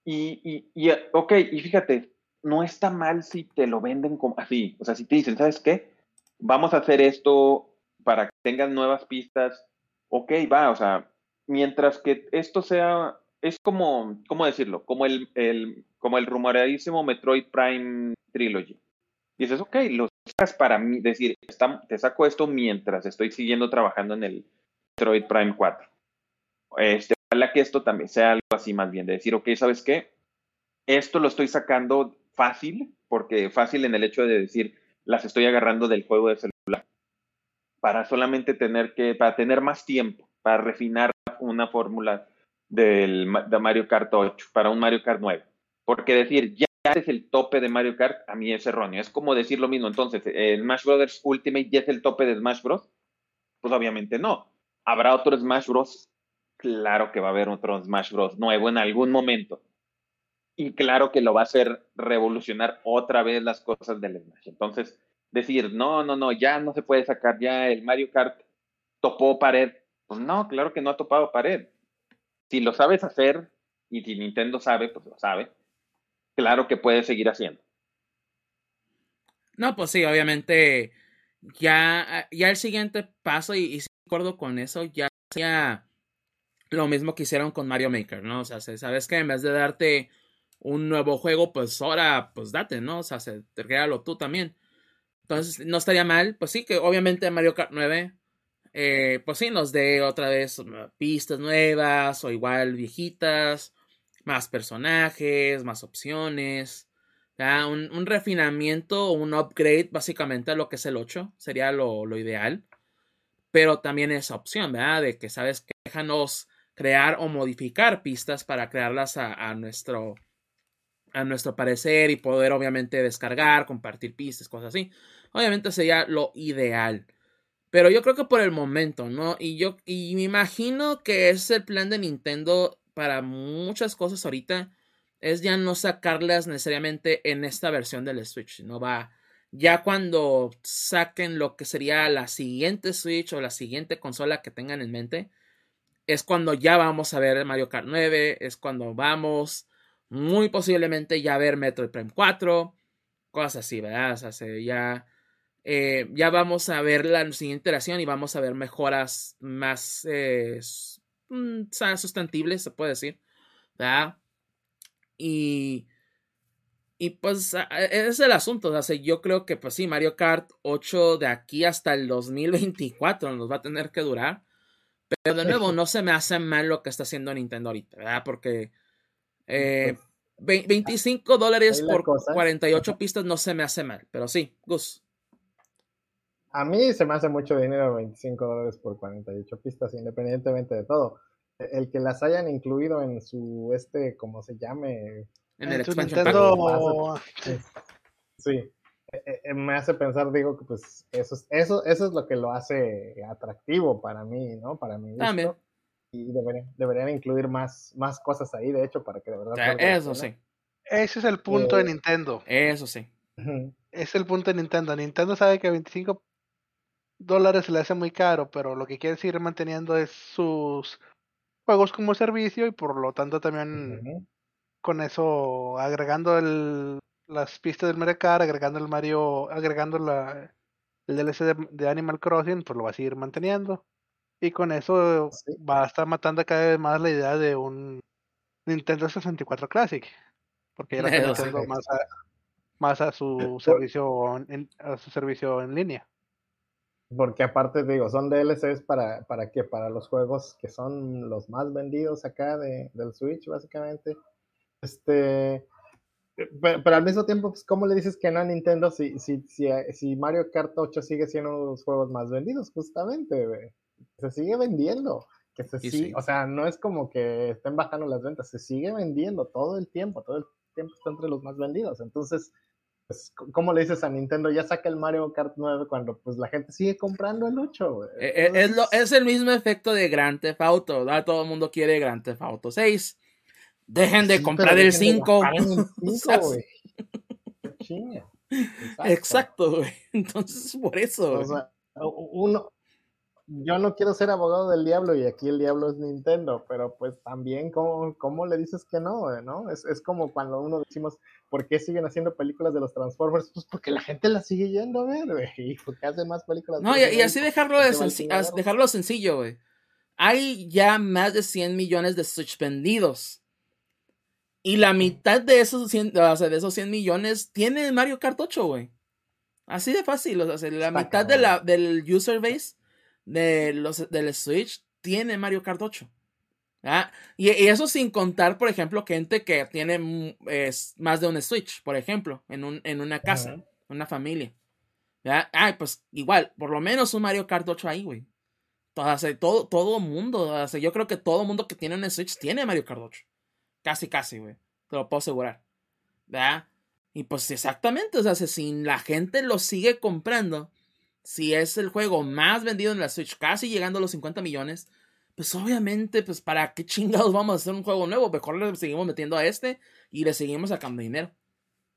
Y, y, y, ok, y fíjate, no está mal si te lo venden así, o sea, si te dicen, ¿sabes qué? Vamos a hacer esto para que tengan nuevas pistas, ok, va, o sea, mientras que esto sea es como, ¿cómo decirlo? Como el, el, como el rumoradísimo Metroid Prime Trilogy. dices, ok, lo sacas para mí, decir, te saco esto mientras estoy siguiendo trabajando en el Metroid Prime 4. Este, ojalá que esto también sea algo así más bien, de decir, ok, ¿sabes qué? Esto lo estoy sacando fácil, porque fácil en el hecho de decir, las estoy agarrando del juego de celular, para solamente tener que, para tener más tiempo, para refinar una fórmula del, de Mario Kart 8 para un Mario Kart 9. Porque decir, ya es el tope de Mario Kart, a mí es erróneo. Es como decir lo mismo. Entonces, ¿el Smash Brothers Ultimate ya es el tope de Smash Bros? Pues obviamente no. ¿Habrá otro Smash Bros? Claro que va a haber otro Smash Bros. nuevo en algún momento. Y claro que lo va a hacer revolucionar otra vez las cosas del Smash. Entonces, decir, no, no, no, ya no se puede sacar, ya el Mario Kart topó pared. Pues no, claro que no ha topado pared si lo sabes hacer y si Nintendo sabe, pues lo sabe, claro que puedes seguir haciendo. No, pues sí, obviamente ya, ya el siguiente paso, y, y si acuerdo con eso, ya sería lo mismo que hicieron con Mario Maker, ¿no? O sea, sabes que en vez de darte un nuevo juego, pues ahora, pues date, ¿no? O sea, se, regalo tú también. Entonces, no estaría mal, pues sí, que obviamente Mario Kart 9 eh, pues sí, nos dé otra vez pistas nuevas o igual viejitas, más personajes, más opciones, un, un, refinamiento un upgrade básicamente a lo que es el 8, sería lo, lo, ideal. Pero también esa opción, ¿verdad? De que, ¿sabes? Que déjanos crear o modificar pistas para crearlas a, a, nuestro a nuestro parecer y poder obviamente descargar, compartir pistas, cosas así. Obviamente sería lo ideal. Pero yo creo que por el momento, ¿no? Y yo y me imagino que es el plan de Nintendo para muchas cosas ahorita es ya no sacarlas necesariamente en esta versión del Switch, no va ya cuando saquen lo que sería la siguiente Switch o la siguiente consola que tengan en mente, es cuando ya vamos a ver Mario Kart 9, es cuando vamos muy posiblemente ya ver Metroid Prime 4, cosas así, ¿verdad? O sea, ya eh, ya vamos a ver la siguiente iteración y vamos a ver mejoras más eh, mm, sustantibles, se puede decir. ¿verdad? Y, y pues es el asunto. O sea, yo creo que pues sí, Mario Kart 8 de aquí hasta el 2024 nos va a tener que durar. Pero de nuevo, no se me hace mal lo que está haciendo Nintendo ahorita, ¿verdad? Porque eh, 25 pues dólares por 48 pistas no se me hace mal. Pero sí, Gus. A mí se me hace mucho dinero 25 dólares por 48 pistas, independientemente de todo. el que las hayan incluido en su, este, como se llame. En el expansion Nintendo. Sí, eh, eh, me hace pensar, digo, que pues eso es, eso, eso es lo que lo hace atractivo para mí, ¿no? Para mí. También. Y deberían, deberían incluir más, más cosas ahí, de hecho, para que de verdad. la Eso sí, Ese es el punto de Eh, Nintendo. eso sí. Es el punto de Nintendo. Nintendo sabe que 25 dólares se le hace muy caro, pero lo que quiere seguir manteniendo es sus juegos como servicio y por lo tanto también con eso agregando el, las pistas del Mario Kart, agregando el Mario, agregando la, el DLC de, de Animal Crossing, pues lo va a seguir manteniendo. Y con eso Sí. va a estar matando cada vez más la idea de un Nintendo 64 Classic. Porque ya lo *laughs* está más a, más a su servicio en, a su servicio en línea. Porque aparte, digo, son DLCs para, para qué? Para los juegos que son los más vendidos acá de, del Switch, básicamente. Este. Pero, pero al mismo tiempo, pues, ¿cómo le dices que no a Nintendo si, si, si, si Mario Kart 8 sigue siendo uno de los juegos más vendidos, justamente? Se sigue vendiendo. Que se sí. O sea, no es como que estén bajando las ventas, se sigue vendiendo todo el tiempo, todo el tiempo está entre los más vendidos. Entonces, pues, ¿cómo le dices a Nintendo? Ya saca el Mario Kart 9 cuando pues la gente sigue comprando el 8, güey. Eh, eh, Es, lo, es el mismo efecto de Grand Theft Auto, ¿verdad? Todo el mundo quiere Grand Theft Auto 6. Dejen de Sí, comprar el dejen de 5. gastar en el O sea, 5, güey. Qué chinga. Exacto, güey. *laughs* Entonces, por eso. O sea, uno, yo no quiero ser abogado del diablo y aquí el diablo es Nintendo, pero pues también, ¿cómo, cómo le dices que no? güey, ¿no? Es, es como cuando uno decimos, ¿por qué siguen haciendo películas de los Transformers? Pues porque la gente las sigue yendo a ver, güey, y porque hacen más películas. No, y, y así dejarlo, de dejarlo sencillo, güey. Hay ya más de 100 millones de Switch vendidos. Y la mitad de esos 100, o sea, de esos 100 millones tiene Mario Kart 8, güey. Así de fácil. O sea, la Está mitad de la, del user base de los, del Switch tiene Mario Kart 8. ¿Ah? Y, y eso sin contar, por ejemplo, gente que tiene mm, es, más de un Switch, por ejemplo, en, un, en una casa, una familia. ¿Ya? Ay, pues igual, por lo menos un Mario Kart 8 ahí, güey. Todo, o sea, todo, todo mundo, o sea, yo creo que todo mundo que tiene un Switch tiene Mario Kart 8. Casi, casi, güey. Te lo puedo asegurar. ¿Verdad? Y pues exactamente, o sea, si la gente lo sigue comprando, si es el juego más vendido en la Switch, casi llegando a los 50 millones, pues obviamente, pues para qué chingados vamos a hacer un juego nuevo, mejor le seguimos metiendo a este y le seguimos sacando dinero.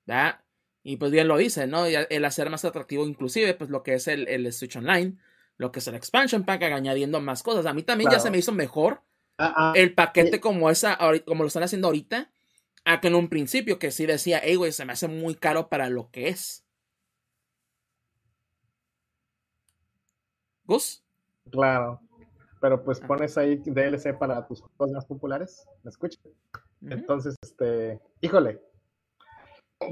¿Verdad? Y pues bien lo dice, ¿no? El hacer más atractivo inclusive, pues lo que es el, el Switch Online, lo que es el expansion pack, añadiendo más cosas. A mí también ya se me hizo mejor el paquete Sí. como esa, como lo están haciendo ahorita, a que en un principio que sí decía, hey, güey, se me hace muy caro para lo que es. Gus, claro. Pero pues Ah. pones ahí DLC para tus juegos más populares. ¿Me escuchas? Entonces, este, híjole,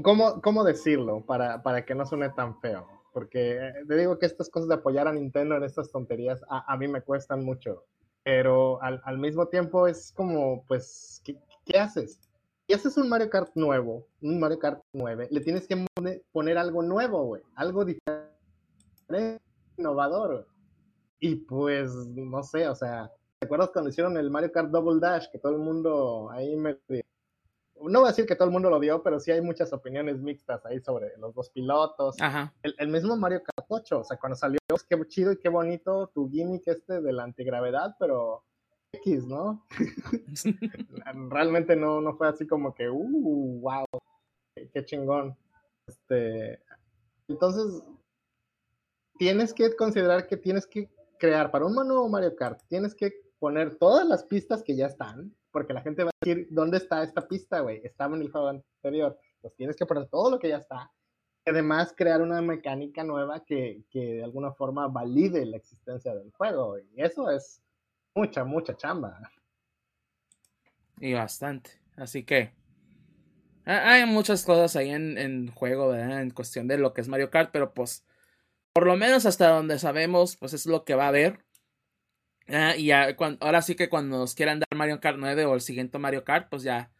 ¿cómo, cómo decirlo para, para que no suene tan feo? Porque eh, te digo que estas cosas de apoyar a Nintendo en estas tonterías a, a mí me cuestan mucho, pero al, al mismo tiempo es como, pues, ¿qué, qué haces? Y haces un Mario Kart nuevo, un Mario Kart 9, le tienes que pone- poner algo nuevo, güey, algo diferente, innovador. Y pues, no sé, o sea, ¿te acuerdas cuando hicieron el Mario Kart Double Dash? Que todo el mundo ahí me... No voy a decir que todo el mundo lo dio, pero sí hay muchas opiniones mixtas ahí sobre los dos pilotos. Ajá. El, el mismo Mario Kart 8, o sea, cuando salió, pues, qué chido y qué bonito tu gimmick este de la antigravedad, pero X, ¿no? *laughs* Realmente no, no fue así como que, uh, wow, qué, qué chingón. Este, entonces, tienes que considerar que tienes que crear para un nuevo Mario Kart, tienes que poner todas las pistas que ya están, porque la gente va a decir, ¿dónde está esta pista, güey? Estaba en el juego anterior. Pues tienes que poner todo lo que ya está. Además, crear una mecánica nueva que, que de alguna forma valide la existencia del juego. Y eso es mucha, mucha chamba. Y bastante. Así que. ha- Hay muchas cosas ahí en, en juego. En cuestión de lo que es Mario Kart, pero pues. Por lo menos hasta donde sabemos, pues es lo que va a haber. Ah, y ya, cuan- ahora sí que cuando nos quieran dar Mario Kart 9 o el siguiente Mario Kart, pues ya,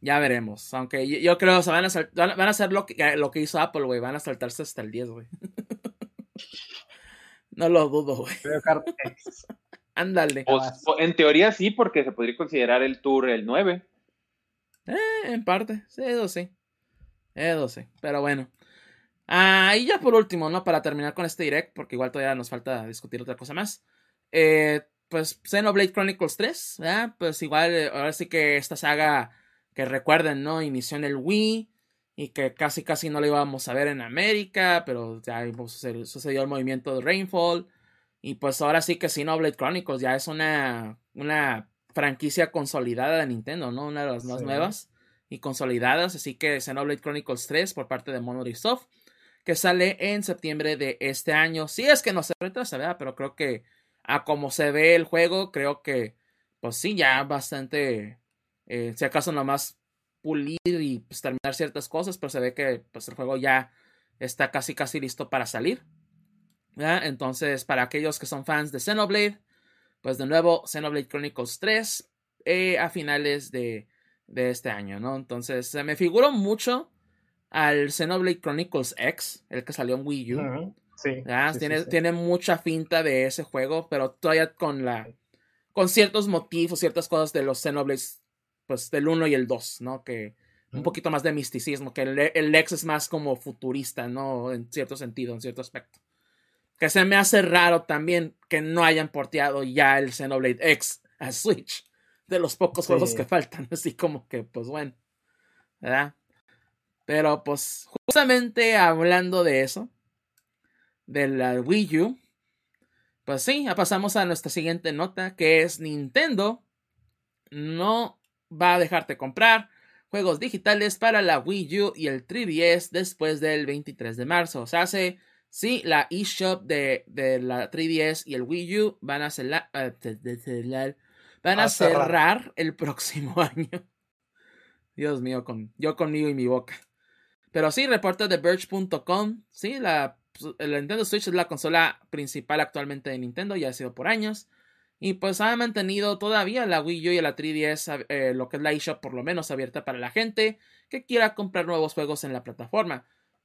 ya veremos. Aunque yo, yo creo que van a, sal- van a- van a hacer lo que, lo que hizo Apple, güey. Van a saltarse hasta el 10, güey. *laughs* no lo dudo, güey. Mario Kart X. *laughs* Ándale. Pues, en teoría sí, porque se podría considerar el tour el 9. Eh, en parte, sí, eso sí. Eso sí, pero bueno. Ah, y ya por último, ¿no? Para terminar con este direct, porque igual todavía nos falta discutir otra cosa más. Eh, pues Xenoblade Chronicles 3, ¿verdad? Pues igual, eh, ahora sí que esta saga que recuerden, ¿no? Inició en el Wii y que casi casi no lo íbamos a ver en América, pero ya sucedió el movimiento de Rainfall. Y pues ahora sí que Xenoblade Chronicles ya es una, una franquicia consolidada de Nintendo, ¿no? Una de las más nuevas y consolidadas. Así que Xenoblade Chronicles 3 por parte de Monolith Soft, que sale en septiembre de este año. Si es que no se retrasa, ¿verdad? Pero creo que a como se ve el juego, creo que, pues sí, ya bastante, eh, si acaso nomás pulir y pues, terminar ciertas cosas, pero se ve que pues, el juego ya está casi casi listo para salir. Entonces, para aquellos que son fans de Xenoblade, pues de nuevo, Xenoblade Chronicles 3 eh, a finales de, de, este año, ¿no? Entonces, se me figuró mucho al Xenoblade Chronicles X, el que salió en Wii U. sí, tiene, tiene, mucha finta de ese juego, pero todavía con la con ciertos motivos, ciertas cosas de los Xenoblades pues del 1 y el 2, ¿no? Que un poquito más de misticismo, que el, el X es más como futurista, ¿no? En cierto sentido, en cierto aspecto. Que se me hace raro también que no hayan porteado ya el Xenoblade X a Switch. De los pocos juegos que faltan. *laughs* Así como que, pues bueno. ¿Verdad? Pero pues justamente hablando de eso. De la Wii U. Pues sí, ya pasamos a nuestra siguiente nota. Que es Nintendo. No va a dejarte comprar juegos digitales para la Wii U y el 3DS después del 23 de marzo. O sea, hace Sí, la eShop de, de la 3DS y el Wii U van a, cerrar, eh, van a, cerrar. el *laughs* próximo año. Dios mío, con, yo conmigo y mi boca. Pero sí, reporta de Verge.com. Sí, la, Nintendo Switch es la consola principal actualmente de Nintendo, ya ha sido por años. Y pues ha mantenido todavía la Wii U y la 3DS, eh, lo que es la eShop por lo menos abierta para la gente que quiera comprar nuevos juegos en la plataforma.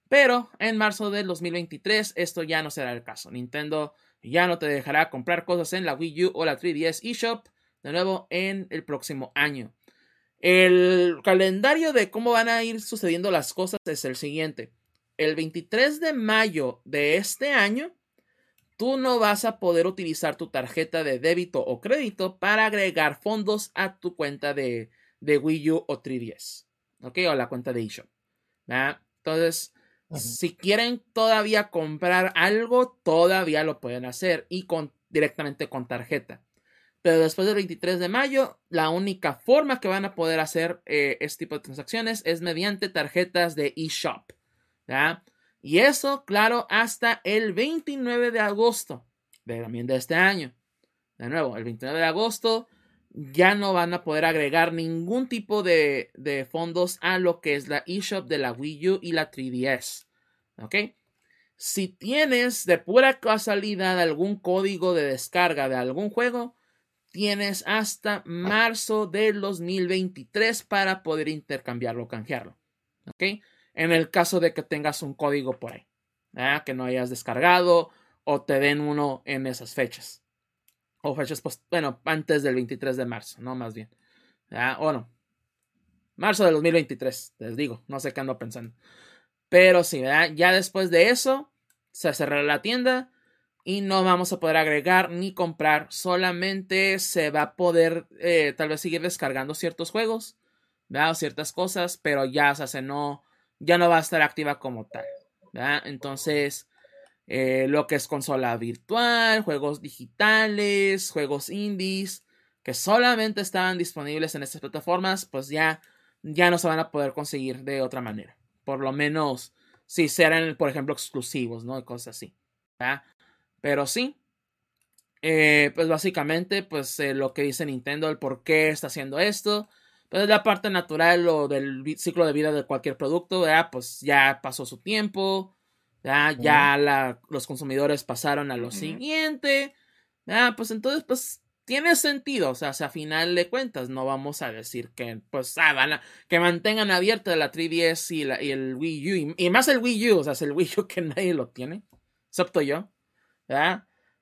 Pero en marzo del 2023 esto ya no será el caso. Nintendo ya no te dejará comprar cosas en la Wii U o la 3DS eShop de nuevo en el próximo año. El calendario de cómo van a ir sucediendo las cosas es el siguiente. El 23 de mayo de este año, tú no vas a poder utilizar tu tarjeta de débito o crédito para agregar fondos a tu cuenta de, de Wii U o 3DS. ¿Ok? O la cuenta de eShop. Entonces, si quieren todavía comprar algo, todavía lo pueden hacer y con, directamente con tarjeta. Pero después del 23 de mayo, la única forma que van a poder hacer eh, este tipo de transacciones es mediante tarjetas de eShop. Y eso, claro, hasta el 29 de agosto de, también de este año. De nuevo, el 29 de agosto ya no van a poder agregar ningún tipo de, fondos a lo que es la eShop de la Wii U y la 3DS. ¿Ok? Si tienes de pura casualidad algún código de descarga de algún juego, tienes hasta marzo del 2023 para poder intercambiarlo o canjearlo. ¿Ok? En el caso de que tengas un código por ahí, que no hayas descargado o te den uno en esas fechas. O fechas, pues, bueno, antes del 23 de marzo, ¿no? Más bien. O no. Marzo del 2023, les digo, no sé qué ando pensando. Pero sí, ya después de eso, se cerrará la tienda y no vamos a poder agregar ni comprar. Solamente se va a poder eh, tal vez seguir descargando ciertos juegos, ¿verdad? ciertas cosas, pero ya, se no, ya no va a estar activa como tal. ¿verdad? Entonces, eh, lo que es consola virtual, juegos digitales, juegos indies, que solamente estaban disponibles en estas plataformas, pues ya, ya no se van a poder conseguir de otra manera. Por lo menos si serán, por ejemplo, exclusivos, ¿no? Cosas así. Pero sí. Eh, pues básicamente, pues eh, lo que dice Nintendo, el por qué está haciendo esto. Pues es la parte natural o del ciclo de vida de cualquier producto, ¿verdad? Pues ya pasó su tiempo ya la, los consumidores pasaron a lo siguiente. Pues entonces, pues tiene sentido. O sea, a final de cuentas, no vamos a decir que, pues, ah, que mantengan abierta la 3DS y, la, y el Wii U. Y, más el Wii U, o sea, es el Wii U que *laughs* nadie lo tiene, excepto yo.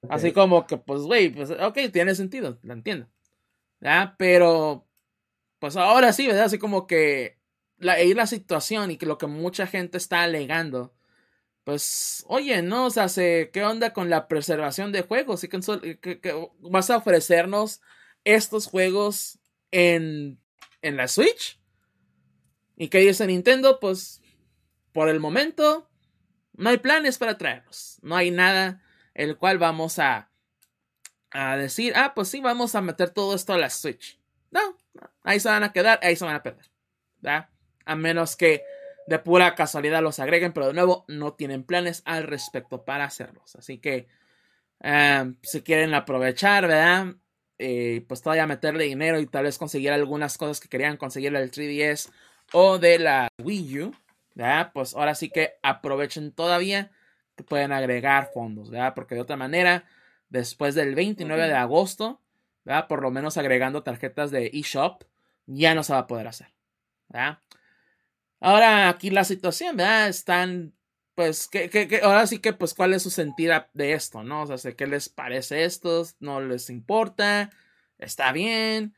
Así como que, pues, güey, pues, ok, tiene sentido, lo entiendo. ¿Ya? Pero, pues ahora sí, ¿verdad? Así como que la, la situación y que lo que mucha gente está alegando, pues, oye, ¿no? O sea, ¿qué onda con la preservación de juegos? ¿Y que, vas a ofrecernos estos juegos en, en la Switch? ¿Y qué dice Nintendo? Pues, por el momento, no hay planes para traerlos. No hay nada el cual vamos a, a decir, ah, pues sí, vamos a meter todo esto a la Switch. No, ahí se van a quedar, ahí se van a perder. A menos que de pura casualidad los agreguen, pero de nuevo no tienen planes al respecto para hacerlos. Así que em, si quieren aprovechar, ¿verdad? Eh, pues todavía meterle dinero y tal vez conseguir algunas cosas que querían conseguir del 3DS o de la Wii U, ¿verdad? Pues ahora sí que aprovechen todavía que pueden agregar fondos, ¿verdad? Porque de otra manera, después del 29 de agosto, ¿verdad? Por lo menos agregando tarjetas de eShop, ya no se va a poder hacer, ¿verdad? Ahora aquí la situación, ¿verdad? Están, pues, que, ahora sí que, pues, ¿cuál es su sentido de esto, no? O sea, ¿qué les parece esto? ¿No les importa? ¿Está bien?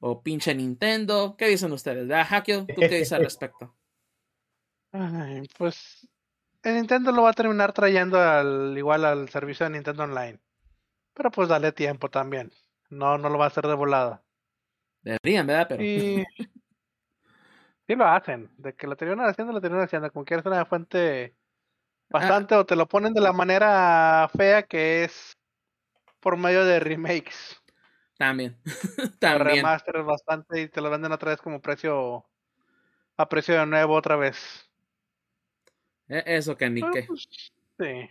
¿O pinche Nintendo? ¿Qué dicen ustedes? ¿Verdad, Hakio? ¿Tú qué dices al *laughs* respecto? pues el Nintendo lo va a terminar trayendo al igual al servicio de Nintendo Online. Pero pues dale tiempo también. No, no lo va a hacer de volada. Deberían, ¿verdad? Pero... Y... *laughs* sí lo hacen. De que lo terminan haciendo, lo terminan haciendo. Como quieres una fuente bastante, o te lo ponen de la manera fea que es por medio de remakes. También. *laughs* También. Remaster bastante y te lo venden otra vez como precio a precio de nuevo otra vez. E, eso que ni qué. Pues, sí.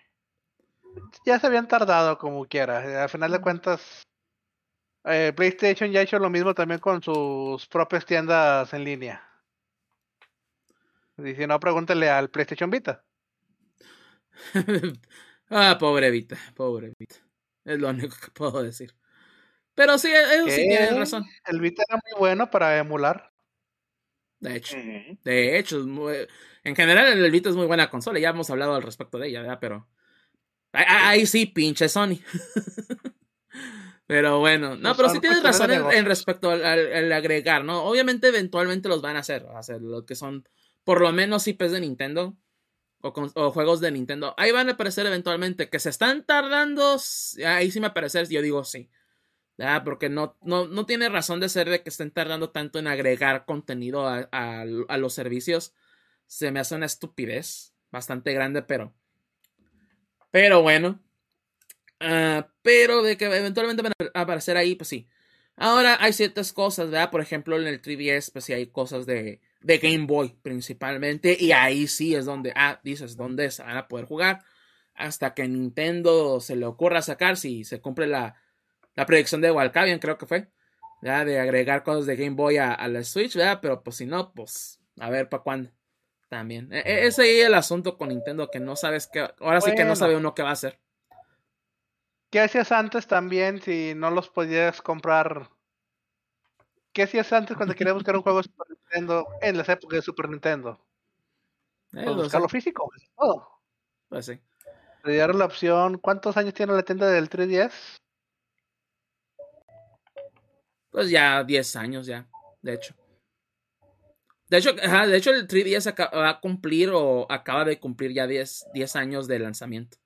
Ya se habían tardado como quiera. Al final de cuentas, eh, PlayStation ya ha hecho lo mismo también con sus propias tiendas en línea. Y si no, pregúntele al PlayStation Vita. *laughs* ah, pobre Vita, pobre Vita. Es lo único que puedo decir. Pero sí, ellos sí tienen razón. El Vita era muy bueno para emular. De hecho, de hecho, en general el Vita es muy buena consola, ya hemos hablado al respecto de ella, ¿verdad? Pero ahí sí, pinche Sony. *laughs* pero bueno, no, pero sí tienes razón en, respecto al, agregar, ¿no? Obviamente eventualmente los van a hacer, hacer lo que son por lo menos IPs de Nintendo o, o, juegos de Nintendo. Ahí van a aparecer eventualmente que se están tardando, ahí sí me aparece, yo digo sí. Porque no, no, no, tiene razón de ser de que estén tardando tanto en agregar contenido a, a, los servicios. Se me hace una estupidez bastante grande, pero. Pero bueno. Ah, pero de que eventualmente van a aparecer ahí, pues sí. Ahora hay ciertas cosas, ¿verdad? Por ejemplo, en el 3DS, pues sí hay cosas de, de Game Boy principalmente. Y ahí sí es donde, ah, dices, ¿dónde se van a poder jugar? Hasta que Nintendo se le ocurra sacar, si se cumple la, la predicción de Walcavian, creo que fue, ya de agregar cosas de Game Boy a, la Switch, ¿verdad? Pero pues si no, pues a ver para cuándo. También. E, ese es el asunto con Nintendo, que no sabes qué. Ahora sí que no sabe uno qué va a hacer. ¿Qué hacías antes también si no los podías comprar? ¿Qué hacías antes cuando querías buscar un juego de Super Nintendo en las épocas de Super Nintendo? Eh, pues buscarlo físico, todo. Pues sí. Te dieron la opción. ¿Cuántos años tiene la tienda del 3DS? Pues ya 10 años ya, de hecho. De hecho, de hecho el 3DS va a cumplir o acaba de cumplir ya 10, 10 años de lanzamiento.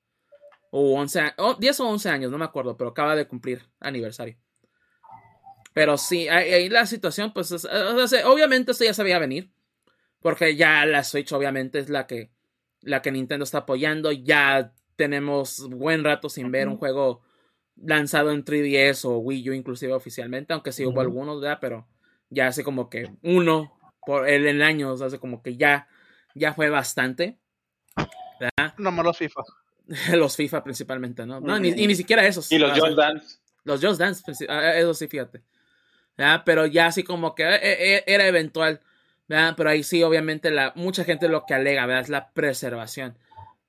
O 11, 10 o 11 años, no me acuerdo, pero acaba de cumplir aniversario. Pero sí, ahí, la situación, pues, obviamente esto ya sabía venir. Porque ya la Switch obviamente es la que, la que Nintendo está apoyando. Ya tenemos buen rato sin ver un juego lanzado en 3DS o Wii U inclusive oficialmente, aunque sí hubo algunos, ¿verdad? Pero ya hace como que uno por el, el año, hace como que ya, ya fue bastante. ¿verdad? No más los FIFA. *laughs* los FIFA principalmente, ¿no? no ni, y ni siquiera esos. Y los Just Dance. Los Just Dance, ah, eso sí, fíjate. ¿verdad? Pero ya así como que eh, eh, era eventual. ¿verdad? Pero ahí sí, obviamente, la, mucha gente lo que alega, ¿verdad? Es la preservación.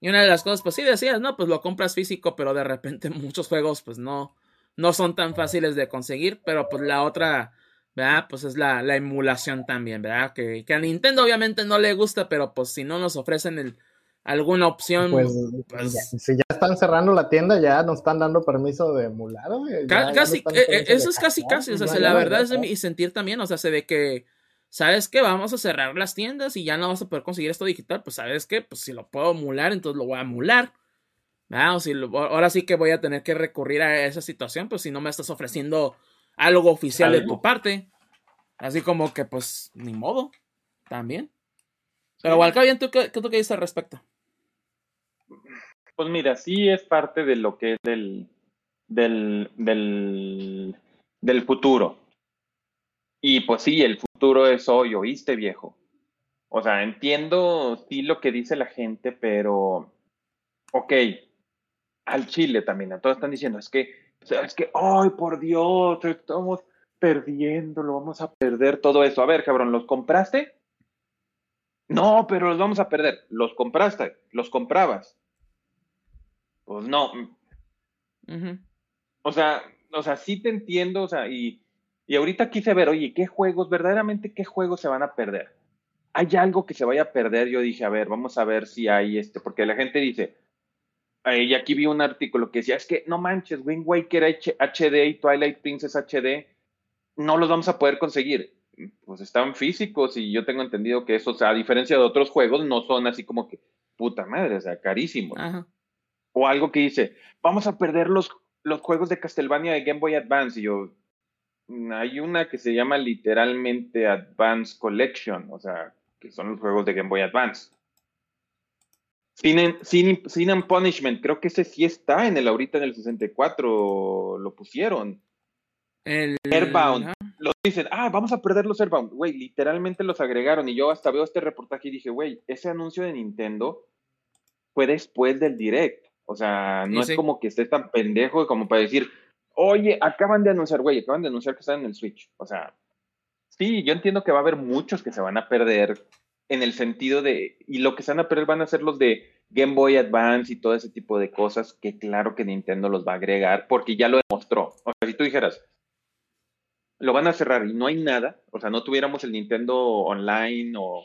Y una de las cosas, pues sí decías, no, pues lo compras físico, pero de repente *laughs* muchos juegos, pues no, no son tan fáciles de conseguir, pero pues la otra, ¿verdad? Pues es la, emulación también, ¿verdad? Que, que, a Nintendo obviamente no le gusta, pero pues si no nos ofrecen el, alguna opción. Pues, pues- ya- si ya están cerrando la tienda, ya nos están dando permiso de emular, Ya- casi, eh, eh, de eso es casi, casi, o sea, se- la verdad es de mi sentir también, o sea, se ve que, ¿sabes qué? Vamos a cerrar las tiendas y ya no vas a poder conseguir esto digital, pues ¿sabes qué? Pues si lo puedo emular, entonces lo voy a emular. ¿verdad? O si lo- ahora sí que voy a tener que recurrir a esa situación, pues si no me estás ofreciendo algo oficial de tu parte. Así como que, pues, ni modo, también. Pero igual, bien, ¿tú qué, qué tú qué dices al respecto? Pues mira, sí es parte de lo que es del, del, del, del futuro. Y pues sí, el futuro es hoy, ¿oíste, viejo? O sea, entiendo sí lo que dice la gente, pero, ok, al Chile también, a todos están diciendo, es que, o sea, es que, ay, por Dios, estamos perdiendo, lo vamos a perder todo eso. A ver, cabrón, ¿los compraste? No, pero los vamos a perder. ¿Los compraste? ¿Los comprabas? Pues no. O sea, o sea, sí te entiendo, o sea, y, y ahorita quise ver, oye, ¿qué juegos, verdaderamente qué juegos se van a perder? ¿Hay algo que se vaya a perder? Yo dije, a ver, vamos a ver si hay este, porque la gente dice, eh, y aquí vi un artículo que decía, es que no manches, Wind Waker HD y Twilight Princess HD no los vamos a poder conseguir. Pues están físicos y yo tengo entendido que eso, o sea, a diferencia de otros juegos, no son así como que, puta madre, o sea, carísimos. Ajá. O algo que dice, vamos a perder los, los juegos de Castlevania de Game Boy Advance. Y yo, "Mm, hay una que se llama literalmente Advance Collection, o sea, que son los juegos de Game Boy Advance. Sin, en- sin, sin and Punishment, creo que ese sí está en el ahorita en el 64, lo pusieron. El, Airbound. ajá. Los dicen, ah, vamos a perder los Airbound. Güey, literalmente los agregaron. Y yo hasta veo este reportaje y dije, güey, ese anuncio de Nintendo fue después del direct. O sea, no es como que esté tan pendejo como para decir, oye, acaban de anunciar, güey, acaban de anunciar que están en el Switch. O sea, sí, yo entiendo que va a haber muchos que se van a perder en el sentido de, y lo que se van a perder van a ser los de Game Boy Advance y todo ese tipo de cosas que claro que Nintendo los va a agregar porque ya lo demostró. O sea, si tú dijeras, lo van a cerrar y no hay nada, o sea, no tuviéramos el Nintendo Online o,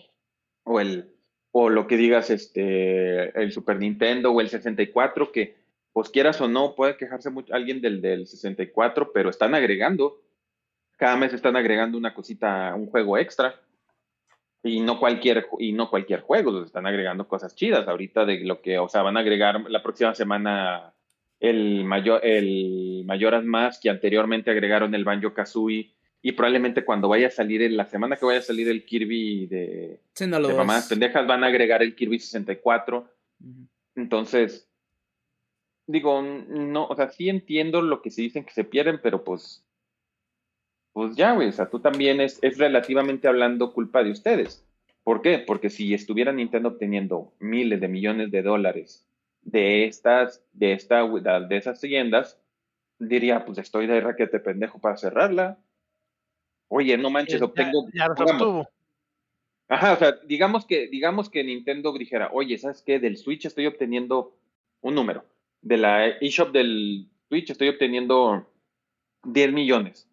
o el o lo que digas, este, el Super Nintendo o el 64, que pues quieras o no, puede quejarse mucho alguien del, del 64, pero están agregando, cada mes están agregando una cosita, un juego extra, y no cualquier, y no cualquier juego, los están agregando cosas chidas ahorita de lo que, o sea, van a agregar la próxima semana el mayor, el Mayoras Más, que anteriormente agregaron el Banjo Kazooie, y probablemente cuando vaya a salir, en la semana que vaya a salir el Kirby de, los- mamás pendejas van a agregar el Kirby 64. Ujú. Entonces, digo, no, o sea, sí entiendo lo que se dicen que se pierden, pero pues, pues ya, güey, o sea, tú también es, es relativamente hablando culpa de ustedes. ¿Por qué? Porque si estuviera Nintendo obteniendo miles de millones de dólares de estas, de esta, de esas tiendas, diría, pues estoy de raquete pendejo para cerrarla. Oye, no manches, Ya- obtengo, ya pongamos, obtuvo. Ajá, o sea, digamos que, digamos que Nintendo dijera, oye, ¿sabes qué? Del Switch estoy obteniendo un número. De la eShop del Switch estoy obteniendo 10 millones.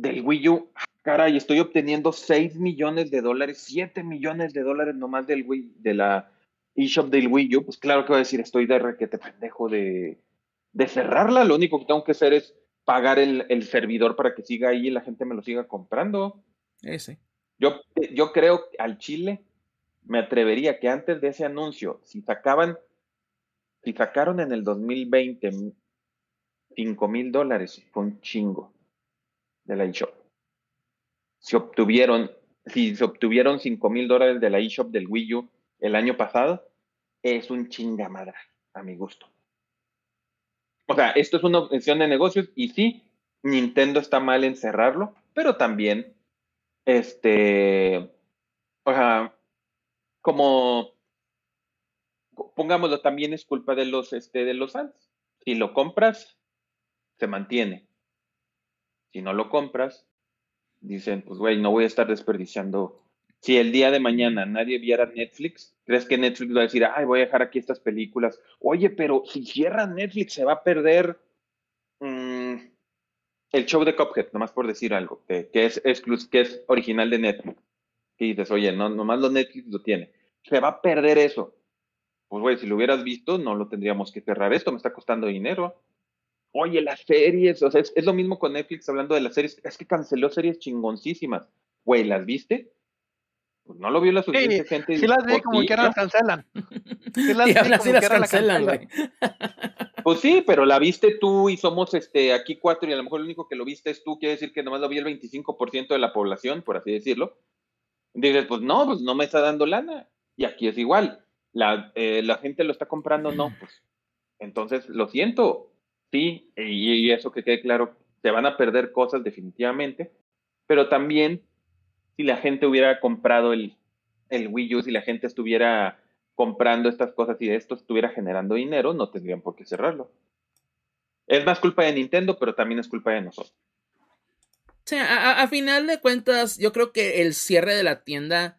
Del Wii U, caray, estoy obteniendo 6 millones de dólares, 7 millones de dólares nomás del Wii, de la eShop del Wii U. Pues claro que voy a decir, estoy de requete pendejo de, de cerrarla. Lo único que tengo que hacer es pagar el, el servidor para que siga ahí y la gente me lo siga comprando. Ese. Yo, yo creo que al Chile me atrevería que antes de ese anuncio, si sacaban, si sacaron en el 2020 5 mil dólares, fue un chingo de la eShop. Si obtuvieron, si se obtuvieron 5 mil dólares de la eShop del Wii U el año pasado, es un chingamadra, a mi gusto. O sea, esto es una opción de negocios y sí, Nintendo está mal en cerrarlo, pero también este, o sea, como, pongámoslo, también es culpa de los, este, de los fans. Si lo compras, se mantiene. Si no lo compras, dicen, pues, güey, no voy a estar desperdiciando. Si el día de mañana nadie viera Netflix, ¿crees que Netflix va a decir, ay, voy a dejar aquí estas películas? Oye, pero si cierran Netflix, se va a perder mm, el show de Cuphead, nomás por decir algo, que, es exclus- que es original de Netflix. Y dices, oye, no, nomás lo Netflix lo tiene. Se va a perder eso. pues güey, si lo hubieras visto, no lo tendríamos que cerrar. Esto me está costando dinero. Oye, las series, o sea, es, es lo mismo con Netflix hablando de las series. Es que canceló series chingoncísimas. Güey, ¿las viste? Pues no lo vio la suficiente Sí, gente. Sí las vi como que las cancelan. *laughs* Sí las Y vi ahora como sí las cancelan, güey. Pues sí, pero la viste tú y somos este aquí cuatro y a lo mejor el único que lo viste es tú, quiere decir que nomás lo vi el 25% de la población, por así decirlo. Dices, pues no, pues no me está dando lana. Y aquí es igual. La, eh, la gente lo está comprando, no, pues. Entonces, lo siento. Sí, y, y eso que quede claro, se van a perder cosas definitivamente, pero también si la gente hubiera comprado el, el Wii U, si la gente estuviera comprando estas cosas y esto estuviera generando dinero, no tendrían por qué cerrarlo. Es más culpa de Nintendo, pero también es culpa de nosotros. Sí, a- a final de cuentas, yo creo que el cierre de la tienda,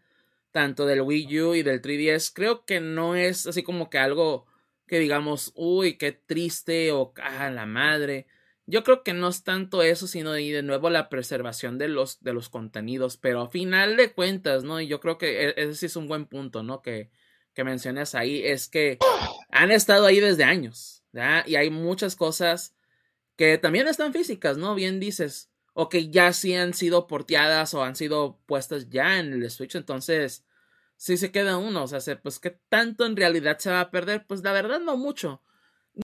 tanto del Wii U y del 3DS, creo que no es así como que algo que digamos, uy, qué triste o ah, la madre. Yo creo que no es tanto eso, sino y de nuevo la preservación de los, de los contenidos. Pero a final de cuentas, ¿no? Y yo creo que e- ese es un buen punto, ¿no? Que, que mencionas ahí. Es que han estado ahí desde años, ¿ya? Y hay muchas cosas que también están físicas, ¿no? Bien dices. O que ya sí han sido porteadas o han sido puestas ya en el Switch. Entonces, sí se queda uno. O sea, se- pues qué tanto en realidad se va a perder. Pues la verdad no mucho.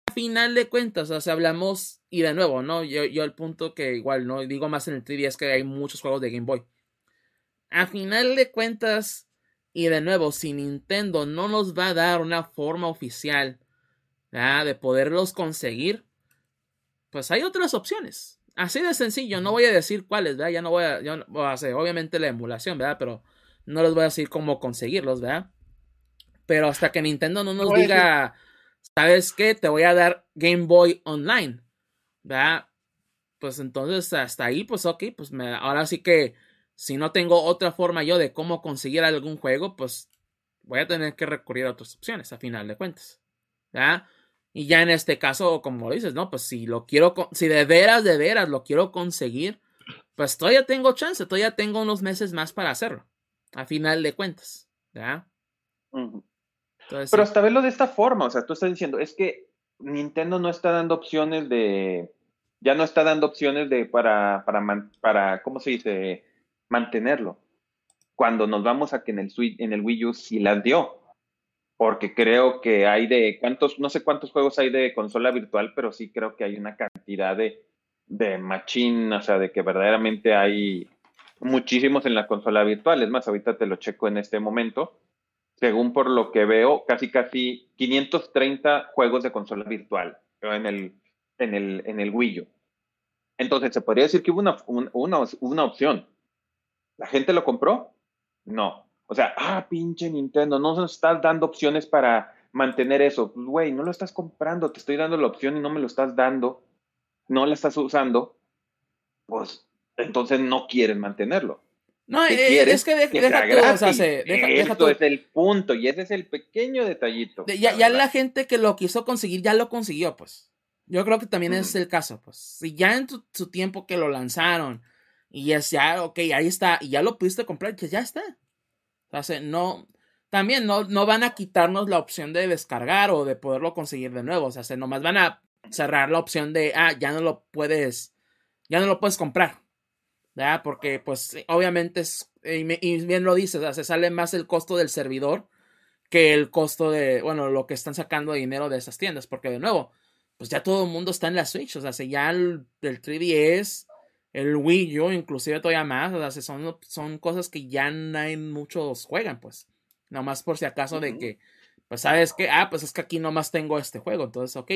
A final de cuentas, o sea, hablamos, y de nuevo, ¿no? Yo, yo el punto que igual, ¿no? Digo más en el 3D es que hay muchos juegos de Game Boy. A final de cuentas, y de nuevo, si Nintendo no nos va a dar una forma oficial ¿verdad? de poderlos conseguir, pues hay otras opciones. Así de sencillo, no voy a decir cuáles, ¿verdad? Ya no voy a, yo obviamente la emulación, ¿verdad? Pero no les voy a decir cómo conseguirlos, ¿verdad? Pero hasta que Nintendo no nos diga, ¿sabes qué? Te voy a dar Game Boy Online, ¿verdad? Pues entonces hasta ahí, pues ok, pues me, ahora sí que si no tengo otra forma yo de cómo conseguir algún juego, pues voy a tener que recurrir a otras opciones, a final de cuentas, ¿verdad? Y ya en este caso, como dices, ¿no? Pues si lo quiero, si de veras, de veras lo quiero conseguir, pues todavía tengo chance, todavía tengo unos meses más para hacerlo, a final de cuentas, ¿verdad? Entonces, Pero hasta verlo de esta forma, o sea, tú estás diciendo, es que Nintendo no está dando opciones de, ya no está dando opciones de para, para, man- para, ¿cómo se dice? Mantenerlo. Cuando nos vamos a que en el en el Wii U sí las dio. Porque creo que hay de cuántos, no sé cuántos juegos hay de consola virtual, pero sí creo que hay una cantidad de, de machine, o sea, de que verdaderamente hay muchísimos en la consola virtual. Es más, ahorita te lo checo en este momento según por lo que veo, casi casi 530 juegos de consola virtual en el, en el, en el Wii U. Entonces, se podría decir que hubo una, un- una, una opción. ¿La gente lo compró? No. O sea, ah, pinche Nintendo, no nos estás dando opciones para mantener eso. Pues, güey, no lo estás comprando, te estoy dando la opción y no me lo estás dando, no la estás usando, pues entonces no quieren mantenerlo. No, ¿Qué eh, es que de- Que deja tú, o sea, gratis. se- deja, deja Eso tú. es el punto y ese es el pequeño detallito. De- ya, la ya verdad. la gente que lo quiso conseguir ya lo consiguió, pues. Yo creo que también es el caso, pues. Si ya en tu, su tiempo que lo lanzaron y es ya, ok, ahí está, y ya lo pudiste comprar, pues ya está. O sea, se- no, también no, no van a quitarnos la opción de descargar o de poderlo conseguir de nuevo. O sea, se nomás van a cerrar la opción de, ah, ya no lo puedes, ya no lo puedes comprar. ¿Verdad? Porque, pues, obviamente es, y, me- y bien lo dices, o sea, se sale más el costo del servidor que el costo de, bueno, lo que están sacando de dinero de esas tiendas, porque de nuevo, pues ya todo el mundo está en la Switch, o sea, si ya el, el 3DS, el Wii U, inclusive todavía más, o sea, se son, son cosas que ya no hay muchos juegan, pues, nomás por si acaso de que, pues, sabes que, ah, pues es que aquí nomás tengo este juego, entonces, ok,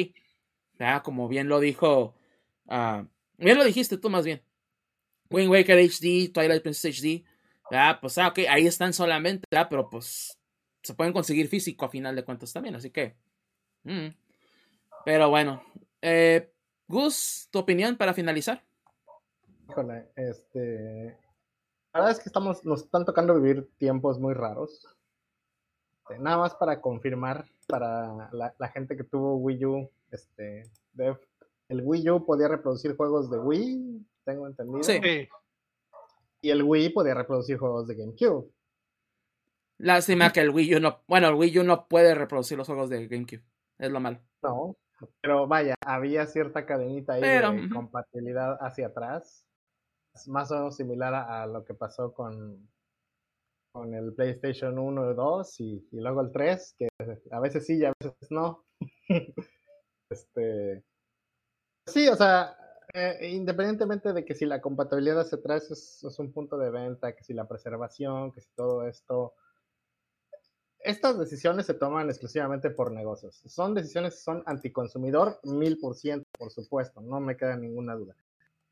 ya, como bien lo dijo, ah, bien lo dijiste tú más bien, Wind Waker HD, Twilight Princess HD, ya, pues, ah, ok, ahí están solamente, ya, pero pues se pueden conseguir físico a final de cuentas también, así que. mm. Pero bueno. Eh, Gus, ¿tu opinión para finalizar? Híjole, este. La verdad es que estamos, nos están tocando vivir tiempos muy raros. Este, Nada más para confirmar para la, la gente que tuvo Wii U, este, Dev, el Wii U podía reproducir juegos de Wii, tengo entendido. Sí. Y el Wii podía reproducir juegos de GameCube. Lástima que el Wii U no, bueno, el Wii U no puede reproducir los juegos de GameCube. Es lo malo. No, pero vaya, había cierta cadenita ahí de compatibilidad hacia atrás. Es más o menos similar a, lo que pasó con, con el PlayStation 1 y 2 y, y luego el 3, que a veces sí y a veces no. *laughs* este. Sí, o sea, eh, independientemente de que si la compatibilidad hacia atrás es, un punto de venta, que si la preservación, que si todo esto, estas decisiones se toman exclusivamente por negocios. Son decisiones que son anticonsumidor, mil por ciento, por supuesto, no me queda ninguna duda.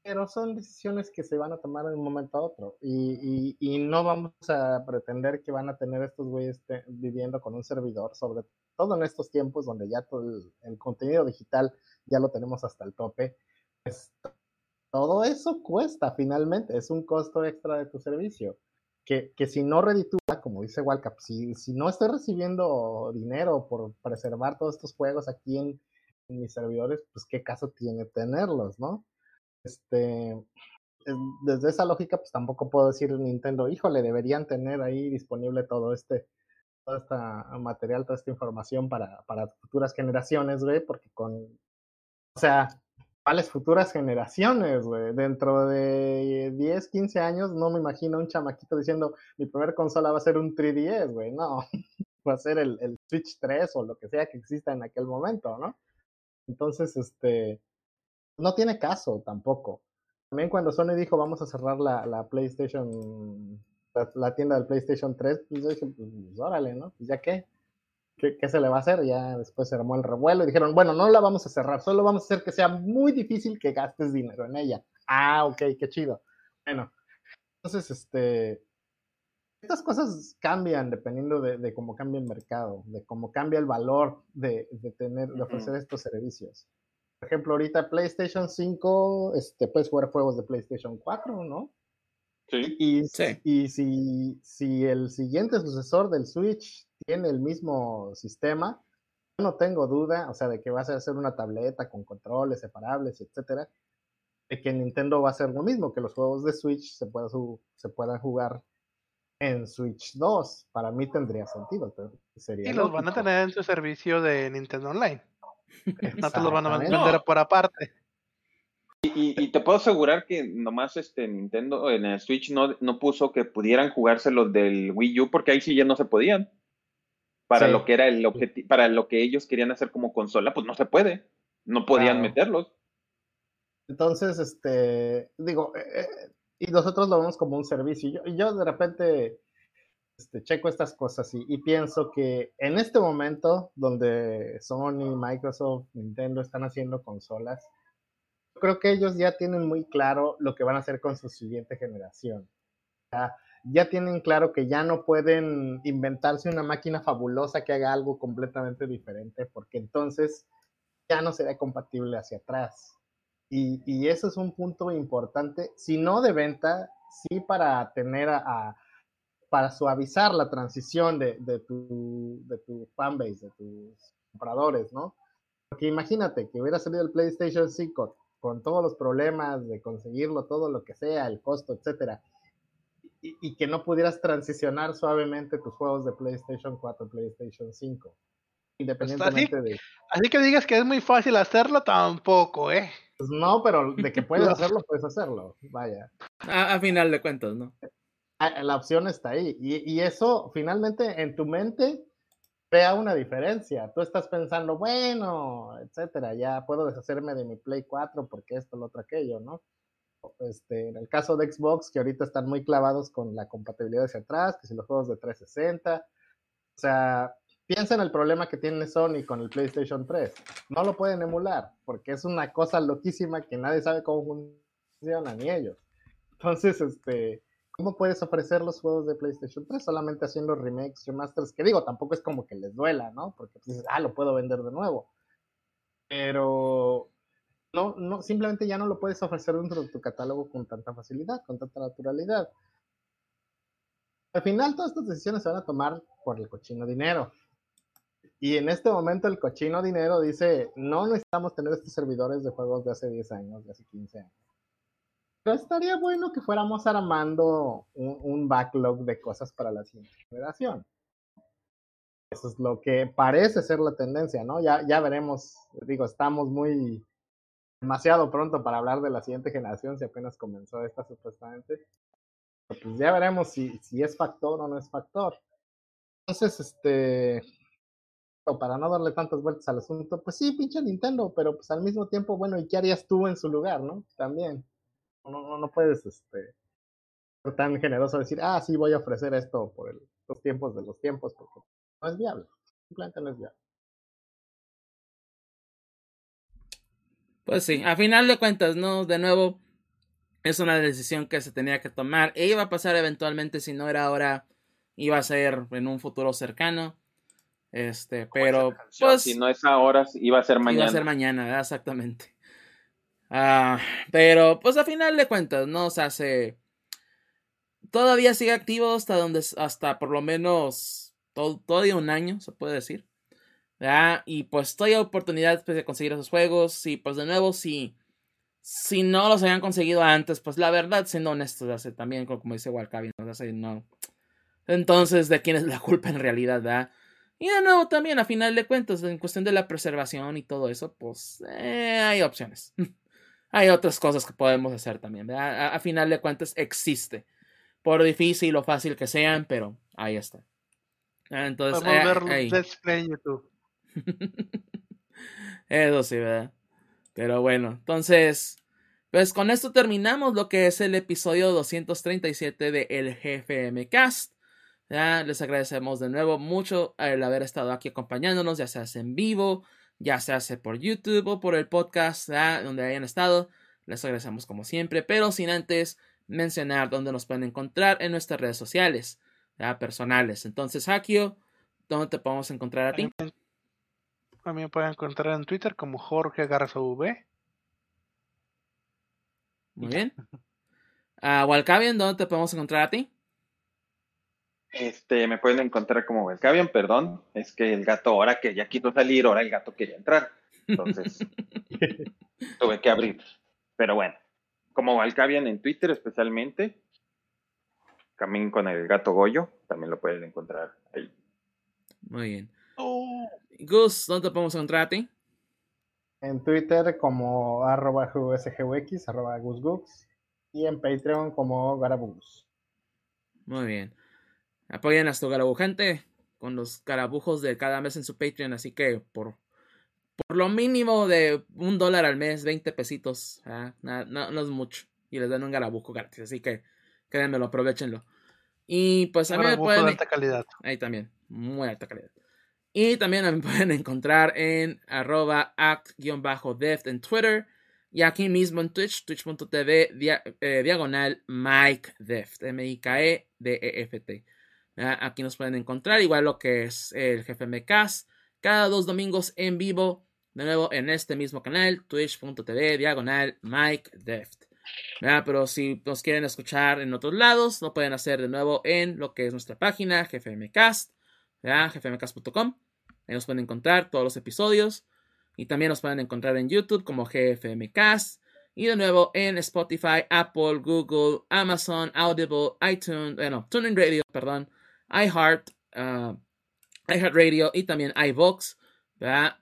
Pero son decisiones que se van a tomar de un momento a otro y, y, y no vamos a pretender que van a tener estos güeyes viviendo con un servidor, sobre todo en estos tiempos donde ya todo el contenido digital ya lo tenemos hasta el tope. Pues, todo eso cuesta finalmente, es un costo extra de tu servicio que, que si no reditúa, como dice Walcap, si, si no estoy recibiendo dinero por preservar todos estos juegos aquí en, mis servidores, pues qué caso tiene tenerlos, ¿no? Este, desde esa lógica, pues tampoco puedo decir Nintendo, híjole, deberían tener ahí disponible todo este, todo este material, toda esta información para, para futuras generaciones, güey, porque con, o sea, ¿Cuáles futuras generaciones, güey? Dentro de 10, 15 años no me imagino un chamaquito diciendo, mi primer consola va a ser un 3DS, güey. No, *laughs* va a ser el, el, Switch 3 o lo que sea que exista en aquel momento, ¿no? Entonces, este, no tiene caso tampoco. También cuando Sony dijo, vamos a cerrar la, la PlayStation, la, la, tienda del PlayStation 3, pues yo dije, pues órale, ¿no? Pues ya qué. ¿Qué, se le va a hacer? Ya después se armó el revuelo y dijeron, bueno, no la vamos a cerrar, solo vamos a hacer que sea muy difícil que gastes dinero en ella. Ah, ok, qué chido. Bueno, entonces, este, estas cosas cambian dependiendo de, cómo cambia el mercado, de cómo cambia el valor de, tener, de ofrecer estos servicios. Por ejemplo, ahorita PlayStation 5, este, puedes jugar juegos de PlayStation 4, ¿no? Sí. Y, y si, si el siguiente sucesor del Switch tiene el mismo sistema, yo no tengo duda, o sea, de que va a ser una tableta con controles separables, etcétera, de que Nintendo va a hacer lo mismo, que los juegos de Switch se, pueda se puedan jugar en Switch 2. Para mí tendría sentido. Sería y los van a tener en su servicio de Nintendo Online. no te los van a vender por aparte. Y, te puedo asegurar que nomás este Nintendo en el Switch no, no puso que pudieran jugarse los del Wii U porque ahí sí ya no se podían para lo que era el objetivo, para lo que ellos querían hacer como consola, pues no se puede, no podían meterlos. Entonces, este, digo, eh, eh, y nosotros lo vemos como un servicio. Yo, yo de repente este, checo estas cosas y, y, pienso que en este momento donde Sony, Microsoft, Nintendo están haciendo consolas, creo que ellos ya tienen muy claro lo que van a hacer con su siguiente generación. O sea, ya tienen claro que ya no pueden inventarse una máquina fabulosa que haga algo completamente diferente, porque entonces ya no será compatible hacia atrás. Y, y eso es un punto importante, si no de venta, sí para tener a, para suavizar la transición de, de, tu, de tu fanbase, de tus compradores, ¿no? Porque imagínate que hubiera salido el PlayStation 5 con todos los problemas de conseguirlo, todo lo que sea, el costo, etcétera, y, que no pudieras transicionar suavemente tus juegos de PlayStation 4 PlayStation 5. Independientemente así, de. Así que digas que es muy fácil hacerlo, tampoco, ¿eh? Pues no, pero de que puedes *laughs* hacerlo, puedes hacerlo. Vaya. A, final de cuentas, ¿no? La opción está ahí. Y, y eso, finalmente, en tu mente, crea una diferencia. Tú estás pensando, bueno, etcétera, ya puedo deshacerme de mi Play 4 porque esto, lo otro, aquello, ¿no? Este, en el caso de Xbox, que ahorita están muy clavados con la compatibilidad hacia atrás, que si los juegos de 360, o sea, piensa en el problema que tiene Sony con el PlayStation 3. No lo pueden emular, porque es una cosa loquísima que nadie sabe cómo funciona, ni ellos. Entonces, este, ¿cómo puedes ofrecer los juegos de PlayStation 3 solamente haciendo remakes, remasters? Que digo, tampoco es como que les duela, ¿no? Porque dices, ah, lo puedo vender de nuevo. Pero no, no, simplemente ya no lo puedes ofrecer dentro de tu catálogo con tanta facilidad, con tanta naturalidad. Al final todas estas decisiones se van a tomar por el cochino dinero. Y en este momento el cochino dinero dice, no necesitamos tener estos servidores de juegos de hace 10 años, de hace 15 años. Pero estaría bueno que fuéramos armando un, un backlog de cosas para la siguiente generación. Eso es lo que parece ser la tendencia, ¿no? Ya, ya veremos, digo, estamos muy demasiado pronto para hablar de la siguiente generación, si apenas comenzó esta supuestamente. pues ya veremos si, si es factor o no es factor. Entonces, este, para no darle tantas vueltas al asunto, pues sí, pinche Nintendo, pero pues al mismo tiempo, bueno, ¿y qué harías tú en su lugar, no? También. No, no, no puedes, este, ser tan generoso decir, ah, sí, voy a ofrecer esto por los tiempos de los tiempos, porque no es viable. Simplemente no es viable. Pues sí, a final de cuentas, ¿no? De nuevo, es una decisión que se tenía que tomar e iba a pasar eventualmente, si no era ahora, iba a ser en un futuro cercano. Este, pero pues si no es ahora, iba a ser mañana. Iba a ser mañana, exactamente. Ah, pero pues a final de cuentas, ¿no? O sea, se todavía sigue activo hasta donde hasta por lo menos todo, todavía un año, se puede decir. Y pues todavía oportunidad pues, de conseguir esos juegos. Y pues de nuevo, si, si no los habían conseguido antes, pues la verdad, siendo honestos, hace también, como dice Walcavi, no. Entonces, ¿de quién es la culpa en realidad? ¿verdad? Y de nuevo, también a final de cuentas, en cuestión de la preservación y todo eso, pues eh, hay opciones. *laughs* hay otras cosas que podemos hacer también. A, a, final de cuentas, existe. Por difícil o fácil que sean, pero ahí está. Entonces, Podemos eh, ver Play en YouTube. *laughs* Eso sí, ¿verdad? Pero bueno, entonces, pues con esto terminamos lo que es el episodio 237 de El GFM Cast. Les agradecemos de nuevo mucho el haber estado aquí acompañándonos, ya sea en vivo, ya sea por YouTube o por el podcast, donde hayan estado. Les agradecemos como siempre, pero sin antes mencionar dónde nos pueden encontrar en nuestras redes sociales personales. Entonces, Hakio, ¿dónde te podemos encontrar a ti? También pueden encontrar en Twitter como Jorge Garza V. Muy bien. Uh, Walcavian, ¿dónde te podemos encontrar a ti? Este, me pueden encontrar como Walcavian, perdón. Es que el gato, ahora que ya quiso salir, ahora el gato quería entrar. Entonces, *laughs* tuve que abrir. Pero bueno, como Walcavian en Twitter especialmente. También con el gato Goyo, también lo pueden encontrar ahí. Muy bien. Gus, ¿dónde te podemos encontrar a ti? En Twitter como arroba GUSGUX, arroba GusGux, y en Patreon como Garabus. Muy bien. Apoyen a su garabujante con los garabujos de cada mes en su Patreon, así que por, por lo mínimo de un dólar al mes, 20 pesitos, ¿ah? no, no, es mucho. Y les dan un garabujo gratis, así que créanmelo, aprovechenlo. Y pues a mí me pueden... de alta calidad. Ahí también, muy alta calidad. Y también me *laughs* pueden encontrar en arroba act-deft en Twitter. Y aquí mismo en Twitch, twitch.tv eh, diagonal Mike Deft, M-I-K-E-D-E-F-T. Aquí nos pueden encontrar, igual lo que es el jefe Cast, cada dos domingos en vivo, de nuevo en este mismo canal, twitch.tv diagonal Mike Deft. Pero si nos quieren escuchar en otros lados, lo pueden hacer de nuevo en lo que es nuestra página, GFMcast gfmcast.com. Ahí nos pueden encontrar todos los episodios. Y también nos pueden encontrar en YouTube como GFMcast. Y de nuevo en Spotify, Apple, Google, Amazon, Audible, iTunes, bueno, TuneIn Radio, perdón, iHeart, uh, iHeartRadio y también iVox.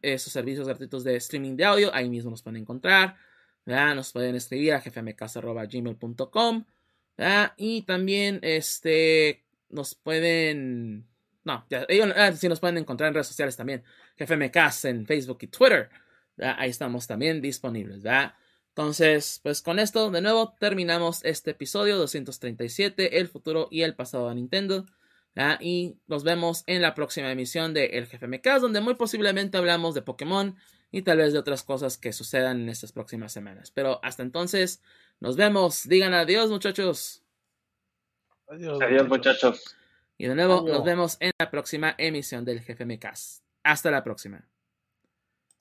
Esos servicios gratuitos de streaming de audio, ahí mismo nos pueden encontrar. Nos pueden escribir a gfmcast.gmail.com. Y también este, nos pueden no, ya, ellos ah, sí nos pueden encontrar en redes sociales también. GFMcast en Facebook y Twitter. Ahí estamos también disponibles, ¿verdad? Entonces, pues con esto, de nuevo, terminamos este episodio 237, el futuro y el pasado de Nintendo. Y nos vemos en la próxima emisión de El GFMcast, donde muy posiblemente hablamos de Pokémon y tal vez de otras cosas que sucedan en estas próximas semanas. Pero hasta entonces, nos vemos. Digan adiós, muchachos. Adiós, adiós muchachos. Y de nuevo, nos vemos en la próxima emisión del Jefe Cast. Hasta la próxima.